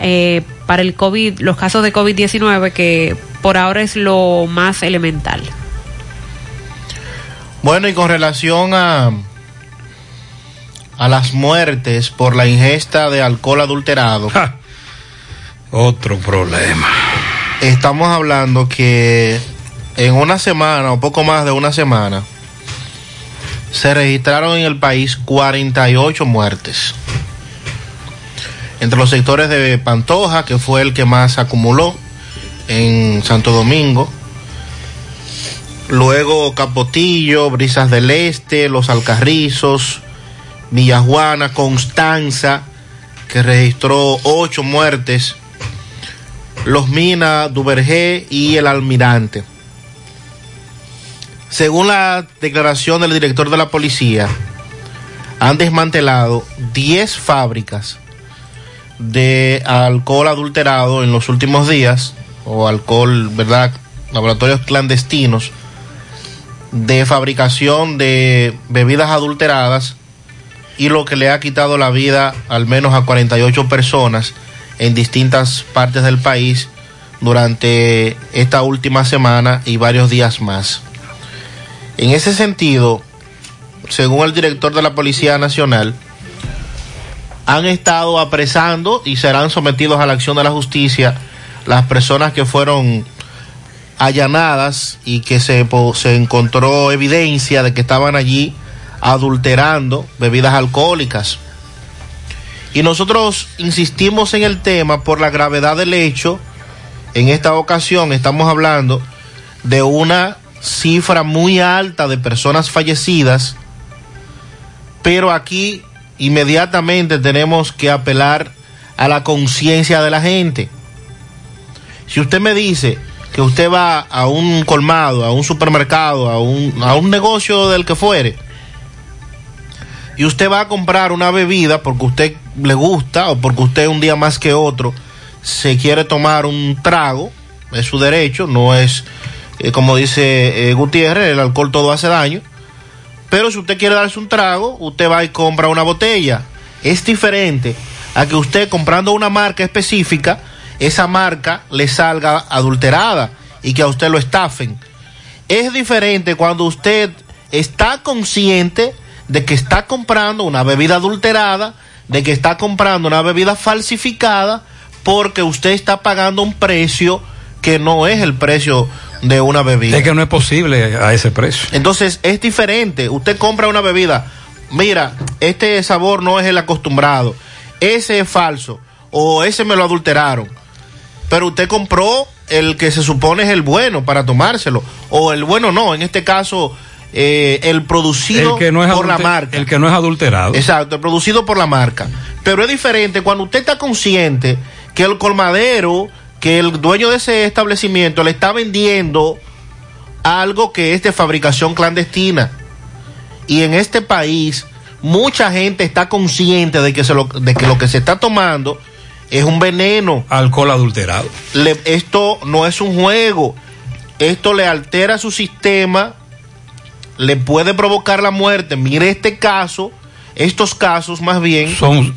eh, para el COVID, los casos de COVID-19, que por ahora es lo más elemental. Bueno, y con relación a, a las muertes por la ingesta de alcohol adulterado. Otro problema. Estamos hablando que en una semana o poco más de una semana se registraron en el país 48 muertes. Entre los sectores de Pantoja, que fue el que más acumuló en Santo Domingo, Luego Capotillo, Brisas del Este, Los Alcarrizos, Villajuana, Constanza, que registró ocho muertes, Los Minas, Duvergé y El Almirante. Según la declaración del director de la policía, han desmantelado 10 fábricas de alcohol adulterado en los últimos días, o alcohol, ¿verdad? Laboratorios clandestinos de fabricación de bebidas adulteradas y lo que le ha quitado la vida al menos a 48 personas en distintas partes del país durante esta última semana y varios días más. En ese sentido, según el director de la Policía Nacional, han estado apresando y serán sometidos a la acción de la justicia las personas que fueron allanadas y que se, se encontró evidencia de que estaban allí adulterando bebidas alcohólicas. Y nosotros insistimos en el tema por la gravedad del hecho. En esta ocasión estamos hablando de una cifra muy alta de personas fallecidas, pero aquí inmediatamente tenemos que apelar a la conciencia de la gente. Si usted me dice que usted va a un colmado, a un supermercado, a un, a un negocio del que fuere, y usted va a comprar una bebida porque usted le gusta o porque usted un día más que otro se quiere tomar un trago, es su derecho, no es eh, como dice eh, Gutiérrez, el alcohol todo hace daño. Pero si usted quiere darse un trago, usted va y compra una botella. Es diferente a que usted comprando una marca específica, esa marca le salga adulterada y que a usted lo estafen. Es diferente cuando usted está consciente de que está comprando una bebida adulterada, de que está comprando una bebida falsificada, porque usted está pagando un precio que no es el precio de una bebida. Es que no es posible a ese precio. Entonces es diferente. Usted compra una bebida, mira, este sabor no es el acostumbrado, ese es falso o ese me lo adulteraron. Pero usted compró el que se supone es el bueno para tomárselo o el bueno no, en este caso eh, el producido El que no es por la marca. El que no es adulterado. Exacto, el producido por la marca. Pero es diferente cuando usted está consciente que el colmadero, que el dueño de ese establecimiento le está vendiendo algo que es de fabricación clandestina. Y en este país mucha gente está consciente de que, se lo, de que lo que se está tomando es un veneno. Alcohol adulterado. Le- esto no es un juego. Esto le altera su sistema, le puede provocar la muerte. Mire este caso, estos casos más bien. Son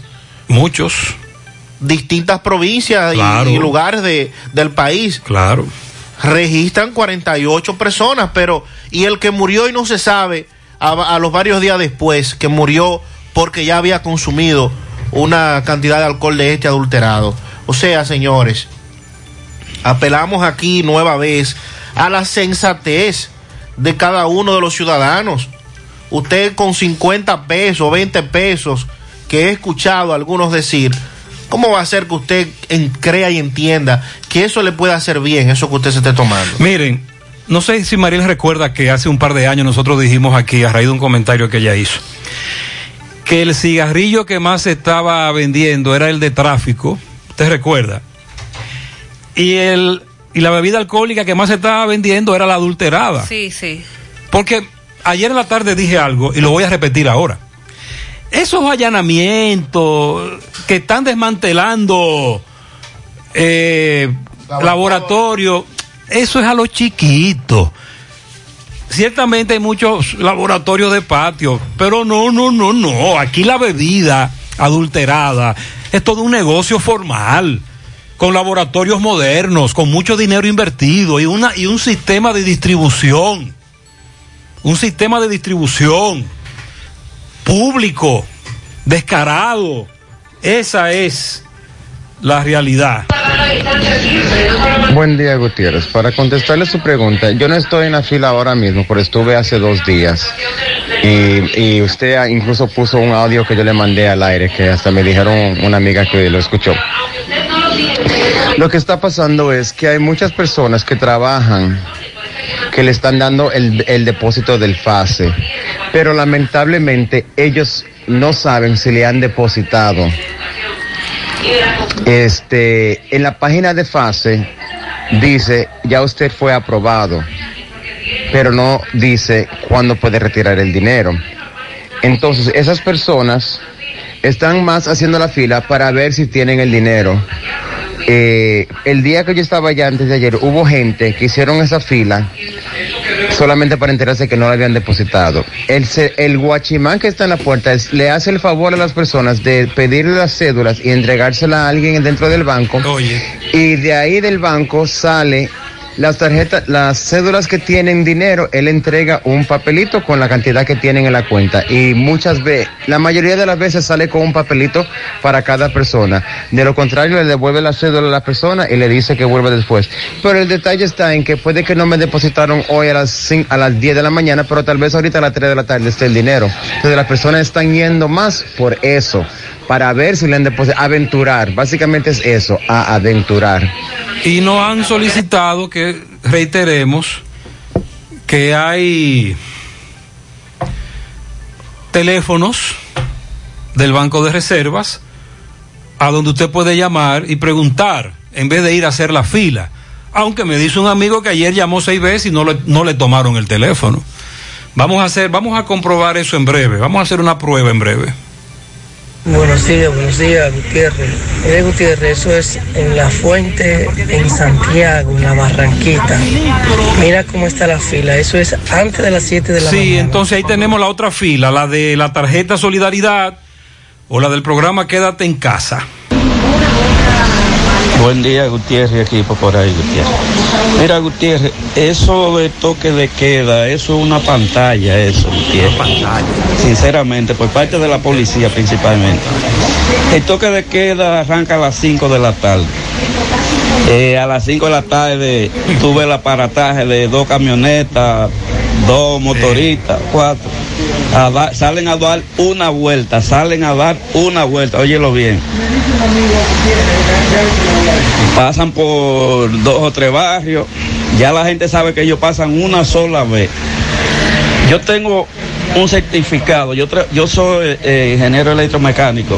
muchos. Distintas provincias y- lugares de, del país. Claro. Registran 48 personas, pero y el que murió y no se sabe a, a los varios días después, que murió porque ya había consumido una cantidad de alcohol de este adulterado. O sea, señores, apelamos aquí nueva vez a la sensatez de cada uno de los ciudadanos. Usted con 50 pesos, 20 pesos, que he escuchado a algunos decir, ¿cómo va a ser que usted en- crea y entienda que eso le puede hacer bien, eso que usted se esté tomando? Miren, no sé si Mariel recuerda que hace un par de años nosotros dijimos aquí, a raíz de un comentario que ella hizo, que el cigarrillo que más se estaba vendiendo era el de tráfico, ¿usted recuerda? Y, el, y la bebida alcohólica que más se estaba vendiendo era la adulterada. Sí, sí. Porque ayer en la tarde dije algo y lo voy a repetir ahora. Esos allanamientos que están desmantelando eh, laboratorios, eso es a lo chiquito. Ciertamente hay muchos laboratorios de patio, pero no, no, no, no. Aquí la bebida adulterada es todo un negocio formal, con laboratorios modernos, con mucho dinero invertido y, una, y un sistema de distribución un sistema de distribución público, descarado. Esa es la realidad. Buen día, Gutiérrez. Para contestarle su pregunta, yo no estoy en la fila ahora mismo, pero estuve hace dos días. Y, y usted incluso puso un audio que yo le mandé al aire, que hasta me dijeron una amiga que lo escuchó. Lo que está pasando es que hay muchas personas que trabajan que le están dando el, el depósito del FASE, pero lamentablemente ellos no saben si le han depositado. Este, en la página de FASE dice, ya usted fue aprobado, pero no dice cuándo puede retirar el dinero. Entonces, esas personas están más haciendo la fila para ver si tienen el dinero. Eh, el día que yo estaba allá antes de ayer, hubo gente que hicieron esa fila solamente para enterarse que no la habían depositado. El, el guachimán que está en la puerta es- le hace el favor a las personas de pedirle las cédulas y entregársela a alguien dentro del banco. Y de ahí del banco sale las tarjetas, las cédulas que tienen dinero, él entrega un papelito con la cantidad que tienen en la cuenta. Y muchas veces, la mayoría de las veces sale con un papelito para cada persona. De lo contrario, le devuelve la cédula a la persona y le dice que vuelve después. Pero el detalle está en que puede que no me depositaron hoy a las, cin- a las 10 de la mañana, pero tal vez ahorita a las 3 de la tarde esté el dinero. Entonces las personas están yendo más por eso, para ver si le han depositado, aventurar. Básicamente es eso, a aventurar. Y nos han solicitado que reiteremos que hay teléfonos del Banco de Reservas a donde usted puede llamar y preguntar en vez de ir a hacer la fila. Aunque me dice un amigo que ayer llamó seis veces y no le, no le tomaron el teléfono. Vamos a hacer, vamos a comprobar eso en breve. Vamos a hacer una prueba en breve. Buenos días, buenos días, Gutiérrez. Eh, Gutiérrez, eso es en la fuente en Santiago, en la Barranquita. Mira cómo está la fila, eso es antes de las 7 de la Sí, mañana. entonces ahí tenemos la otra fila, la de la tarjeta Solidaridad o la del programa Quédate en casa. Buen día, Gutiérrez, equipo por ahí, Gutiérrez. Mira, Gutiérrez, eso de toque de queda, eso es una pantalla, eso, Gutiérrez. Sinceramente, por parte de la policía principalmente. El toque de queda arranca a las 5 de la tarde. Eh, a las 5 de la tarde tuve el aparataje de dos camionetas, dos motoristas, cuatro. Salen a dar una vuelta, salen a dar una vuelta, óyelo bien. Pasan por dos o tres barrios, ya la gente sabe que ellos pasan una sola vez. Yo tengo un certificado, yo, yo soy eh, ingeniero electromecánico,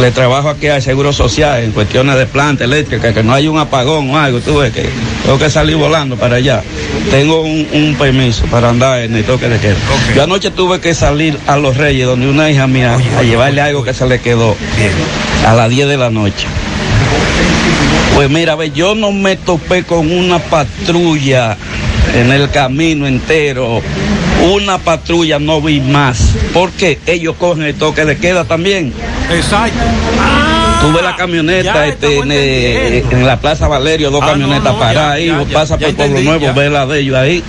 le trabajo aquí al Seguro Social en cuestiones de planta eléctrica, que no hay un apagón o algo, tú ves que tengo que salir volando para allá. Tengo un, un permiso para andar en el toque de queda. Yo anoche tuve que salir a Los Reyes, donde una hija mía, a llevarle algo que se le quedó a las 10 de la noche. Pues mira, ve, yo no me topé con una patrulla en el camino entero. Una patrulla no vi más. Porque ellos cogen el toque de queda también. Exacto. Tuve la camioneta este, en, en la Plaza Valerio, dos Ah, no, camionetas no, paradas ya, ahí, ya, vos ya, pasa ya por Pueblo Nuevo, ve la de ellos ahí.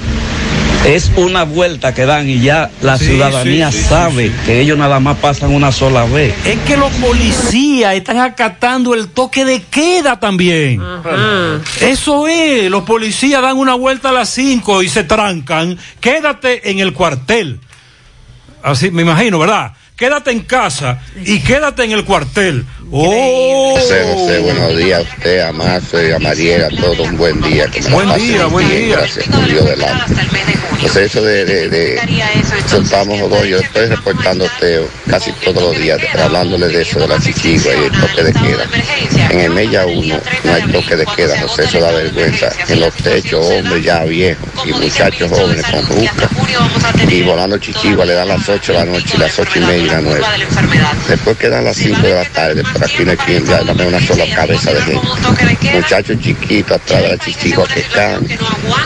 Es una vuelta que dan y ya la Sí, ciudadanía sí, sí, sabe que ellos nada más pasan una sola vez. Es que los policías están acatando el toque de queda también. Eso es, los policías dan una vuelta a las 5 y se trancan. Quédate en el cuartel. Así me imagino, ¿verdad? Quédate en casa y quédate en el cuartel. Oh. José, José, buenos días a usted, a y a Mariela, todo un buen día. Que me Buen día, buen bien, día. Gracias, Dios delante. Pues eso de, de, de soltamos dos, yo estoy reportando a usted casi todos los días, hablándole de eso, de la chichigua y el toque de queda. En el Mella 1 no hay toque de queda, José, eso da vergüenza. En los techos, hombres ya viejos y muchachos jóvenes con rucas y volando chichigua le dan las 8 de la noche las 8 y media y las 9. Después quedan las 5 de la tarde, por aquí no hay ya dame una sola cabeza de gente. Muchachos chiquitos atrás de la chichigua que están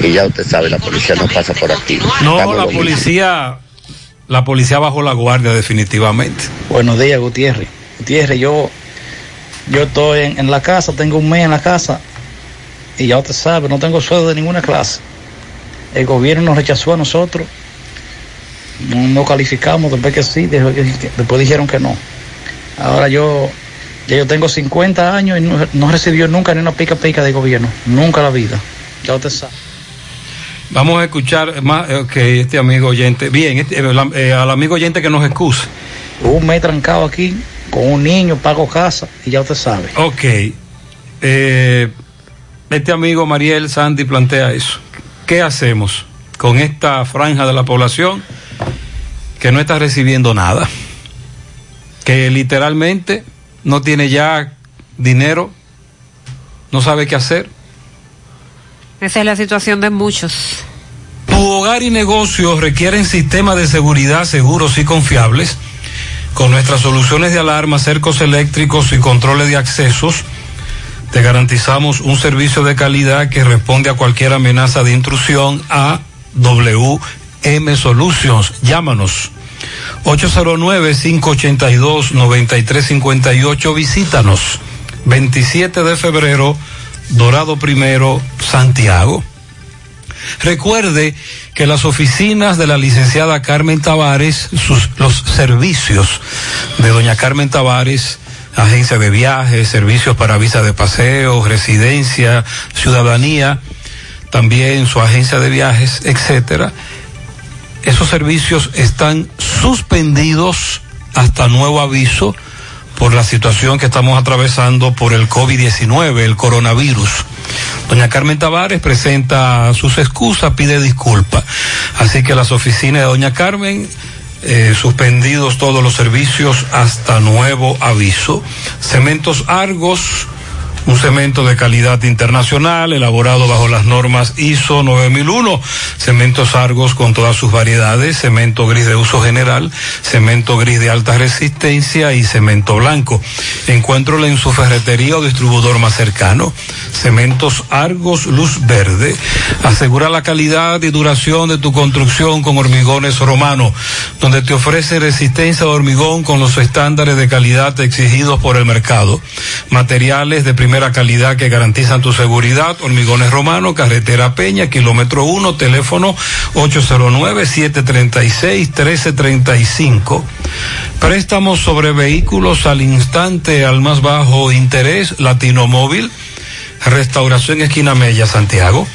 y ya usted sabe, la policía no pasa por aquí. No, Estamos la policía, la policía bajó la guardia definitivamente. Buenos días, Gutiérrez. Gutiérrez, yo, yo estoy en, en la casa, tengo un mes en la casa y ya usted sabe, no tengo sueldo de ninguna clase. El gobierno nos rechazó a nosotros, no, no calificamos, después que sí, después, dijeron que no. Ahora yo, yo tengo 50 años y no, no recibió nunca ni una pica pica de gobierno, nunca en la vida. Ya usted sabe. Vamos a escuchar más eh, que este amigo oyente. Bien, este, eh, eh, al amigo oyente que nos excuse. Un mes trancado aquí con un niño, pago casa y ya usted sabe. Ok. Eh, este amigo Mariel Sandy plantea eso. ¿Qué hacemos con esta franja de la población que no está recibiendo nada? Que literalmente no tiene ya dinero, no sabe qué hacer. Esa es la situación de muchos. Tu hogar y negocio requieren sistemas de seguridad seguros y confiables. Con nuestras soluciones de alarma, cercos eléctricos y controles de accesos, te garantizamos un servicio de calidad que responde a cualquier amenaza de intrusión a WM Solutions. Llámanos. 809-582-9358. Visítanos. 27 de febrero, Dorado Primero, Santiago. Recuerde que las oficinas de la licenciada Carmen Tavares, sus, los servicios de doña Carmen Tavares, agencia de viajes, servicios para visa de paseo, residencia, ciudadanía, también su agencia de viajes, etcétera. Esos servicios están suspendidos hasta nuevo aviso por la situación que estamos atravesando por el COVID-19, el coronavirus. Doña Carmen Tavares presenta sus excusas, pide disculpas. Así que las oficinas de Doña Carmen, eh, suspendidos todos los servicios hasta nuevo aviso. Cementos Argos, Un cemento de calidad internacional, elaborado bajo las normas ISO 9001. Cementos Argos con todas sus variedades, cemento gris de uso general, cemento gris de alta resistencia y cemento blanco. Encuéntralo en su ferretería o distribuidor más cercano. Cementos Argos Luz Verde. Asegura la calidad y duración de tu construcción con hormigones romano, donde te ofrece resistencia de hormigón con los estándares de calidad exigidos por el mercado. Materiales de calidad que garantizan tu seguridad. Hormigones romano, carretera Peña, kilómetro 1, teléfono 809-736-1335. Préstamos sobre vehículos al instante al más bajo interés, Latino Móvil. Restauración Esquina Mella, Santiago.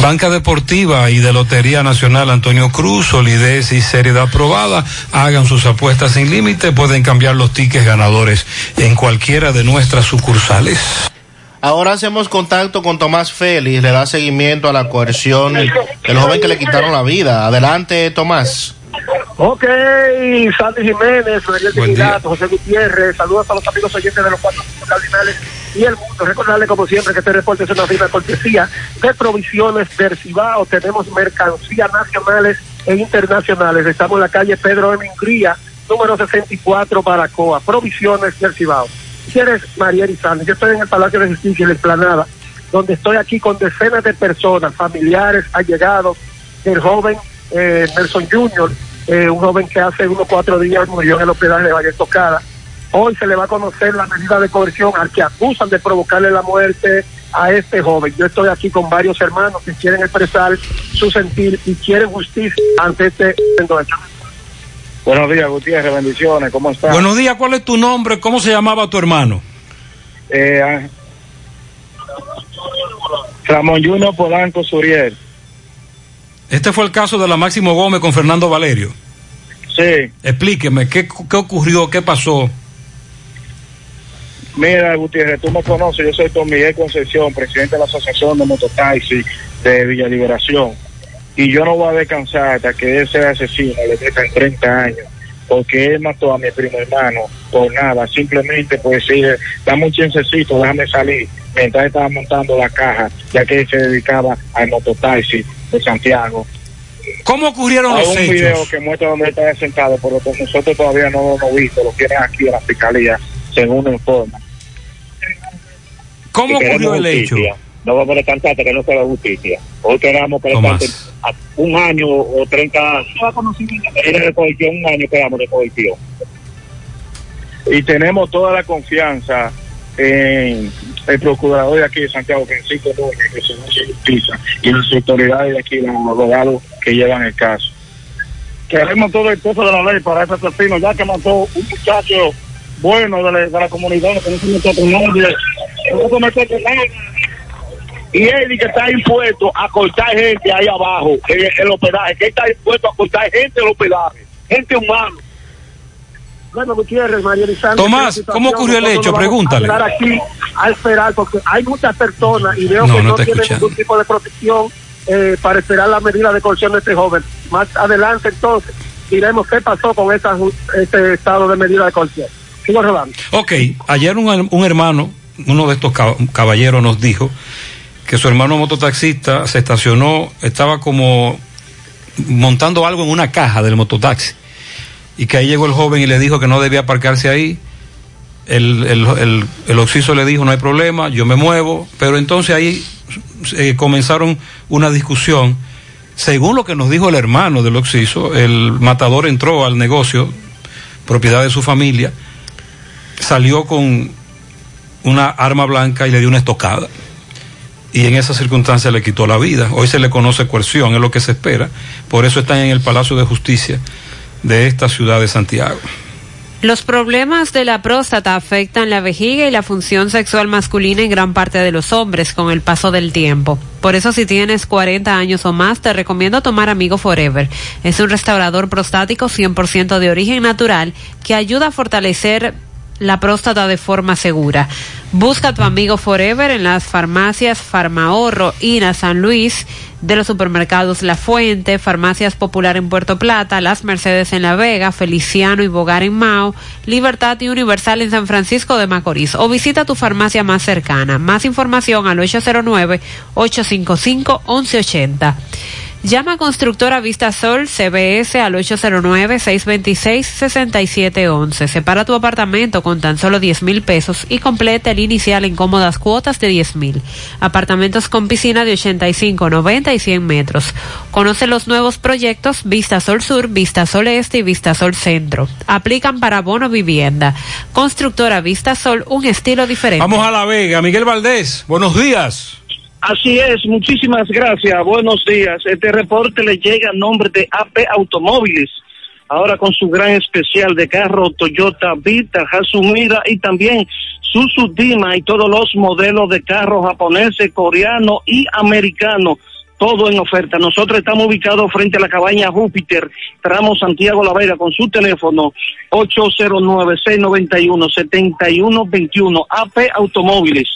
Banca Deportiva y de Lotería Nacional Antonio Cruz, solidez y seriedad aprobada. Hagan sus apuestas sin límite, pueden cambiar los tickets ganadores en cualquiera de nuestras sucursales. Ahora hacemos contacto con Tomás Félix, le da seguimiento a la coerción del joven que le quitaron la vida. Adelante, Tomás. Ok, Sandy Jiménez, José Gutiérrez, saludos a los amigos oyentes de los cuatro cardinales y el mundo. Recordarle como siempre que este reporte es una firma cortesía de provisiones del Cibao. Tenemos mercancías nacionales e internacionales. Estamos en la calle Pedro M. Ingría, número 64, Baracoa. Provisiones del Cibao. ¿Quieres, María Sánchez? Yo estoy en el Palacio de Justicia, en la Esplanada, donde estoy aquí con decenas de personas, familiares, allegados del joven eh, Nelson Junior, eh, un joven que hace unos cuatro días murió en el hospital de Valle Tocada. Hoy se le va a conocer la medida de coerción al que acusan de provocarle la muerte a este joven. Yo estoy aquí con varios hermanos que quieren expresar su sentir y quieren justicia ante este hecho. Buenos días, Gutiérrez, bendiciones, ¿cómo estás? Buenos días, ¿cuál es tu nombre? ¿Cómo se llamaba tu hermano? Eh, Ramón Junior Polanco Suriel. Este fue el caso de la Máximo Gómez con Fernando Valerio. Sí. Explíqueme, ¿qué, qué ocurrió? ¿Qué pasó? Mira, Gutiérrez, tú me conoces, yo soy Don Miguel Concepción, presidente de la Asociación de Mototaxi de Villa Liberación. Y yo no voy a descansar hasta que ese asesino le metan 30 años, porque él mató a mi primo hermano por nada, simplemente pues sí, dame un chancecito, déjame salir, mientras estaba montando la caja, ya que él se dedicaba al mototaxi de Santiago. ¿Cómo ocurrieron Hay los un hechos? video que muestra donde él estaba sentado, pero que nosotros todavía no lo hemos visto, lo tienen aquí en la fiscalía, según nos informa. ¿Cómo Si ocurrió el hecho? No vamos a descansar hasta que no se haga justicia. Hoy queramos que un año o 30 años. un año quedamos de cohesión. Y tenemos toda la confianza en el procurador de aquí de Santiago, Francisco Núñez, que se hace justicia, y las autoridades de aquí, los abogados que llevan el caso. Queremos todo el peso de la ley para ese asesino, ya que mató un muchacho bueno de la, de la comunidad, que no se metió con nadie, no se. Y él dice que está impuesto a cortar gente ahí abajo, en el, el hospedaje, que está impuesto a cortar gente en el hospedaje, gente humana. Bueno, Gutiérrez, María Lisandra, Tomás, ¿cómo ocurrió el hecho? Pregúntale. A aquí a esperar, porque hay muchas personas y veo No, que no no, tienen escuchando. ningún tipo de protección eh, para esperar la medida de coerción de este joven. Más adelante, entonces, diremos qué pasó con esta, este estado de medida de coerción. Sigo rodando. Ok, ayer un, un hermano, uno de estos cab- caballeros nos dijo que su hermano mototaxista se estacionó, estaba como montando algo en una caja del mototaxi. Y que ahí llegó el joven y le dijo que no debía aparcarse ahí. El, el, el, el occiso le dijo, no hay problema, yo me muevo. Pero entonces ahí eh, comenzaron una discusión. Según lo que nos dijo el hermano del occiso, el matador entró al negocio, propiedad de su familia, salió con una arma blanca y le dio una estocada. Y en esa circunstancia le quitó la vida. Hoy se le conoce coerción, es lo que se espera. Por eso está en el Palacio de Justicia de esta ciudad de Santiago. Los problemas de la próstata afectan la vejiga y la función sexual masculina en gran parte de los hombres con el paso del tiempo. Por eso si tienes 40 años o más, te recomiendo tomar Amigo Forever. Es un restaurador prostático 100% de origen natural que ayuda a fortalecer la próstata de forma segura. Busca a tu amigo Forever en las farmacias Farmahorro, INA, San Luis, de los supermercados La Fuente, Farmacias Popular en Puerto Plata, Las Mercedes en La Vega, Feliciano y Bogar en Mao, Libertad y Universal en San Francisco de Macorís. O visita tu farmacia más cercana. Más información al 809-855-1180. Llama a Constructora Vista Sol CBS al 809-626-6711. Separa tu apartamento con tan solo 10 mil pesos y completa el inicial en cómodas cuotas de 10 mil. Apartamentos con piscina de 85, 90 y 100 metros. Conoce los nuevos proyectos Vista Sol Sur, Vista Sol Este y Vista Sol Centro. Aplican para bono vivienda. Constructora Vista Sol, un estilo diferente. Vamos a La Vega. Miguel Valdés, buenos días. Así es, muchísimas gracias. Buenos días. Este reporte le llega a nombre de AP Automóviles. Ahora con su gran especial de carro Toyota Vita, Hasumira y también Suzu Dima y todos los modelos de carro japoneses, coreano y americano. Todo en oferta. Nosotros estamos ubicados frente a la cabaña Júpiter, tramo Santiago La Vega, con su teléfono 809-691-7121, AP Automóviles.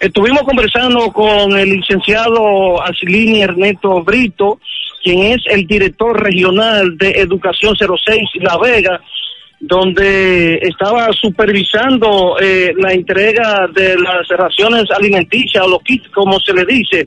Estuvimos conversando con el licenciado Asilini Ernesto Brito, quien es el director regional de Educación 06 La Vega, donde estaba supervisando eh, la entrega de las raciones alimenticias o los kits, como se le dice,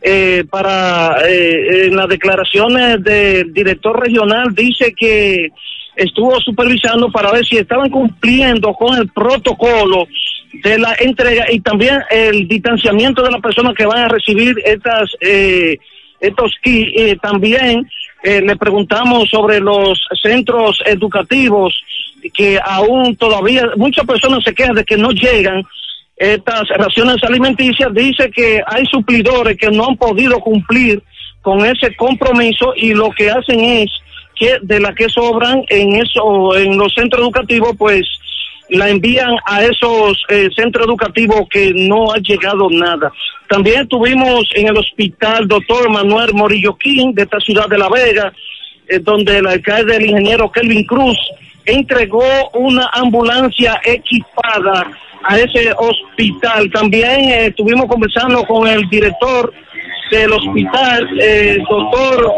eh, para eh, en las declaraciones del director regional dice que estuvo supervisando para ver si estaban cumpliendo con el protocolo de la entrega y también el distanciamiento de las personas que van a recibir estas eh, estos kits. Eh, también le preguntamos sobre los centros educativos que aún todavía muchas personas se quejan de que no llegan estas raciones alimenticias. Dice que hay suplidores que no han podido cumplir con ese compromiso y lo que hacen es que de las que sobran en eso en los centros educativos pues la envían a esos eh, centros educativos que no ha llegado nada. También tuvimos en el hospital doctor Manuel Morillo King de esta ciudad de La Vega, eh, donde el alcalde, el ingeniero Kelvin Cruz, entregó una ambulancia equipada a ese hospital. También eh, estuvimos conversando con el director del hospital, doctor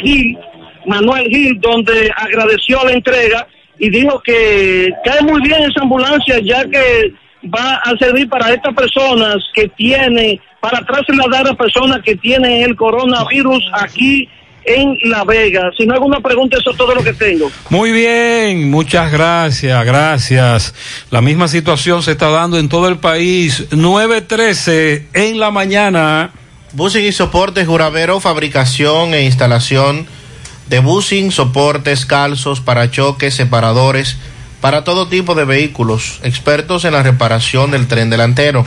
Gil, Manuel Gil, donde agradeció la entrega y dijo que cae muy bien esa ambulancia ya que va a servir para estas personas que tienen, para trasladar a personas que tienen el coronavirus aquí en La Vega. Si no hay alguna pregunta, eso es todo lo que tengo. Muy bien, muchas gracias, gracias. La misma situación se está dando en todo el país. 9.13 en la mañana. Busing y soporte, juravero, fabricación e instalación de busing, soportes, calzos, parachoques, separadores, para todo tipo de vehículos, expertos en la reparación del tren delantero.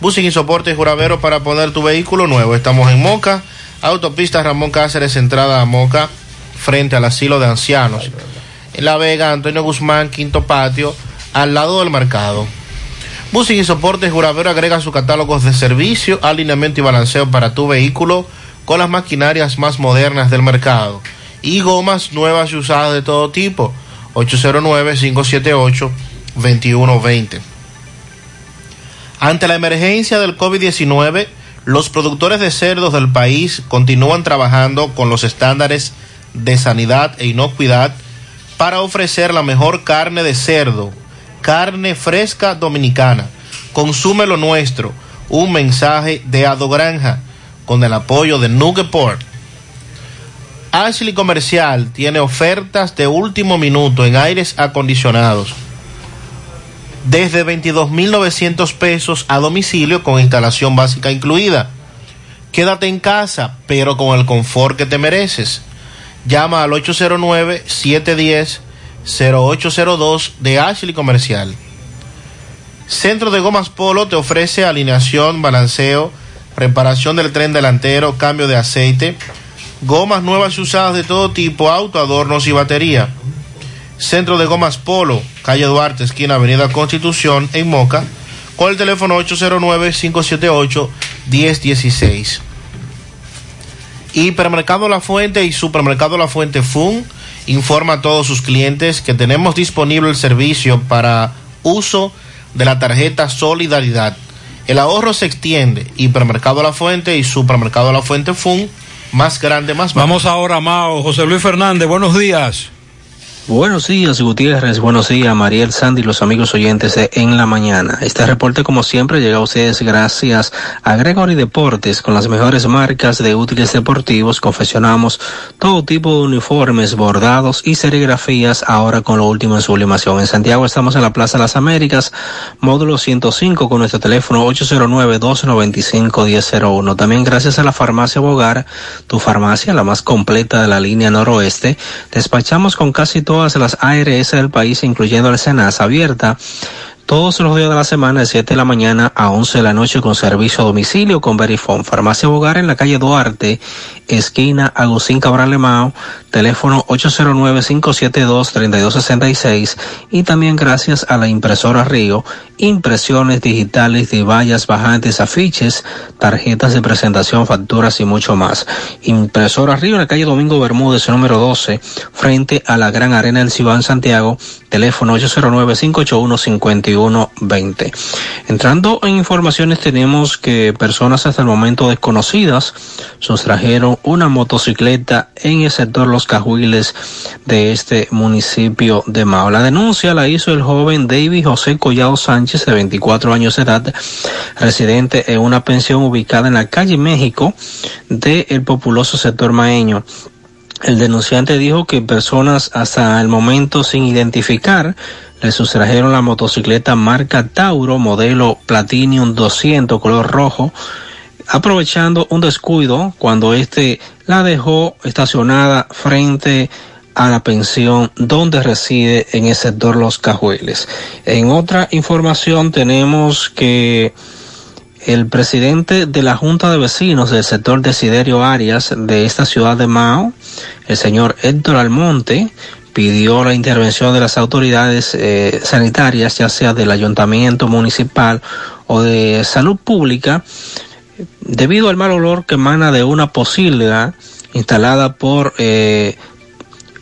Busing y soportes Juravero para poner tu vehículo nuevo. Estamos en Moca, autopista Ramón Cáceres, entrada a Moca, frente al asilo de ancianos. En La Vega, Antonio Guzmán, quinto patio, al lado del mercado. Busing y soportes Juravero agrega sus catálogos de servicio, alineamiento y balanceo para tu vehículo con las maquinarias más modernas del mercado y gomas nuevas y usadas de todo tipo. 809-578-2120. Ante la emergencia del COVID-19, los productores de cerdos del país continúan trabajando con los estándares de sanidad e inocuidad para ofrecer la mejor carne de cerdo, carne fresca dominicana. Consume lo nuestro. Un mensaje de Ado Granja con el apoyo de Nugeport. Ashley Comercial tiene ofertas de último minuto en aires acondicionados. Desde 22.900 pesos a domicilio con instalación básica incluida. Quédate en casa, pero con el confort que te mereces. Llama al 809-710-0802 de Ashley Comercial. Centro de Gomas Polo te ofrece alineación, balanceo, reparación del tren delantero, cambio de aceite, gomas nuevas y usadas de todo tipo, auto, adornos y batería. Centro de Gomas Polo, calle Duarte, esquina Avenida Constitución, en Moca, con el teléfono 809-578-1016. Hipermercado La Fuente y Supermercado La Fuente Fun informa a todos sus clientes que tenemos disponible el servicio para uso de la tarjeta Solidaridad. El ahorro se extiende. Hipermercado La Fuente y Supermercado La Fuente Fun, más grande, más barato. Vamos ahora, Mao. José Luis Fernández, buenos días. Buenos días, Gutiérrez. Buenos días, Mariel Sandy los amigos oyentes de En la Mañana. Este reporte, como siempre, llega a ustedes gracias a Gregory Deportes. Con las mejores marcas de útiles deportivos, confeccionamos todo tipo de uniformes, bordados y serigrafías, ahora con lo último en sublimación. En Santiago estamos en la Plaza Las Américas, módulo 105, con nuestro teléfono 809-295-1001. También gracias a la Farmacia Bogar, tu farmacia, la más completa de la línea noroeste. Despachamos con casi todas las ARS del país, incluyendo la Senasa abierta todos los días de la semana de 7 de la mañana a 11 de la noche con servicio a domicilio con Verifone. Farmacia Bogar en la calle Duarte, esquina Agustín Cabral Lemao, teléfono 809-572-3266 y también gracias a la impresora Río, impresiones digitales de vallas bajantes, afiches, tarjetas de presentación, facturas y mucho más. Impresora Río en la calle Domingo Bermúdez, número 12, frente a la Gran Arena del Cibán Santiago, teléfono 809-581-5120. Entrando en informaciones tenemos que personas hasta el momento desconocidas sustrajeron una motocicleta en el sector Los Cajuiles de este municipio de Mao. La denuncia la hizo el joven David José Collado Sánchez de 24 años de edad, residente en una pensión ubicada en la calle México del populoso sector maeño. El denunciante dijo que personas hasta el momento sin identificar le sustrajeron la motocicleta marca Tauro, modelo Platinum 200, color rojo, aprovechando un descuido cuando este la dejó estacionada frente a la pensión donde reside en el sector Los Cajueles. En otra información tenemos que el presidente de la Junta de Vecinos del sector Desiderio Arias de esta ciudad de Mao, el señor Héctor Almonte, pidió la intervención de las autoridades eh, sanitarias, ya sea del ayuntamiento municipal o de salud pública, debido al mal olor que emana de una posilga instalada por, eh,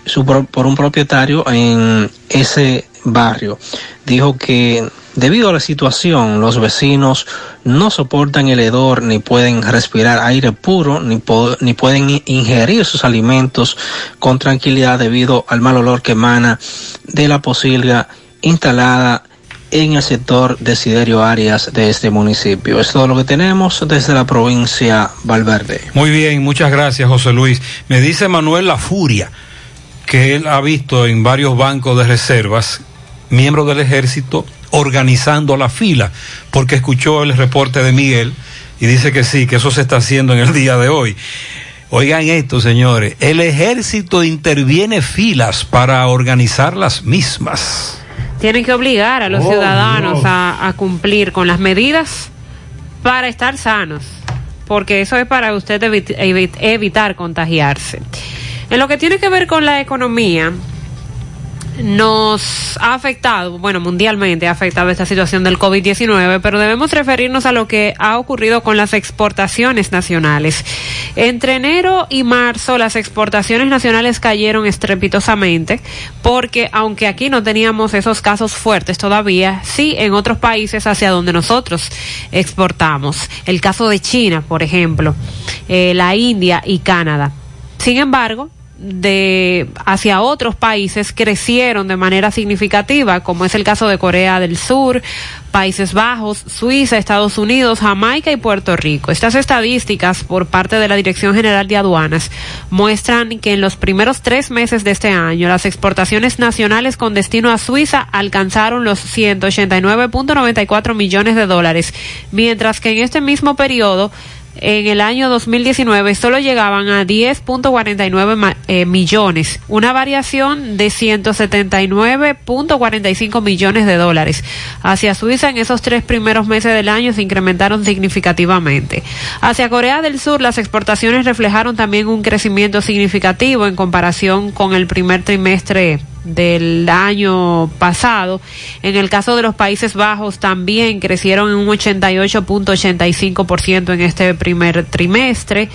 su, por un propietario en ese barrio. Dijo que debido a la situación los vecinos no soportan el hedor ni pueden respirar aire puro ni, ni pueden ingerir sus alimentos con tranquilidad debido al mal olor que emana de la posilga instalada en el sector de Siderio Arias de este municipio. Es todo lo que tenemos desde la provincia Valverde. Muy bien, muchas gracias José Luis. Me dice Manuel La Furia que él ha visto en varios bancos de reservas miembros del ejército organizando la fila, porque escuchó el reporte de Miguel y dice que sí, que eso se está haciendo en el día de hoy. Oigan esto, señores, el ejército interviene filas para organizar las mismas. Tienen que obligar a los Oh, ciudadanos a, a cumplir con las medidas para estar sanos, porque eso es para usted evi- evi- evitar contagiarse. En lo que tiene que ver con la economía, nos ha afectado, bueno, mundialmente ha afectado esta situación del COVID-19, pero debemos referirnos a lo que ha ocurrido con las exportaciones nacionales. Entre enero y marzo las exportaciones nacionales cayeron estrepitosamente porque aunque aquí no teníamos esos casos fuertes todavía, sí en otros países hacia donde nosotros exportamos. El caso de China, por ejemplo, eh, la India y Canadá. Sin embargo, de hacia otros países crecieron de manera significativa, como es el caso de Corea del Sur, Países Bajos, Suiza, Estados Unidos, Jamaica y Puerto Rico. Estas estadísticas por parte de la Dirección General de Aduanas muestran que en los primeros tres meses de este año las exportaciones nacionales con destino a Suiza alcanzaron los 189.94 millones de dólares, mientras que en este mismo periodo en el año 2019 solo llegaban a 10.49 ma- eh, millones, una variación de 179.45 millones de dólares. Hacia Suiza en esos tres primeros meses del año se incrementaron significativamente. Hacia Corea del Sur las exportaciones reflejaron también un crecimiento significativo en comparación con el primer trimestre del año pasado. En el caso de los Países Bajos también crecieron en un 88.85% en este primer trimestre.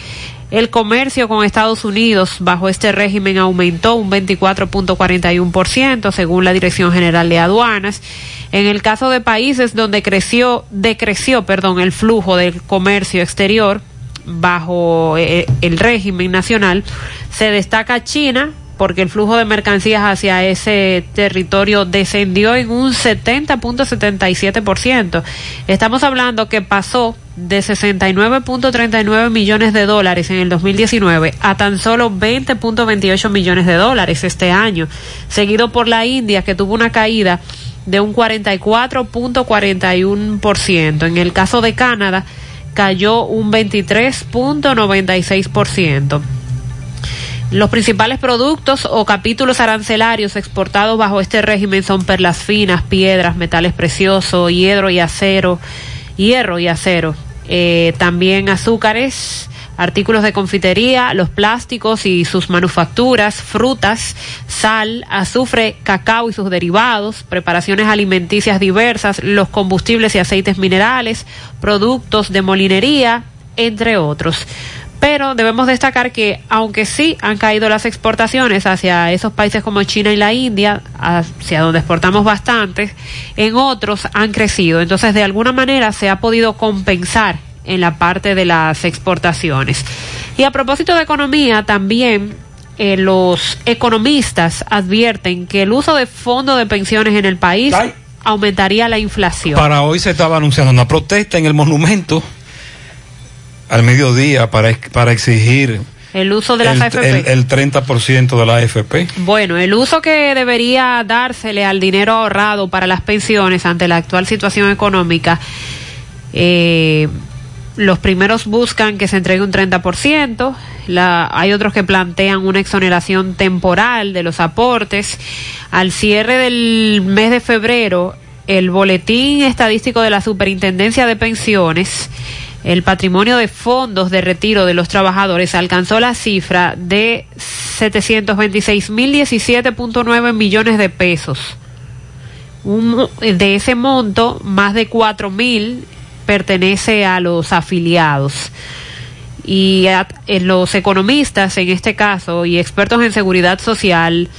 El comercio con Estados Unidos bajo este régimen aumentó un 24.41% según la Dirección General de Aduanas. En el caso de países donde creció, decreció, perdón, el flujo del comercio exterior bajo eh, el régimen nacional, se destaca China porque el flujo de mercancías hacia ese territorio descendió en un 70.77%. Estamos hablando que pasó de 69.39 millones de dólares en el 2019 a tan solo 20.28 millones de dólares este año, seguido por la India que tuvo una caída de un 44.41%. En el caso de Canadá cayó un 23.96%. Los principales productos o capítulos arancelarios exportados bajo este régimen son perlas finas, piedras, metales preciosos, hierro y acero, hierro y acero. Eh, también azúcares, artículos de confitería, los plásticos y sus manufacturas, frutas, sal, azufre, cacao y sus derivados, preparaciones alimenticias diversas, los combustibles y aceites minerales, productos de molinería, entre otros pero debemos destacar que aunque sí han caído las exportaciones hacia esos países como China y la India, hacia donde exportamos bastante, en otros han crecido. Entonces, de alguna manera se ha podido compensar en la parte de las exportaciones. Y a propósito de economía, también eh, los economistas advierten que el uso de fondos de pensiones en el país aumentaría la inflación. Para hoy se estaba anunciando una protesta en el monumento al mediodía para, para exigir el uso de las AFP. El, 30% de la AFP. Bueno, el uso que debería dársele al dinero ahorrado para las pensiones ante la actual situación económica, eh, los primeros buscan que se entregue un 30%, la, hay otros que plantean una exoneración temporal de los aportes. Al cierre del mes de febrero, el boletín estadístico de la Superintendencia de Pensiones el patrimonio de fondos de retiro de los trabajadores alcanzó la cifra de 726.017.9 millones de pesos. de ese monto, más de 4.000 pertenece a los afiliados. Y los economistas, en este caso, y expertos en seguridad social,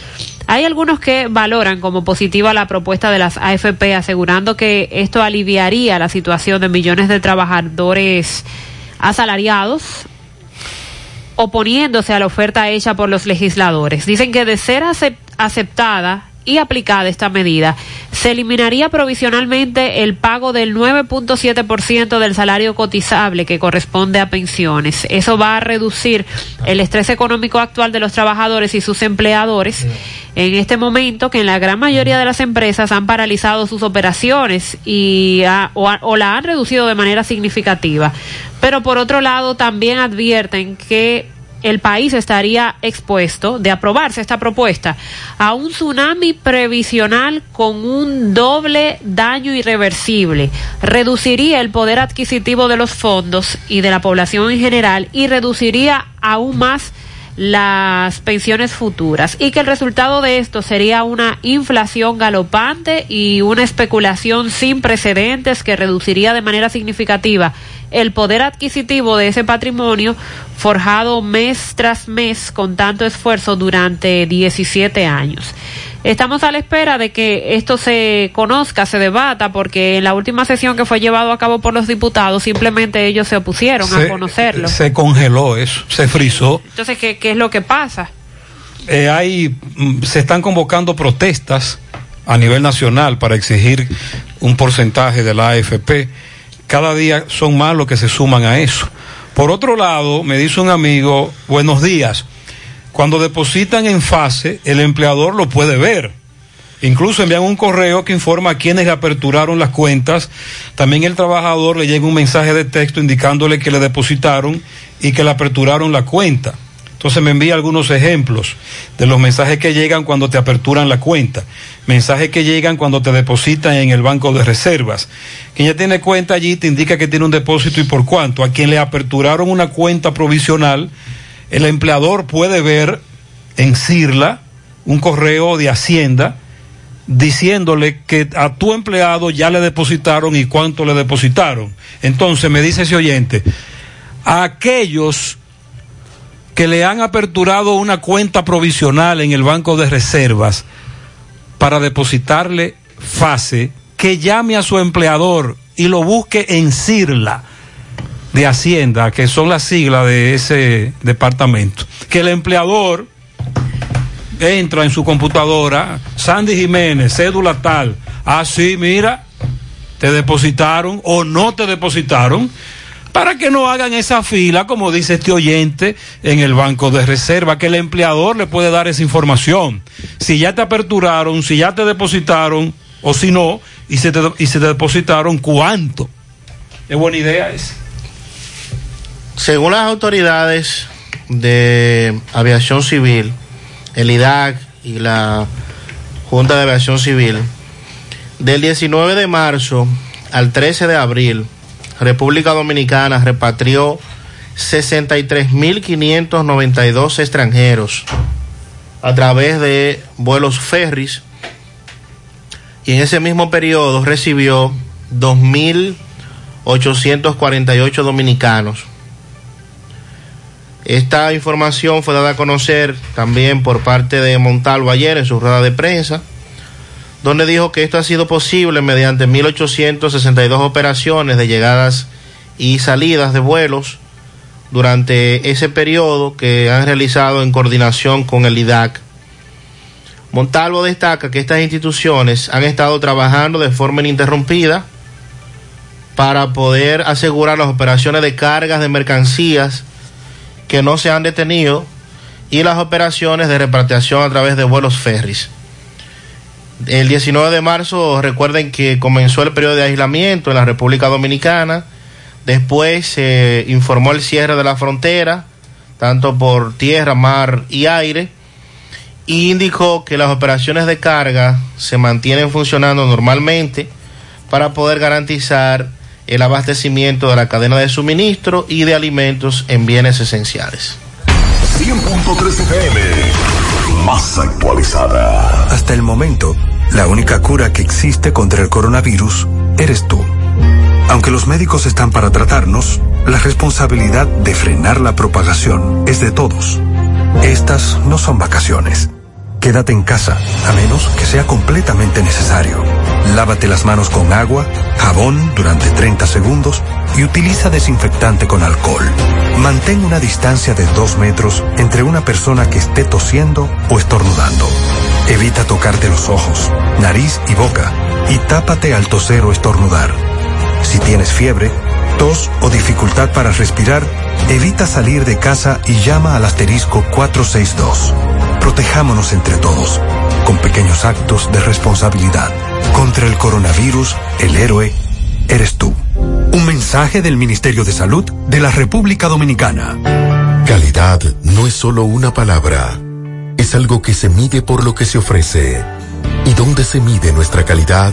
hay algunos que valoran como positiva la propuesta de las AFP, asegurando que esto aliviaría la situación de millones de trabajadores asalariados, oponiéndose a la oferta hecha por los legisladores. Dicen que de ser aceptada y aplicada esta medida, se eliminaría provisionalmente el pago del 9.7% del salario cotizable que corresponde a pensiones. Eso va a reducir el estrés económico actual de los trabajadores y sus empleadores en este momento que en la gran mayoría de las empresas han paralizado sus operaciones y o, o la han reducido de manera significativa. Pero por otro lado también advierten que el país estaría expuesto, de aprobarse esta propuesta, a un tsunami previsional con un doble daño irreversible. Reduciría el poder adquisitivo de los fondos y de la población en general y reduciría aún más las pensiones futuras y que el resultado de esto sería una inflación galopante y una especulación sin precedentes que reduciría de manera significativa el poder adquisitivo de ese patrimonio forjado mes tras mes con tanto esfuerzo durante 17 años. Estamos a la espera de que esto se conozca, se debata, porque en la última sesión que fue llevado a cabo por los diputados, simplemente ellos se opusieron a conocerlo. Se congeló eso, se frizó. Entonces, ¿qué, qué es lo que pasa? Eh, hay, mm, se están convocando protestas a nivel nacional para exigir un porcentaje de la AFP. Cada día son más los que se suman a eso. Por otro lado, me dice un amigo, buenos días cuando depositan en fase, el empleador lo puede ver. Incluso envían un correo que informa a quienes aperturaron las cuentas. También el trabajador le llega un mensaje de texto indicándole que le depositaron y que le aperturaron la cuenta. Entonces me envía algunos ejemplos de los mensajes que llegan cuando te aperturan la cuenta. Mensajes que llegan cuando te depositan en el banco de reservas. Quien ya tiene cuenta allí te indica que tiene un depósito y por cuánto. A quien le aperturaron una cuenta provisional el empleador puede ver en CIRLA un correo de Hacienda diciéndole que a tu empleado ya le depositaron y cuánto le depositaron. Entonces me dice ese oyente, a aquellos que le han aperturado una cuenta provisional en el Banco de Reservas para depositarle fase, que llame a su empleador y lo busque en CIRLA de Hacienda, que son las siglas de ese departamento. Que el empleador entra en su computadora, Sandy Jiménez, cédula tal, así, mira, te depositaron o no te depositaron, para que no hagan esa fila, como dice este oyente, en el banco de reserva, que el empleador le puede dar esa información. Si ya te aperturaron, si ya te depositaron, o si no, y se te, y se te depositaron, ¿cuánto? Es buena idea esa. Según las autoridades de aviación civil, el IDAC y la Junta de Aviación Civil, del 19 de marzo al 13 de abril, República Dominicana repatrió 63.592 extranjeros a través de vuelos ferries y en ese mismo periodo recibió 2.848 dominicanos. Esta información fue dada a conocer también por parte de Montalvo ayer en su rueda de prensa, donde dijo que esto ha sido posible mediante 1.862 operaciones de llegadas y salidas de vuelos durante ese periodo que han realizado en coordinación con el IDAC. Montalvo destaca que estas instituciones han estado trabajando de forma ininterrumpida para poder asegurar las operaciones de cargas de mercancías que no se han detenido y las operaciones de repatriación a través de vuelos ferries. El 19 de marzo, recuerden que comenzó el periodo de aislamiento en la República Dominicana. Después se informó el cierre de la frontera, tanto por tierra, mar y aire. Y indicó que las operaciones de carga se mantienen funcionando normalmente para poder garantizar el abastecimiento de la cadena de suministro y de alimentos en bienes esenciales. 100.3 FM, más actualizada. Hasta el momento, la única cura que existe contra el coronavirus eres tú. Aunque los médicos están para tratarnos, la responsabilidad de frenar la propagación es de todos. Estas no son vacaciones. Quédate en casa, a menos que sea completamente necesario. Lávate las manos con agua, jabón durante 30 segundos y utiliza desinfectante con alcohol. Mantén una distancia de 2 metros entre una persona que esté tosiendo o estornudando. Evita tocarte los ojos, nariz y boca y tápate al toser o estornudar. Si tienes fiebre, tos o dificultad para respirar, evita salir de casa y llama al asterisco 462. Protejámonos entre todos, con pequeños actos de responsabilidad. Contra el coronavirus, el héroe eres tú. Un mensaje del Ministerio de Salud de la República Dominicana. Calidad no es solo una palabra, es algo que se mide por lo que se ofrece. ¿Y dónde se mide nuestra calidad?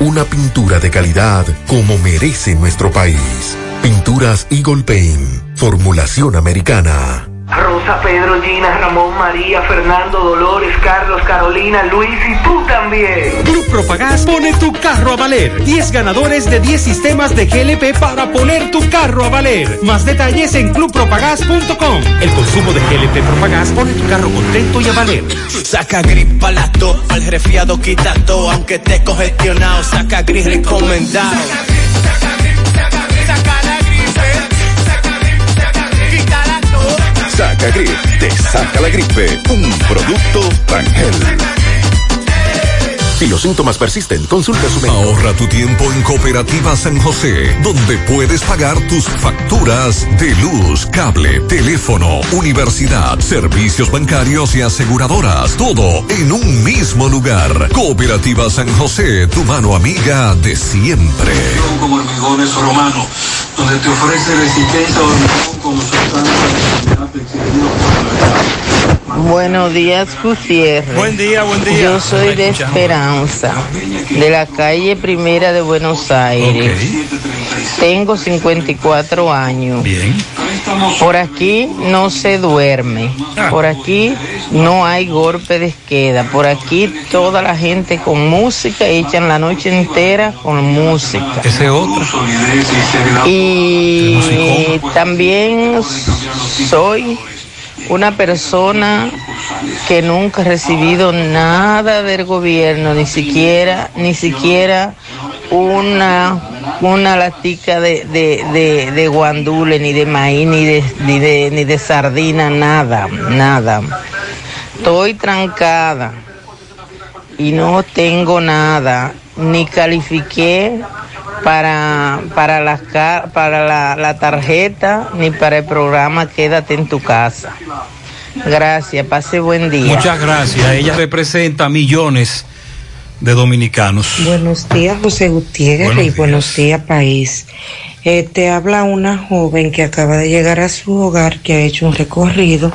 una pintura de calidad como merece nuestro país. Pinturas Eagle Paint, formulación americana. Rosa, Pedro, Gina, Ramón, María, Fernando, Dolores, Carlos, Carolina, Luis y tú también. Club Propagás pone tu carro a valer. 10 ganadores de 10 sistemas de GLP para poner tu carro a valer. Más detalles en clubpropagás.com. El consumo de GLP Propagás pone tu carro contento y a valer. Saca gripa la tos, al resfriado quita todo, aunque esté congestionado, saca gris recomendado. Saca Grip, te saca la gripe. Un producto Rangel. Si los síntomas persisten, consulta su médico. Ahorra tu tiempo en Cooperativa San José, donde puedes pagar tus facturas de luz, cable, teléfono, universidad, servicios bancarios y aseguradoras. Todo en un mismo lugar. Cooperativa San José, tu mano amiga de siempre. Como hormigones romano, donde te ofrece resistencia a hormigón como sustancia Buenos días, Gutiérrez. Buen día, buen día. Yo soy de Esperanza, de la calle Primera de Buenos Aires. Tengo 54 años. Bien. Por aquí no se duerme. Por aquí no hay golpe de queda. Por aquí toda la gente con música echan la noche entera con música. Ese otro. Y también soy una persona que nunca ha recibido nada del gobierno, ni siquiera, ni siquiera una, una latica de, de, de, guandule, ni de maíz, ni de, ni de, ni de sardina, nada, nada. Estoy trancada y no tengo nada, ni califiqué para, para, las, para la, la tarjeta ni para el programa Quédate en tu casa. Gracias, pase buen día. Muchas gracias. Ella representa millones de dominicanos. Buenos días, José Gutiérrez, Buenos y buenos días, país. Eh, te habla una joven que acaba de llegar a su hogar, que ha hecho un recorrido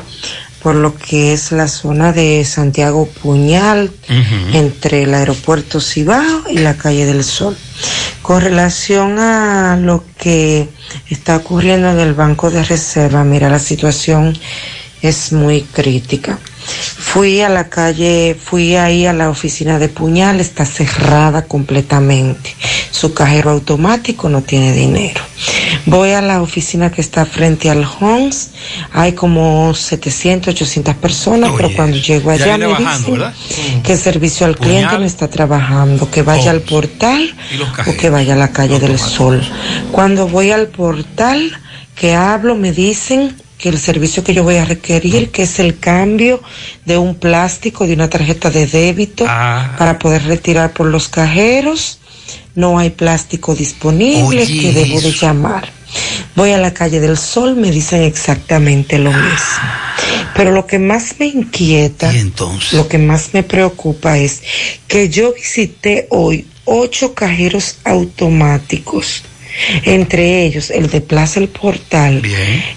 por lo que es la zona de Santiago Puñal, entre el aeropuerto Cibao y la calle del Sol. Con relación a lo que está ocurriendo en el Banco de Reserva, mira, la situación es muy crítica. Fui a la calle, fui ahí a la oficina de Puñal, está cerrada completamente. Su cajero automático no tiene dinero. Voy a la oficina que está frente al Homes, hay como 700, 800 personas, pero cuando llego allá me bajando, dicen que el servicio al cliente no está trabajando, que vaya al portal o que vaya a la calle del Sol. Cuando voy al portal que hablo, me dicen que el servicio que yo voy a requerir, que es el cambio de un plástico de una tarjeta de débito Ah. para poder retirar por los cajeros, no hay plástico disponible, Oye, que debo de llamar. Voy a la calle del Sol, me dicen exactamente lo mismo. Pero lo que más me inquieta, lo que más me preocupa es que yo visité hoy ocho cajeros automáticos, entre ellos el de Plaza El Portal,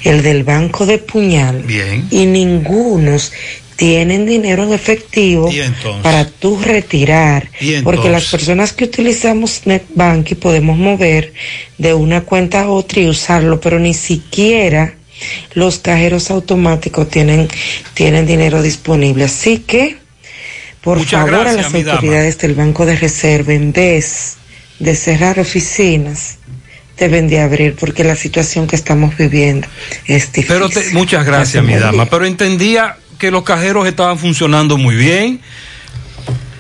el del Banco de Puñal, y ningunos tienen dinero en efectivo para tú retirar, ¿Y porque las personas que utilizamos NetBank y podemos mover de una cuenta a otra y usarlo, pero ni siquiera los cajeros automáticos tienen, tienen dinero disponible. Así que, por Muchas favor, gracias, a las mi dama. autoridades del Banco de Reserva, en vez de cerrar oficinas, deben de abrir, porque la situación que estamos viviendo es difícil. Pero te- muchas gracias, mi Pase buen dama. Pero entendía que los cajeros estaban funcionando muy bien.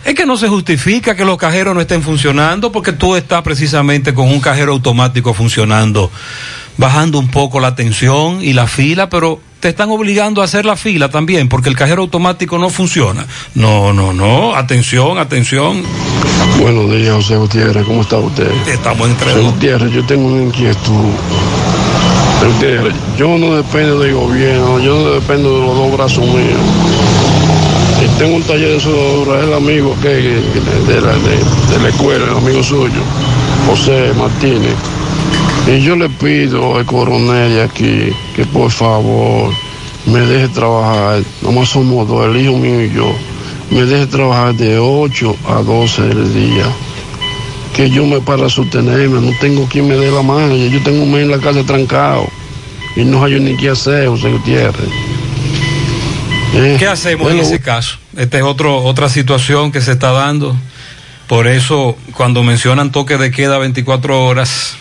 Es que no se justifica que los cajeros no estén funcionando porque tú estás precisamente con un cajero automático funcionando, bajando un poco la tensión y la fila, pero te están obligando a hacer la fila también porque el cajero automático no funciona. No, no, no. Atención, atención. Buenos días, José Gutiérrez, ¿cómo está usted? Estamos entre José. Gutiérrez, yo tengo una inquietud. José Gutiérrez, yo no dependo del gobierno, yo no dependo de los dos brazos míos. Y tengo un taller de soldadura, el amigo que, que- de, la, de- de la escuela, el amigo suyo, José Martínez. Y yo le pido al coronel de aquí que por favor me deje trabajar, nomás somos dos, el hijo mío y yo, me deje trabajar de 8 a 12 del día. Que yo me para sostenerme, no tengo quien me dé la mano, yo tengo un mes en la casa trancado y no hay ni qué hacer, José Gutiérrez. Eh, ¿Qué hacemos en ese caso? Esta es otro, otra situación que se está dando. Por eso, cuando mencionan toque de queda 24 horas,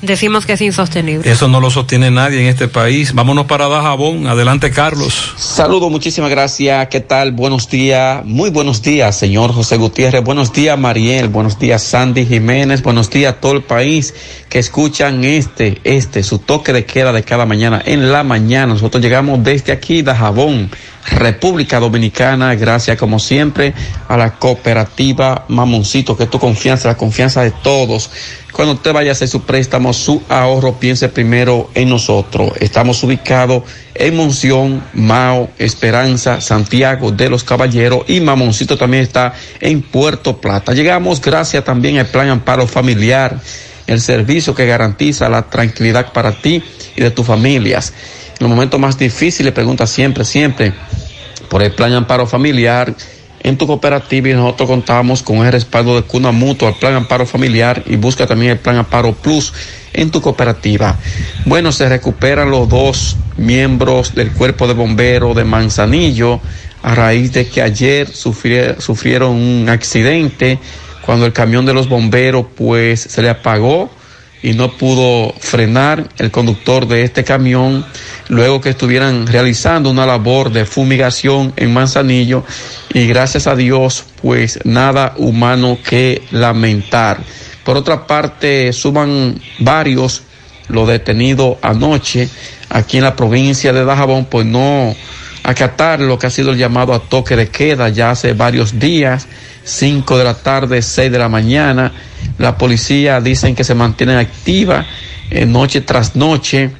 Decimos que es insostenible. eso no lo sostiene nadie en este país. Vámonos para Dajabón. Adelante, Carlos. Saludos, muchísimas gracias. ¿Qué tal? Buenos días. Muy buenos días, señor José Gutiérrez. Buenos días, Mariel. Buenos días, Sandy Jiménez. Buenos días a todo el país que escuchan este, este, su toque de queda de cada mañana. En la mañana, nosotros llegamos desde aquí, Dajabón, República Dominicana. Gracias, como siempre, a la cooperativa Mamoncito, que es tu confianza, la confianza de todos. Cuando usted vaya a hacer su préstamo, su ahorro, piense primero en nosotros. Estamos ubicados en Monción, Mao, Esperanza, Santiago de los Caballeros y Mamoncito también está en Puerto Plata. Llegamos gracias también al Plan Amparo Familiar, el servicio que garantiza la tranquilidad para ti y de tus familias. los momentos más difíciles, pregunta siempre, siempre por el plan amparo familiar en tu cooperativa y nosotros contamos con el respaldo de Cuna Mutua, el plan amparo familiar y busca también el plan amparo plus en tu cooperativa. Bueno, se recuperan los dos miembros del cuerpo de bomberos de Manzanillo a raíz de que ayer sufrieron un accidente cuando el camión de los bomberos pues se le apagó y no pudo frenar el conductor de este camión luego que estuvieran realizando una labor de fumigación en Manzanillo y gracias a Dios pues nada humano que lamentar. Por otra parte, suman varios los detenidos anoche aquí en la provincia de Dajabón pues no acatar lo que ha sido el llamado a toque de queda ya hace varios días, 5 de la tarde, 6 de la mañana. La policía dicen que se mantiene activa eh, noche tras noche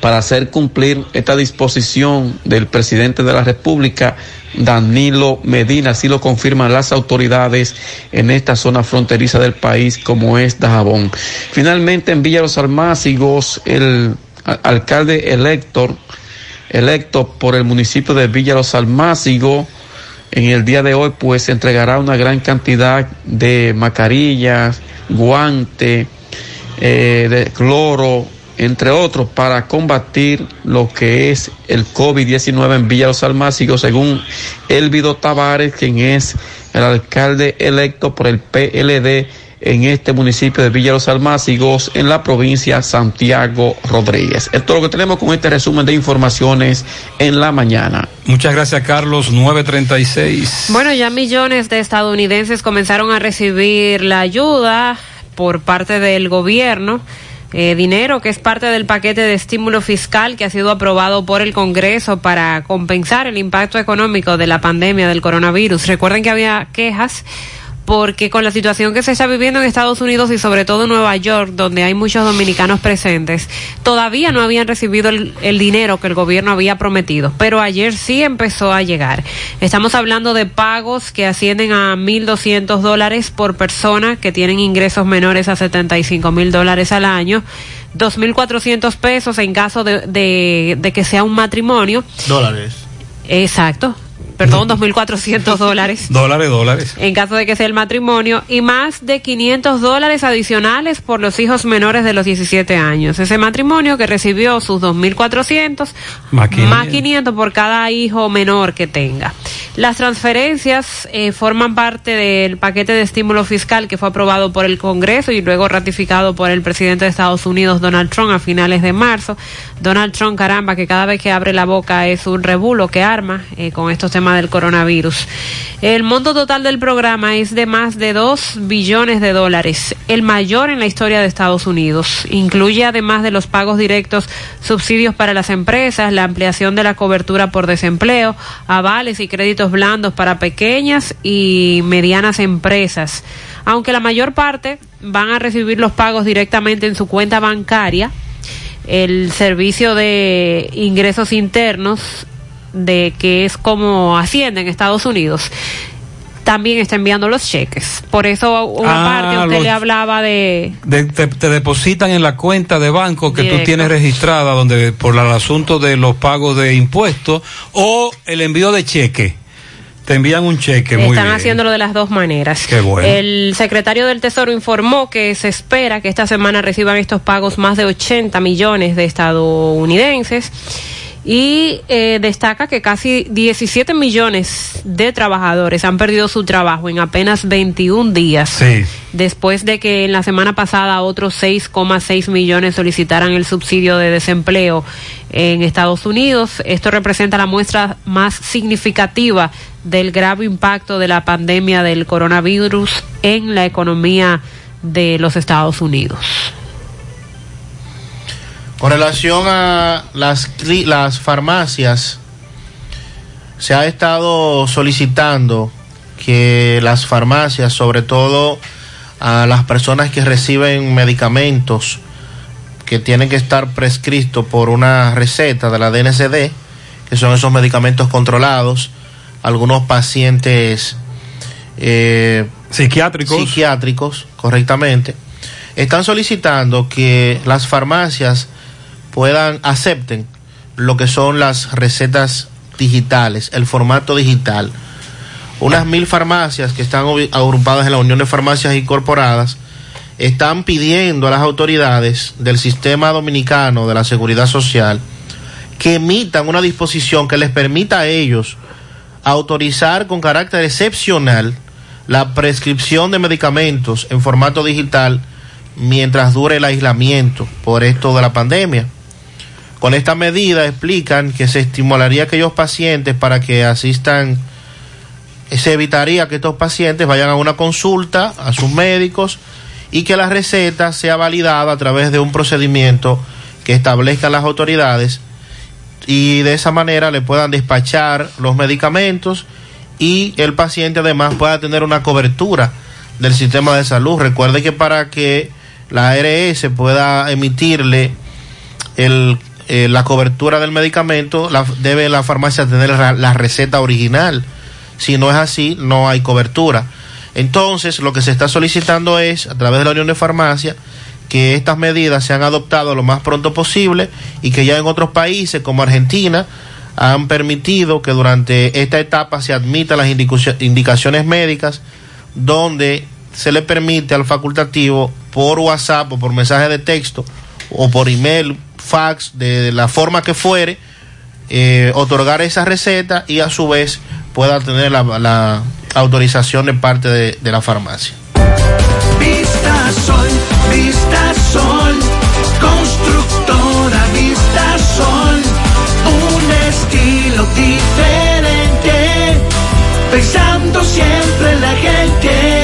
para hacer cumplir esta disposición del presidente de la República, Danilo Medina, así lo confirman las autoridades en esta zona fronteriza del país como es Dajabón. Finalmente en Villa Los Almácigos, el alcalde elector, electo por el municipio de Villa Los Almácigos, en el día de hoy pues entregará una gran cantidad de mascarillas, guantes, eh, de cloro, entre otros, para combatir lo que es el COVID-19 en Villa Los Almácigos, según Elvido Tavares, quien es el alcalde electo por el PLD en este municipio de Villa Los Almácigos, en la provincia Santiago Rodríguez. Esto es lo que tenemos con este resumen de informaciones en la mañana. Muchas gracias, Carlos. 936. Bueno, ya millones de estadounidenses comenzaron a recibir la ayuda por parte del gobierno eh, dinero que es parte del paquete de estímulo fiscal que ha sido aprobado por el Congreso para compensar el impacto económico de la pandemia del coronavirus. Recuerden que había quejas porque con la situación que se está viviendo en Estados Unidos y sobre todo en Nueva York, donde hay muchos dominicanos presentes, todavía no habían recibido el, dinero que el gobierno había prometido, pero ayer sí empezó a llegar. Estamos hablando de pagos que ascienden a 1.200 dólares por persona que tienen ingresos menores a 75 mil dólares al año. 2.400 pesos en caso de, de, de que sea un matrimonio. Dólares. Exacto perdón, 2.400 dólares. *laughs* Dólares, dólares. En caso de que sea el matrimonio y más de 500 dólares adicionales por los hijos menores de los 17 años. Ese matrimonio que recibió sus 2.400 más 500. por cada hijo menor que tenga. Las transferencias eh, forman parte del paquete de estímulo fiscal que fue aprobado por el Congreso y luego ratificado por el presidente de Estados Unidos, Donald Trump, a finales de marzo. Donald Trump, caramba, que cada vez que abre la boca es un rebulo que arma eh, con estos temas del coronavirus. El monto total del programa es de más de 2 billones de dólares, el mayor en la historia de Estados Unidos. Incluye además de los pagos directos, subsidios para las empresas, la ampliación de la cobertura por desempleo, avales y créditos blandos para pequeñas y medianas empresas. Aunque la mayor parte van a recibir los pagos directamente en su cuenta bancaria, el servicio de ingresos internos de que es como Hacienda en Estados Unidos, también está enviando los cheques. Por eso una ah, parte usted le hablaba de... te, depositan en la cuenta de banco que tú tienes registrada donde por el asunto de los pagos de impuestos o el envío de cheque. Te envían un cheque. Muy Están haciéndolo de las dos maneras. Qué bueno. El secretario del Tesoro informó que se espera que esta semana reciban estos pagos más de 80 millones de estadounidenses y eh, destaca que casi 17 millones de trabajadores han perdido su trabajo en apenas 21 días. Después de que en la semana pasada otros 6,6 millones solicitaran el subsidio de desempleo en Estados Unidos. Esto representa la muestra más significativa del grave impacto de la pandemia del coronavirus en la economía de los Estados Unidos. Con relación a las, las farmacias, se ha estado solicitando que las farmacias, sobre todo a las personas que reciben medicamentos que tienen que estar prescritos por una receta de la DNCD, que son esos medicamentos controlados, algunos pacientes eh, psiquiátricos. psiquiátricos, correctamente, están solicitando que las farmacias puedan, acepten lo que son las recetas digitales, el formato digital. Unas mil farmacias que están agrupadas en la Unión de Farmacias Incorporadas están pidiendo a las autoridades del sistema dominicano de la seguridad social que emitan una disposición que les permita a ellos autorizar con carácter excepcional la prescripción de medicamentos en formato digital mientras dure el aislamiento por esto de la pandemia. Con esta medida explican que se estimularía a aquellos pacientes para que asistan, se evitaría que estos pacientes vayan a una consulta a sus médicos y que la receta sea validada a través de un procedimiento que establezcan las autoridades y de esa manera le puedan despachar los medicamentos y el paciente además pueda tener una cobertura del sistema de salud. Recuerde que para que la ARS pueda emitirle el, eh, la cobertura del medicamento, la, debe la farmacia tener la, receta original. Si no es así, no hay cobertura. Entonces, lo que se está solicitando es, a través de la Unión de Farmacia, que estas medidas sean adoptadas lo más pronto posible y que ya en otros países como Argentina han permitido que durante esta etapa se admitan las indicaciones médicas donde se le permite al facultativo por WhatsApp o por mensaje de texto o por email, fax, de la forma que fuere, eh, otorgar esa receta y a su vez pueda tener la, autorización de parte de, de la farmacia. Vista Sol, Vista Sol, constructora Vista Sol, un estilo diferente, pensando siempre en la gente,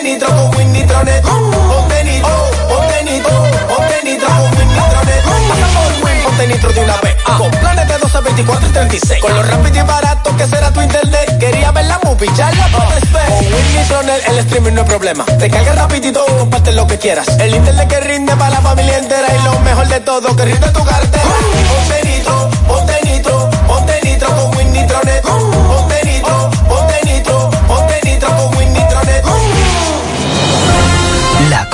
ponte nitro con Win Nitronet. Ponte nitro, ponte con Win Nitronet. Pasa por Win, ponte de una vez. Con planes de 12, 24 y 36. Con lo rápido y barato que será tu internet. Quería ver la movie, ya la. Con Win Nitronet el streaming no es problema. Te carga rapidito, comparte lo que quieras. El internet que rinde para la familia entera. Y lo mejor de todo, que rinde tu cartera. Ponte nitro, ponte nitro, ponte nitro con Win Nitronet.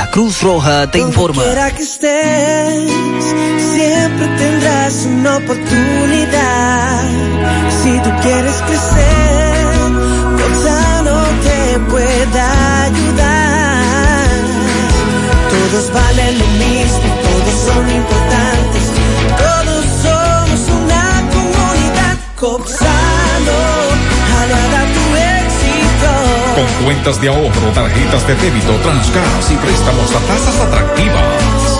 La Cruz Roja te informa. Quiera que estés, siempre tendrás una oportunidad. Si tú quieres crecer, Gonzalo te pueda ayudar. Todos valen lo mismo, todos son importantes, todos somos una comunidad. Copsano, Con cuentas de ahorro, tarjetas de débito, transgas y préstamos a tasas atractivas.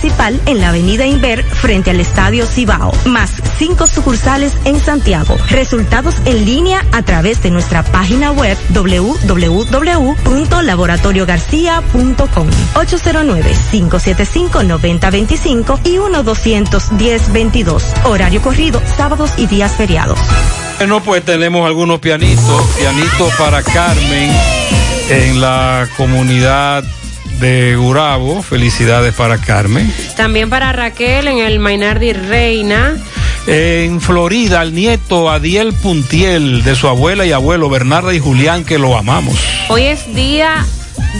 en la avenida Inver frente al Estadio Cibao, más cinco sucursales en Santiago. Resultados en línea a través de nuestra página web www.laboratoriogarcia.com 809-575-9025 y 1-210-22. Horario corrido, sábados y días feriados. Bueno, pues tenemos algunos pianitos, pianitos para Carmen en la comunidad de Gurabo. Felicidades para Carmen. También para Raquel en el Mainardi Reina. En Florida, el nieto Adiel Puntiel de su abuela y abuelo Bernarda y Julián, que lo amamos. Hoy es día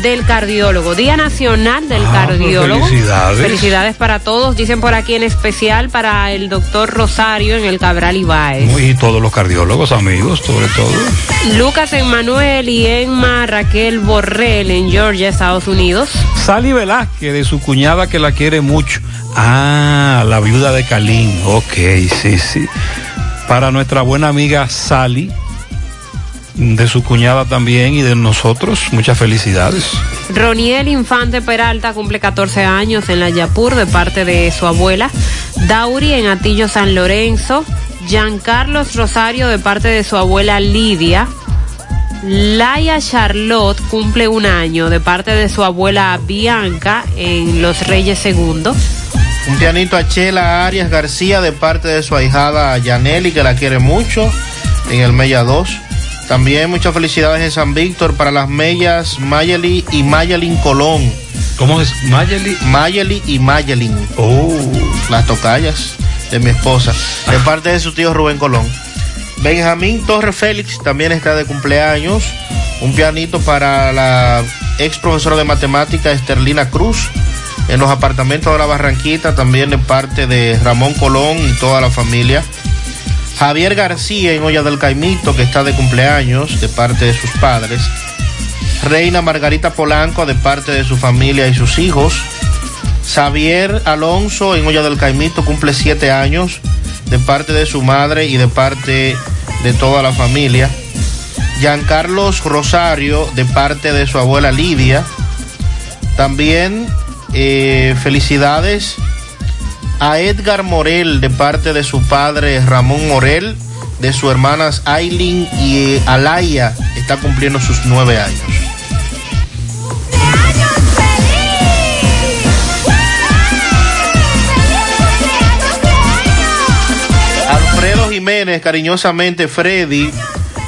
del cardiólogo, Día Nacional del Ah, Cardiólogo. pues felicidades. Felicidades para todos, dicen por aquí en especial para el doctor Rosario en el Cabral Ibáez. Y todos los cardiólogos, amigos, sobre todo. Lucas Emmanuel y Emma Raquel Borrell en Georgia, Estados Unidos. Sally Velázquez, de su cuñada que la quiere mucho. Ah, la viuda de Calín. Ok, sí, sí. Para nuestra buena amiga Sally, de su cuñada también y de nosotros, muchas felicidades. Roniel Infante Peralta cumple 14 años en la Yapur de parte de su abuela. Dauri en Atillo San Lorenzo. Giancarlos Rosario de parte de su abuela Lidia. Laia Charlotte cumple un año de parte de su abuela Bianca en Los Reyes Segundos. Un pianito a Chela Arias García de parte de su ahijada Yaneli, que la quiere mucho, en el Mella 2. También muchas felicidades en San Víctor para las Mellas Mayeli y Mayelin Colón. ¿Cómo es? Mayeli. Mayeli y Mayelin. Oh. Las tocallas de mi esposa. De parte de su tío Rubén Colón. Benjamín Torres Félix también está de cumpleaños. Un pianito para la ex profesora de matemática Esterlina Cruz en los apartamentos de la Barranquita, también de parte de Ramón Colón y toda la familia. Javier García en Olla del Caimito, que está de cumpleaños de parte de sus padres. Reina Margarita Polanco de parte de su familia y sus hijos. Xavier Alonso en Olla del Caimito cumple siete años de parte de su madre y de parte de toda la familia. Giancarlos Rosario de parte de su abuela Lidia. También eh, felicidades a Edgar Morel de parte de su padre Ramón Morel, de sus hermanas Aileen y Alaya, está cumpliendo sus nueve años. Alfredo Jiménez, cariñosamente Freddy,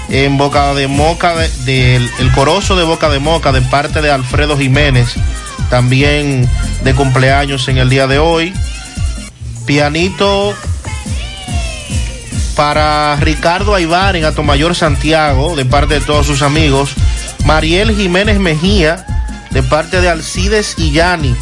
en Boca de Moca, de- del el corozo de Boca de Moca, de parte de Alfredo Jiménez, también de cumpleaños en el día de hoy. Pianito para Ricardo Aybar en Atomayor Santiago, de parte de todos sus amigos. Mariel Jiménez Mejía, de parte de Alcides y Yani,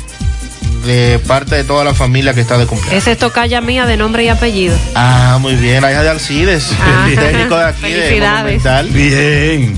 de parte de toda la familia que está de cumpleaños. Esa es tocaya mía de nombre y apellido. Ah, muy bien, la hija de Alcides, Ah, el técnico de aquí de *laughs* felicidades. Monumental. Bien.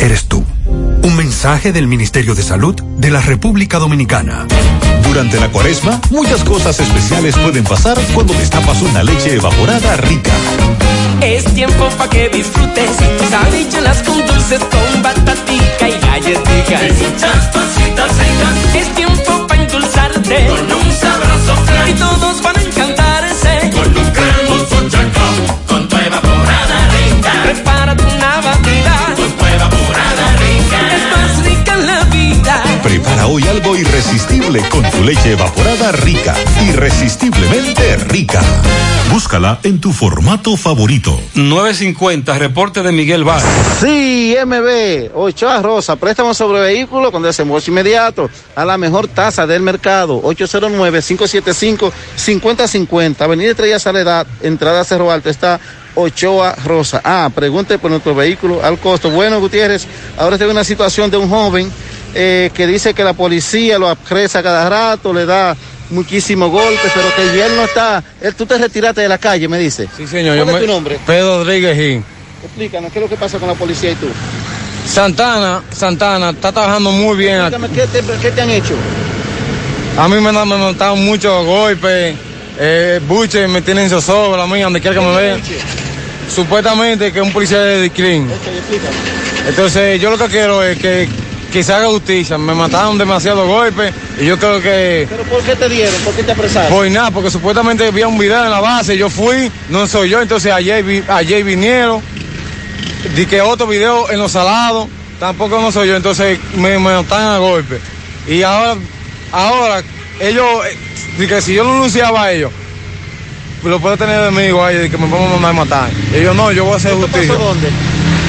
eres tú. Un mensaje del Ministerio de Salud de la República Dominicana. Durante la cuaresma, muchas cosas especiales pueden pasar cuando destapas una leche evaporada rica. Es tiempo pa' que disfrutes Sabichuelas con dulces con batatica y galletica Y muchas ricas Es tiempo pa' endulzarte Con un sabroso flan Y todos van leche evaporada rica, irresistiblemente rica. Búscala en tu formato favorito. 950, reporte de Miguel Vázquez. Sí, MB, Ochoa Rosa, préstamo sobre vehículo con desembolso inmediato a la mejor tasa del mercado. 809-575-5050. Avenida Estrella Saledad, entrada Cerro Alto, está Ochoa Rosa. Ah, pregunte por nuestro vehículo al costo. Bueno, Gutiérrez, ahora tengo una situación de un joven eh, que dice que la policía lo apresa cada rato, le da muchísimos golpes, pero que él no está. Él, tú te retiraste de la calle, me dice. Sí, señor. ¿Cuál yo es me- tu nombre? Pedro Rodríguez Gil. Explícanos, ¿qué es lo que pasa con la policía y tú? Santana, Santana, está trabajando muy bien. Explícame, ¿qué te, qué te han hecho? A mí me, han- montado muchos golpes. Eh, buche me tienen zozobra a mí, donde quiera que me vean. Supuestamente que es un policía de CRIM. Entonces, yo lo que quiero es que, que se haga justicia. Me mataron demasiados golpes y yo creo que. ¿Pero por qué te dieron? ¿Por qué te apresaron? Pues nada, porque supuestamente había un video en la base, yo fui, no soy yo, entonces ayer, vi- ayer vinieron, di que otro video en los salados, tampoco no soy yo, entonces me, me están a golpe. Y ahora, ahora, ellos, eh, di que si yo no anunciaba a ellos, lo puedo tener enemigo ahí, de que me van a mandar a matar. Y ellos no, yo voy a hacer justicia. pasó dónde?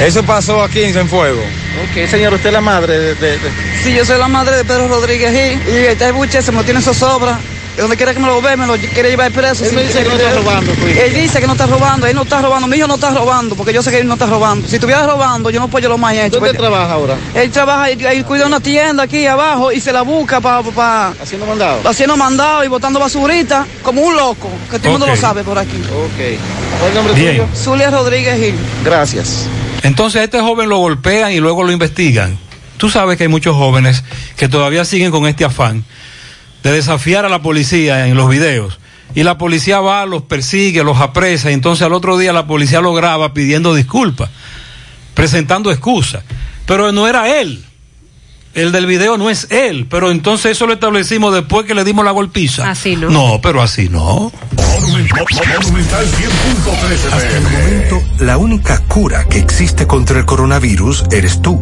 Eso pasó aquí en Cienfuegos. Ok, señor, usted es la madre de... de- de- Sí, yo soy la madre de Pedro Rodríguez Gil. Y este buche se me lo tiene zozobra. Donde quiera que me lo ve, me lo quiere llevar preso. Él me dice que no está robando, pues. Él dice que no está robando, él no está robando. Mi hijo no está robando, porque yo sé que él no está robando. Si estuviera robando, yo no puedo lo más hecho. ¿Dónde trabaja ahora? Él trabaja, él, él cuida una tienda aquí abajo y se la busca para... Haciendo mandado. Haciendo mandado y botando basurita, como un loco, que todo el mundo lo sabe por aquí. Ok. ¿Cuál es el nombre Bien. tuyo? Zulia Rodríguez Gil. Gracias. Entonces este joven lo golpean y luego lo investigan. Tú sabes que hay muchos jóvenes que todavía siguen con este afán de desafiar a la policía en los videos. Y la policía va, los persigue, los apresa, y entonces al otro día la policía lo graba pidiendo disculpas, presentando excusas. Pero no era él. El del video no es él, pero entonces eso lo establecimos después que le dimos la golpiza. Así no. No, pero así no. Monumental 100.13 Hasta el momento, la única cura que existe contra el coronavirus eres tú.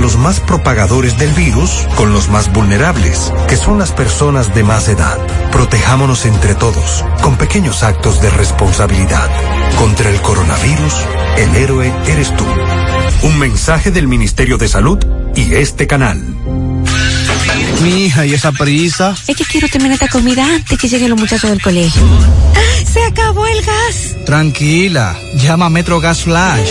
los más propagadores del virus con los más vulnerables, que son las personas de más edad. Protejámonos entre todos, con pequeños actos de responsabilidad. Contra el coronavirus, el héroe eres tú. Un mensaje del Ministerio de Salud y este canal. Mi hija, ¿y esa prisa? Es que quiero terminar esta comida antes que lleguen los muchachos del colegio. ¡Se acabó el gas! Tranquila, llama a Metro Gas Flash.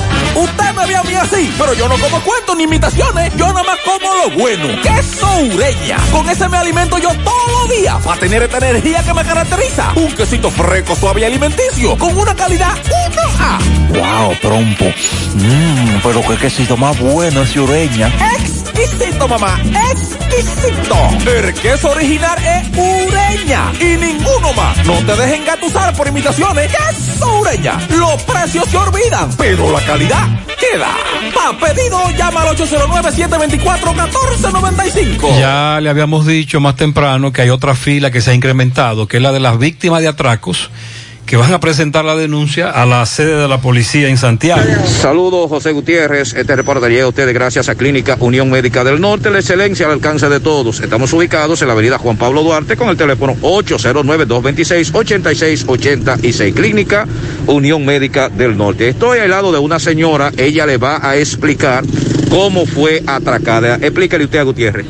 Usted me ve a mí así, pero yo no como cuentos ni imitaciones. Yo nada más como lo bueno. Queso Ureña. Con ese me alimento yo todos los días para tener esta energía que me caracteriza. Un quesito fresco, suave y alimenticio. Con una calidad 1A. Wow, trompo. Mmm, pero qué quesito más bueno ese Ureña. Exquisito, mamá. Exquisito. El queso original es Ureña. Y ninguno más. No te dejen gatusar por imitaciones. Queso Ureña. Los precios se olvidan, pero la calidad queda. Pa' pedido, llama al 809-724-1495. Ya le habíamos dicho más temprano que hay otra fila que se ha incrementado, que es la de las víctimas de atracos, que van a presentar la denuncia a la sede de la policía en Santiago. Saludos, José Gutiérrez. Este reporte llega a ustedes gracias a Clínica Unión Médica del Norte, la excelencia al alcance de todos. Estamos ubicados en la avenida Juan Pablo Duarte con el teléfono 809-226-8686. Clínica Unión Médica del Norte. Estoy al lado de una señora, ella le va a explicar cómo fue atracada. Explícale usted a Gutiérrez.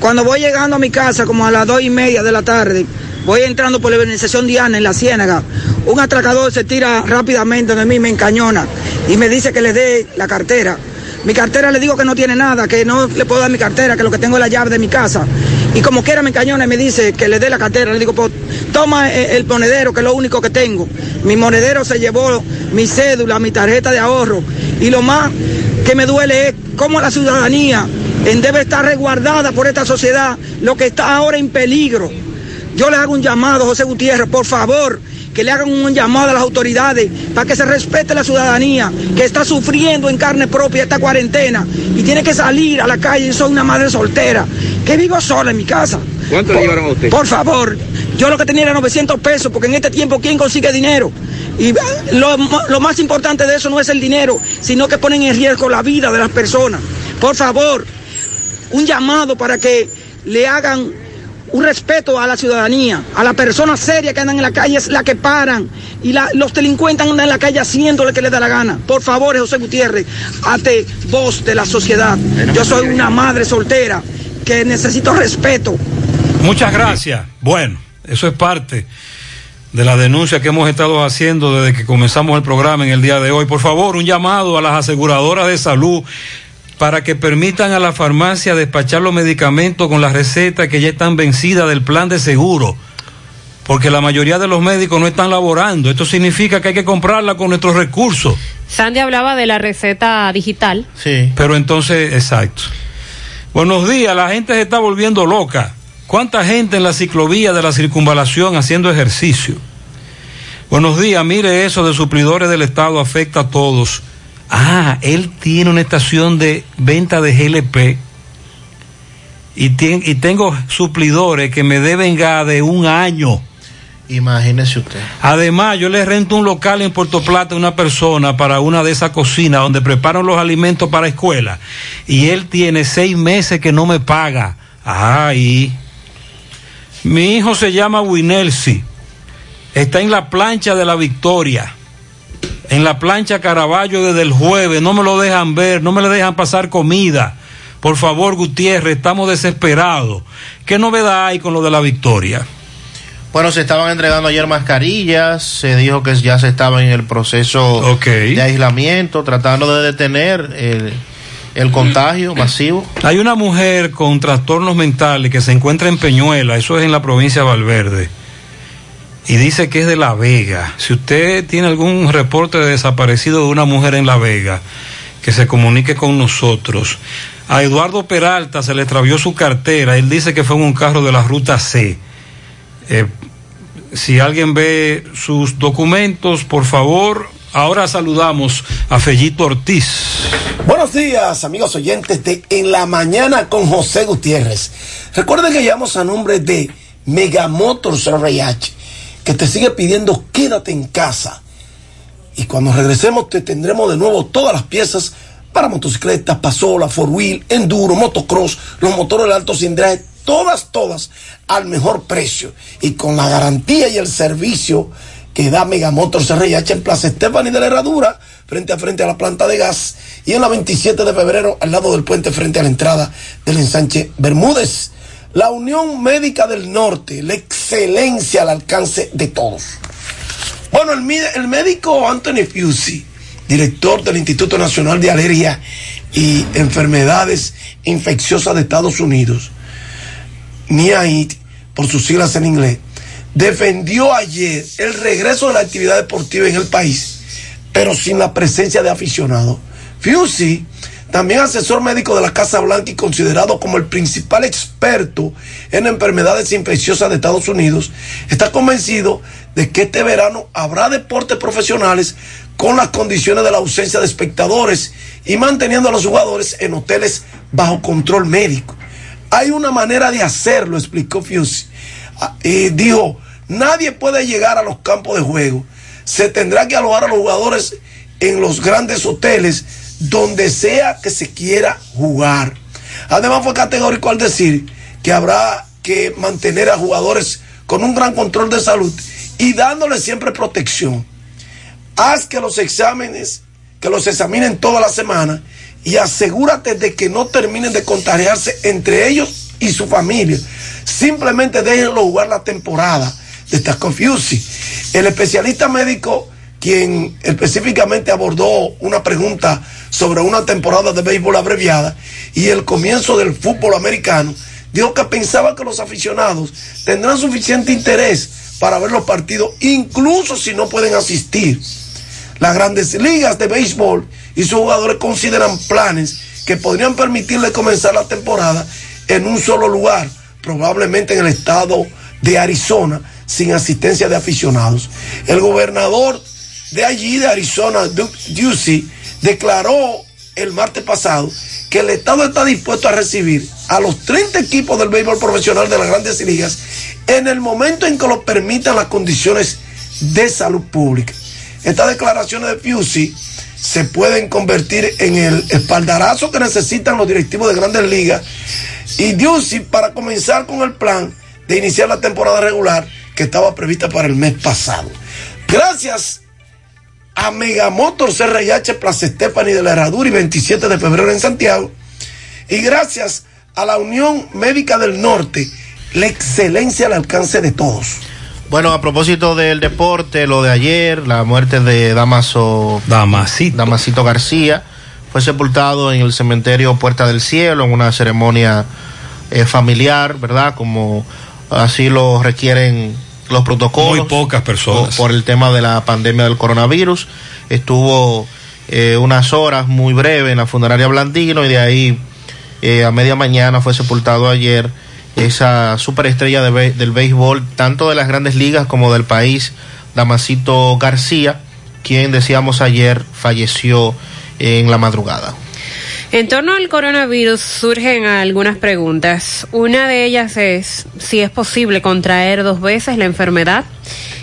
Cuando voy llegando a mi casa, como a las dos y media de la tarde, voy entrando por la urbanización Diana en la Ciénaga. Un atracador se tira rápidamente de mí, me encañona y me dice que le dé la cartera. Mi cartera le digo que no tiene nada, que no le puedo dar mi cartera, que lo que tengo es la llave de mi casa. Y como quiera me encañona y me dice que le dé la cartera. Le digo, pues toma eh, el monedero, que es lo único que tengo. Mi monedero se llevó mi cédula, mi tarjeta de ahorro. Y lo más que me duele es cómo la ciudadanía debe estar resguardada por esta sociedad, lo que está ahora en peligro. Yo le hago un llamado, José Gutiérrez, por favor, que le hagan un llamado a las autoridades para que se respete la ciudadanía que está sufriendo en carne propia esta cuarentena y tiene que salir a la calle. Yo soy una madre soltera que vivo sola en mi casa. ¿Cuánto le llevaron a usted? Por favor, yo lo que tenía era 900 pesos, porque en este tiempo, ¿quién consigue dinero? Y lo, lo más importante de eso no es el dinero, sino que ponen en riesgo la vida de las personas. Por favor, un llamado para que le hagan un respeto a la ciudadanía, a la persona seria que andan en la calle es la que paran y los delincuentes andan en la calle haciendo lo que les da la gana. Por favor, José Gutiérrez, hazte voz de la sociedad. Yo soy una madre soltera que necesito respeto. Muchas gracias. Bueno, eso es parte de la denuncia que hemos estado haciendo desde que comenzamos el programa en el día de hoy. Por favor, un llamado a las aseguradoras de salud para que permitan a la farmacia despachar los medicamentos con las recetas que ya están vencidas del plan de seguro. Porque la mayoría de los médicos no están laborando. Esto significa que hay que comprarla con nuestros recursos. Sandy hablaba de la receta digital. Sí. Pero entonces, exacto. Buenos días, la gente se está volviendo loca. ¿Cuánta gente en la ciclovía de la circunvalación haciendo ejercicio? Buenos días, mire eso de suplidores del Estado afecta a todos. Ah, él tiene una estación de venta de GLP y, y tengo suplidores que me deben de un año. Imagínese usted. Además, yo le rento un local en Puerto Plata a una persona para una de esas cocinas donde preparan los alimentos para escuela. Y él tiene seis meses que no me paga. Ay. Mi hijo se llama Winelsi. Está en la plancha de la Victoria. En la plancha Caraballo desde el jueves. No me lo dejan ver, no me le dejan pasar comida. Por favor, Gutiérrez, estamos desesperados. ¿Qué novedad hay con lo de la Victoria? Bueno, se estaban entregando ayer mascarillas, se dijo que ya se estaba en el proceso de aislamiento, tratando de detener el, el contagio masivo. Hay una mujer con trastornos mentales que se encuentra en Peñuela, eso es en la provincia de Valverde, y dice que es de La Vega. Si usted tiene algún reporte de desaparecido de una mujer en La Vega, que se comunique con nosotros. A Eduardo Peralta se le extravió su cartera, él dice que fue en un carro de la ruta C. Eh, si alguien ve sus documentos, por favor. Ahora saludamos a Fellito Ortiz. Buenos días, amigos oyentes de En la Mañana con José Gutiérrez. Recuerden que llamamos a nombre de Megamotors RH, que te sigue pidiendo quédate en casa. Y cuando regresemos te tendremos de nuevo todas las piezas para motocicletas, pasola, four wheel, enduro, motocross, los motores de alto cilindraje, todas, todas al mejor precio y con la garantía y el servicio que da Megamotors RH en Plaza Estefani de la Herradura, frente a frente a la planta de gas, y en la 27 de febrero al lado del puente frente a la entrada del ensanche Bermúdez. La Unión Médica del Norte, la excelencia al alcance de todos. Bueno, el, médico Anthony Fusi, director del Instituto Nacional de Alergia y Enfermedades Infecciosas de Estados Unidos, NIAID, por sus siglas en inglés, defendió ayer el regreso de la actividad deportiva en el país, pero sin la presencia de aficionados. Fusi, también asesor médico de la Casa Blanca y considerado como el principal experto en enfermedades infecciosas de Estados Unidos, está convencido de que este verano habrá deportes profesionales con las condiciones de la ausencia de espectadores y manteniendo a los jugadores en hoteles bajo control médico. Hay una manera de hacerlo, explicó Fusi. Ah, Y dijo, nadie puede llegar a los campos de juego. Se tendrá que alojar a los jugadores en los grandes hoteles donde sea que se quiera jugar. Además fue categórico al decir que habrá que mantener a jugadores con un gran control de salud y dándoles siempre protección. Haz que los exámenes, que los examinen toda la semana y asegúrate de que no terminen de contagiarse entre ellos y su familia. Simplemente déjenlo jugar la temporada de estas Confusing. El especialista médico, quien específicamente abordó una pregunta sobre una temporada de béisbol abreviada y el comienzo del fútbol americano, dijo que pensaba que los aficionados tendrán suficiente interés para ver los partidos, incluso si no pueden asistir. Las grandes ligas de béisbol y sus jugadores consideran planes que podrían permitirle comenzar la temporada en un solo lugar, probablemente en el estado de Arizona, sin asistencia de aficionados. El gobernador de allí, de Arizona, Ducey, declaró el martes pasado que el Estado está dispuesto a recibir a los 30 equipos del béisbol profesional de las grandes ligas en el momento en que lo permitan las condiciones de salud pública. Estas declaraciones de Pusey se pueden convertir en el espaldarazo que necesitan los directivos de grandes ligas y Ducey para comenzar con el plan de iniciar la temporada regular que estaba prevista para el mes pasado. Gracias a Megamotors RIH Plaza Stephanie de la Herradura y 27 de febrero en Santiago. Y gracias a la Unión Médica del Norte, la excelencia al alcance de todos. Bueno, a propósito del deporte, lo de ayer, la muerte de Damaso Damasito, Damasito García, fue sepultado en el cementerio Puerta del Cielo en una ceremonia eh, familiar, ¿verdad? Como así lo requieren los protocolos. Muy pocas personas. Por, por el tema de la pandemia del coronavirus. Estuvo eh, unas horas muy breves en la funeraria Blandino y de ahí eh, a media mañana fue sepultado ayer esa superestrella de del béisbol, tanto de las grandes ligas como del país, Damasito García, quien decíamos ayer falleció en la madrugada. En torno al coronavirus surgen algunas preguntas. Una de ellas es si es posible contraer dos veces la enfermedad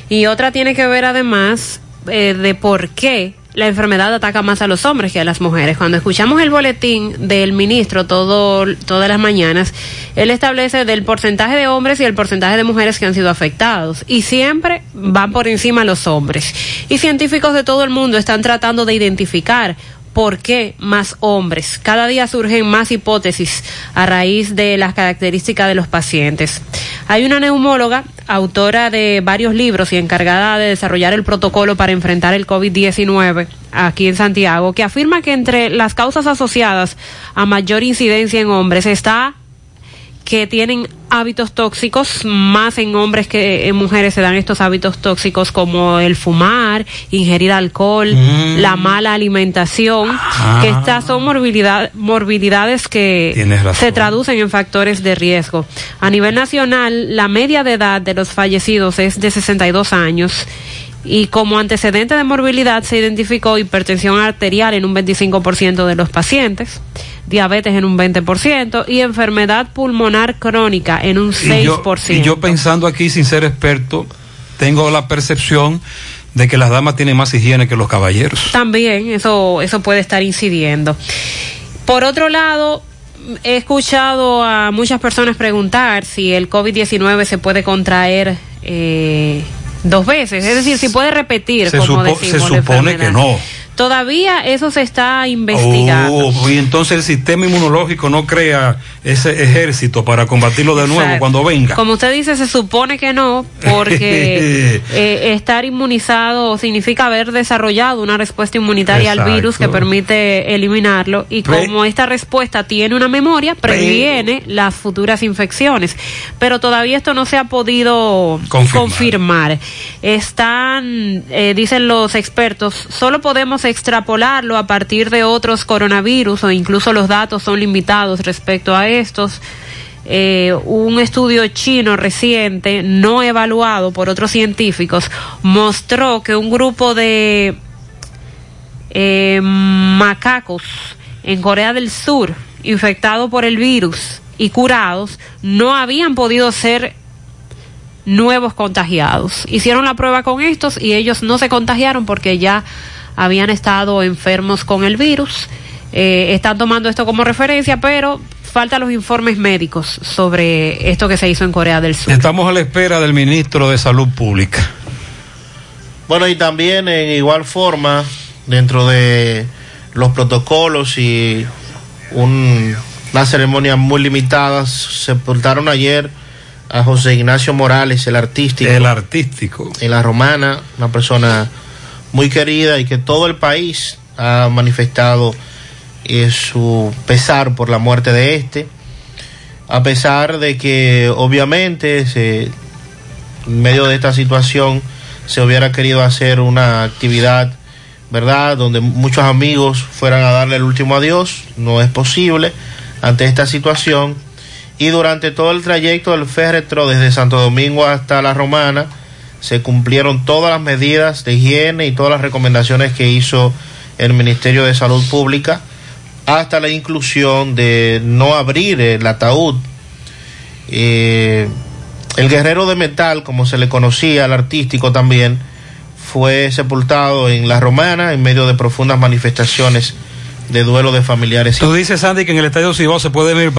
y otra tiene que ver además eh, de por qué la enfermedad ataca más a los hombres que a las mujeres. Cuando escuchamos el boletín del ministro todo, todas las mañanas, él establece del porcentaje de hombres y el porcentaje de mujeres que han sido afectados. Y siempre van por encima los hombres. Y científicos de todo el mundo están tratando de identificar ¿Por qué más hombres? Cada día surgen más hipótesis a raíz de las características de los pacientes. Hay una neumóloga, autora de varios libros y encargada de desarrollar el protocolo para enfrentar el COVID-19 aquí en Santiago, que afirma que entre las causas asociadas a mayor incidencia en hombres está que tienen hábitos tóxicos, más en hombres que en mujeres se dan estos hábitos tóxicos como el fumar, ingerir alcohol, Mm. la mala alimentación, Ah. que estas son morbilidad, morbilidades que se traducen en factores de riesgo. A nivel nacional, la media de edad de los fallecidos es de 62 años. Y como antecedente de morbilidad se identificó hipertensión arterial en un 25% de los pacientes, diabetes en un 20% y enfermedad pulmonar crónica en un Y yo, 6%. y yo pensando aquí sin ser experto, tengo la percepción de que las damas tienen más higiene que los caballeros. También eso, eso puede estar incidiendo. Por otro lado, he escuchado a muchas personas preguntar si el COVID-19 se puede contraer eh, dos veces, es decir, si puede repetir, Se, como supo- se decimos, la supone que no. Todavía eso se está investigando. Oh, y entonces el sistema inmunológico no crea ese ejército para combatirlo de nuevo Exacto. cuando venga. Como usted dice, se supone que no, porque *laughs* eh, estar inmunizado significa haber desarrollado una respuesta inmunitaria al virus que permite eliminarlo y Pre- como esta respuesta tiene una memoria, previene las futuras infecciones. Pero todavía esto no se ha podido Confirmar. confirmar. Están, eh, dicen los expertos, solo podemos extrapolarlo a partir de otros coronavirus o incluso los datos son limitados respecto a estos. Eh, un estudio chino reciente, no evaluado por otros científicos, mostró que un grupo de eh, macacos en Corea del Sur infectados por el virus y curados no habían podido ser nuevos contagiados. Hicieron la prueba con estos y ellos no se contagiaron porque ya habían estado enfermos con el virus. Eh, están tomando esto como referencia, pero faltan los informes médicos sobre esto que se hizo en Corea del Sur. Estamos a la espera del ministro de Salud Pública. Bueno, y también en igual forma, dentro de los protocolos y un Una ceremonia muy limitada. Sepultaron ayer a José Ignacio Morales, el artístico. El artístico. En la romana, una persona muy querida y que todo el país ha manifestado eh, su pesar por la muerte de este. A pesar de que obviamente se, en medio de esta situación se hubiera querido hacer una actividad, ¿verdad? Donde muchos amigos fueran a darle el último adiós. No es posible ante esta situación. Y durante todo el trayecto del féretro desde Santo Domingo hasta La Romana, se cumplieron todas las medidas de higiene y todas las recomendaciones que hizo el Ministerio de Salud Pública, hasta la inclusión de no abrir el ataúd. Eh, el guerrero de metal, como se le conocía al artístico también, fue sepultado en La Romana en medio de profundas manifestaciones de duelo de familiares. Tú dices, Sandy, que en el Estadio Cibao se puede ver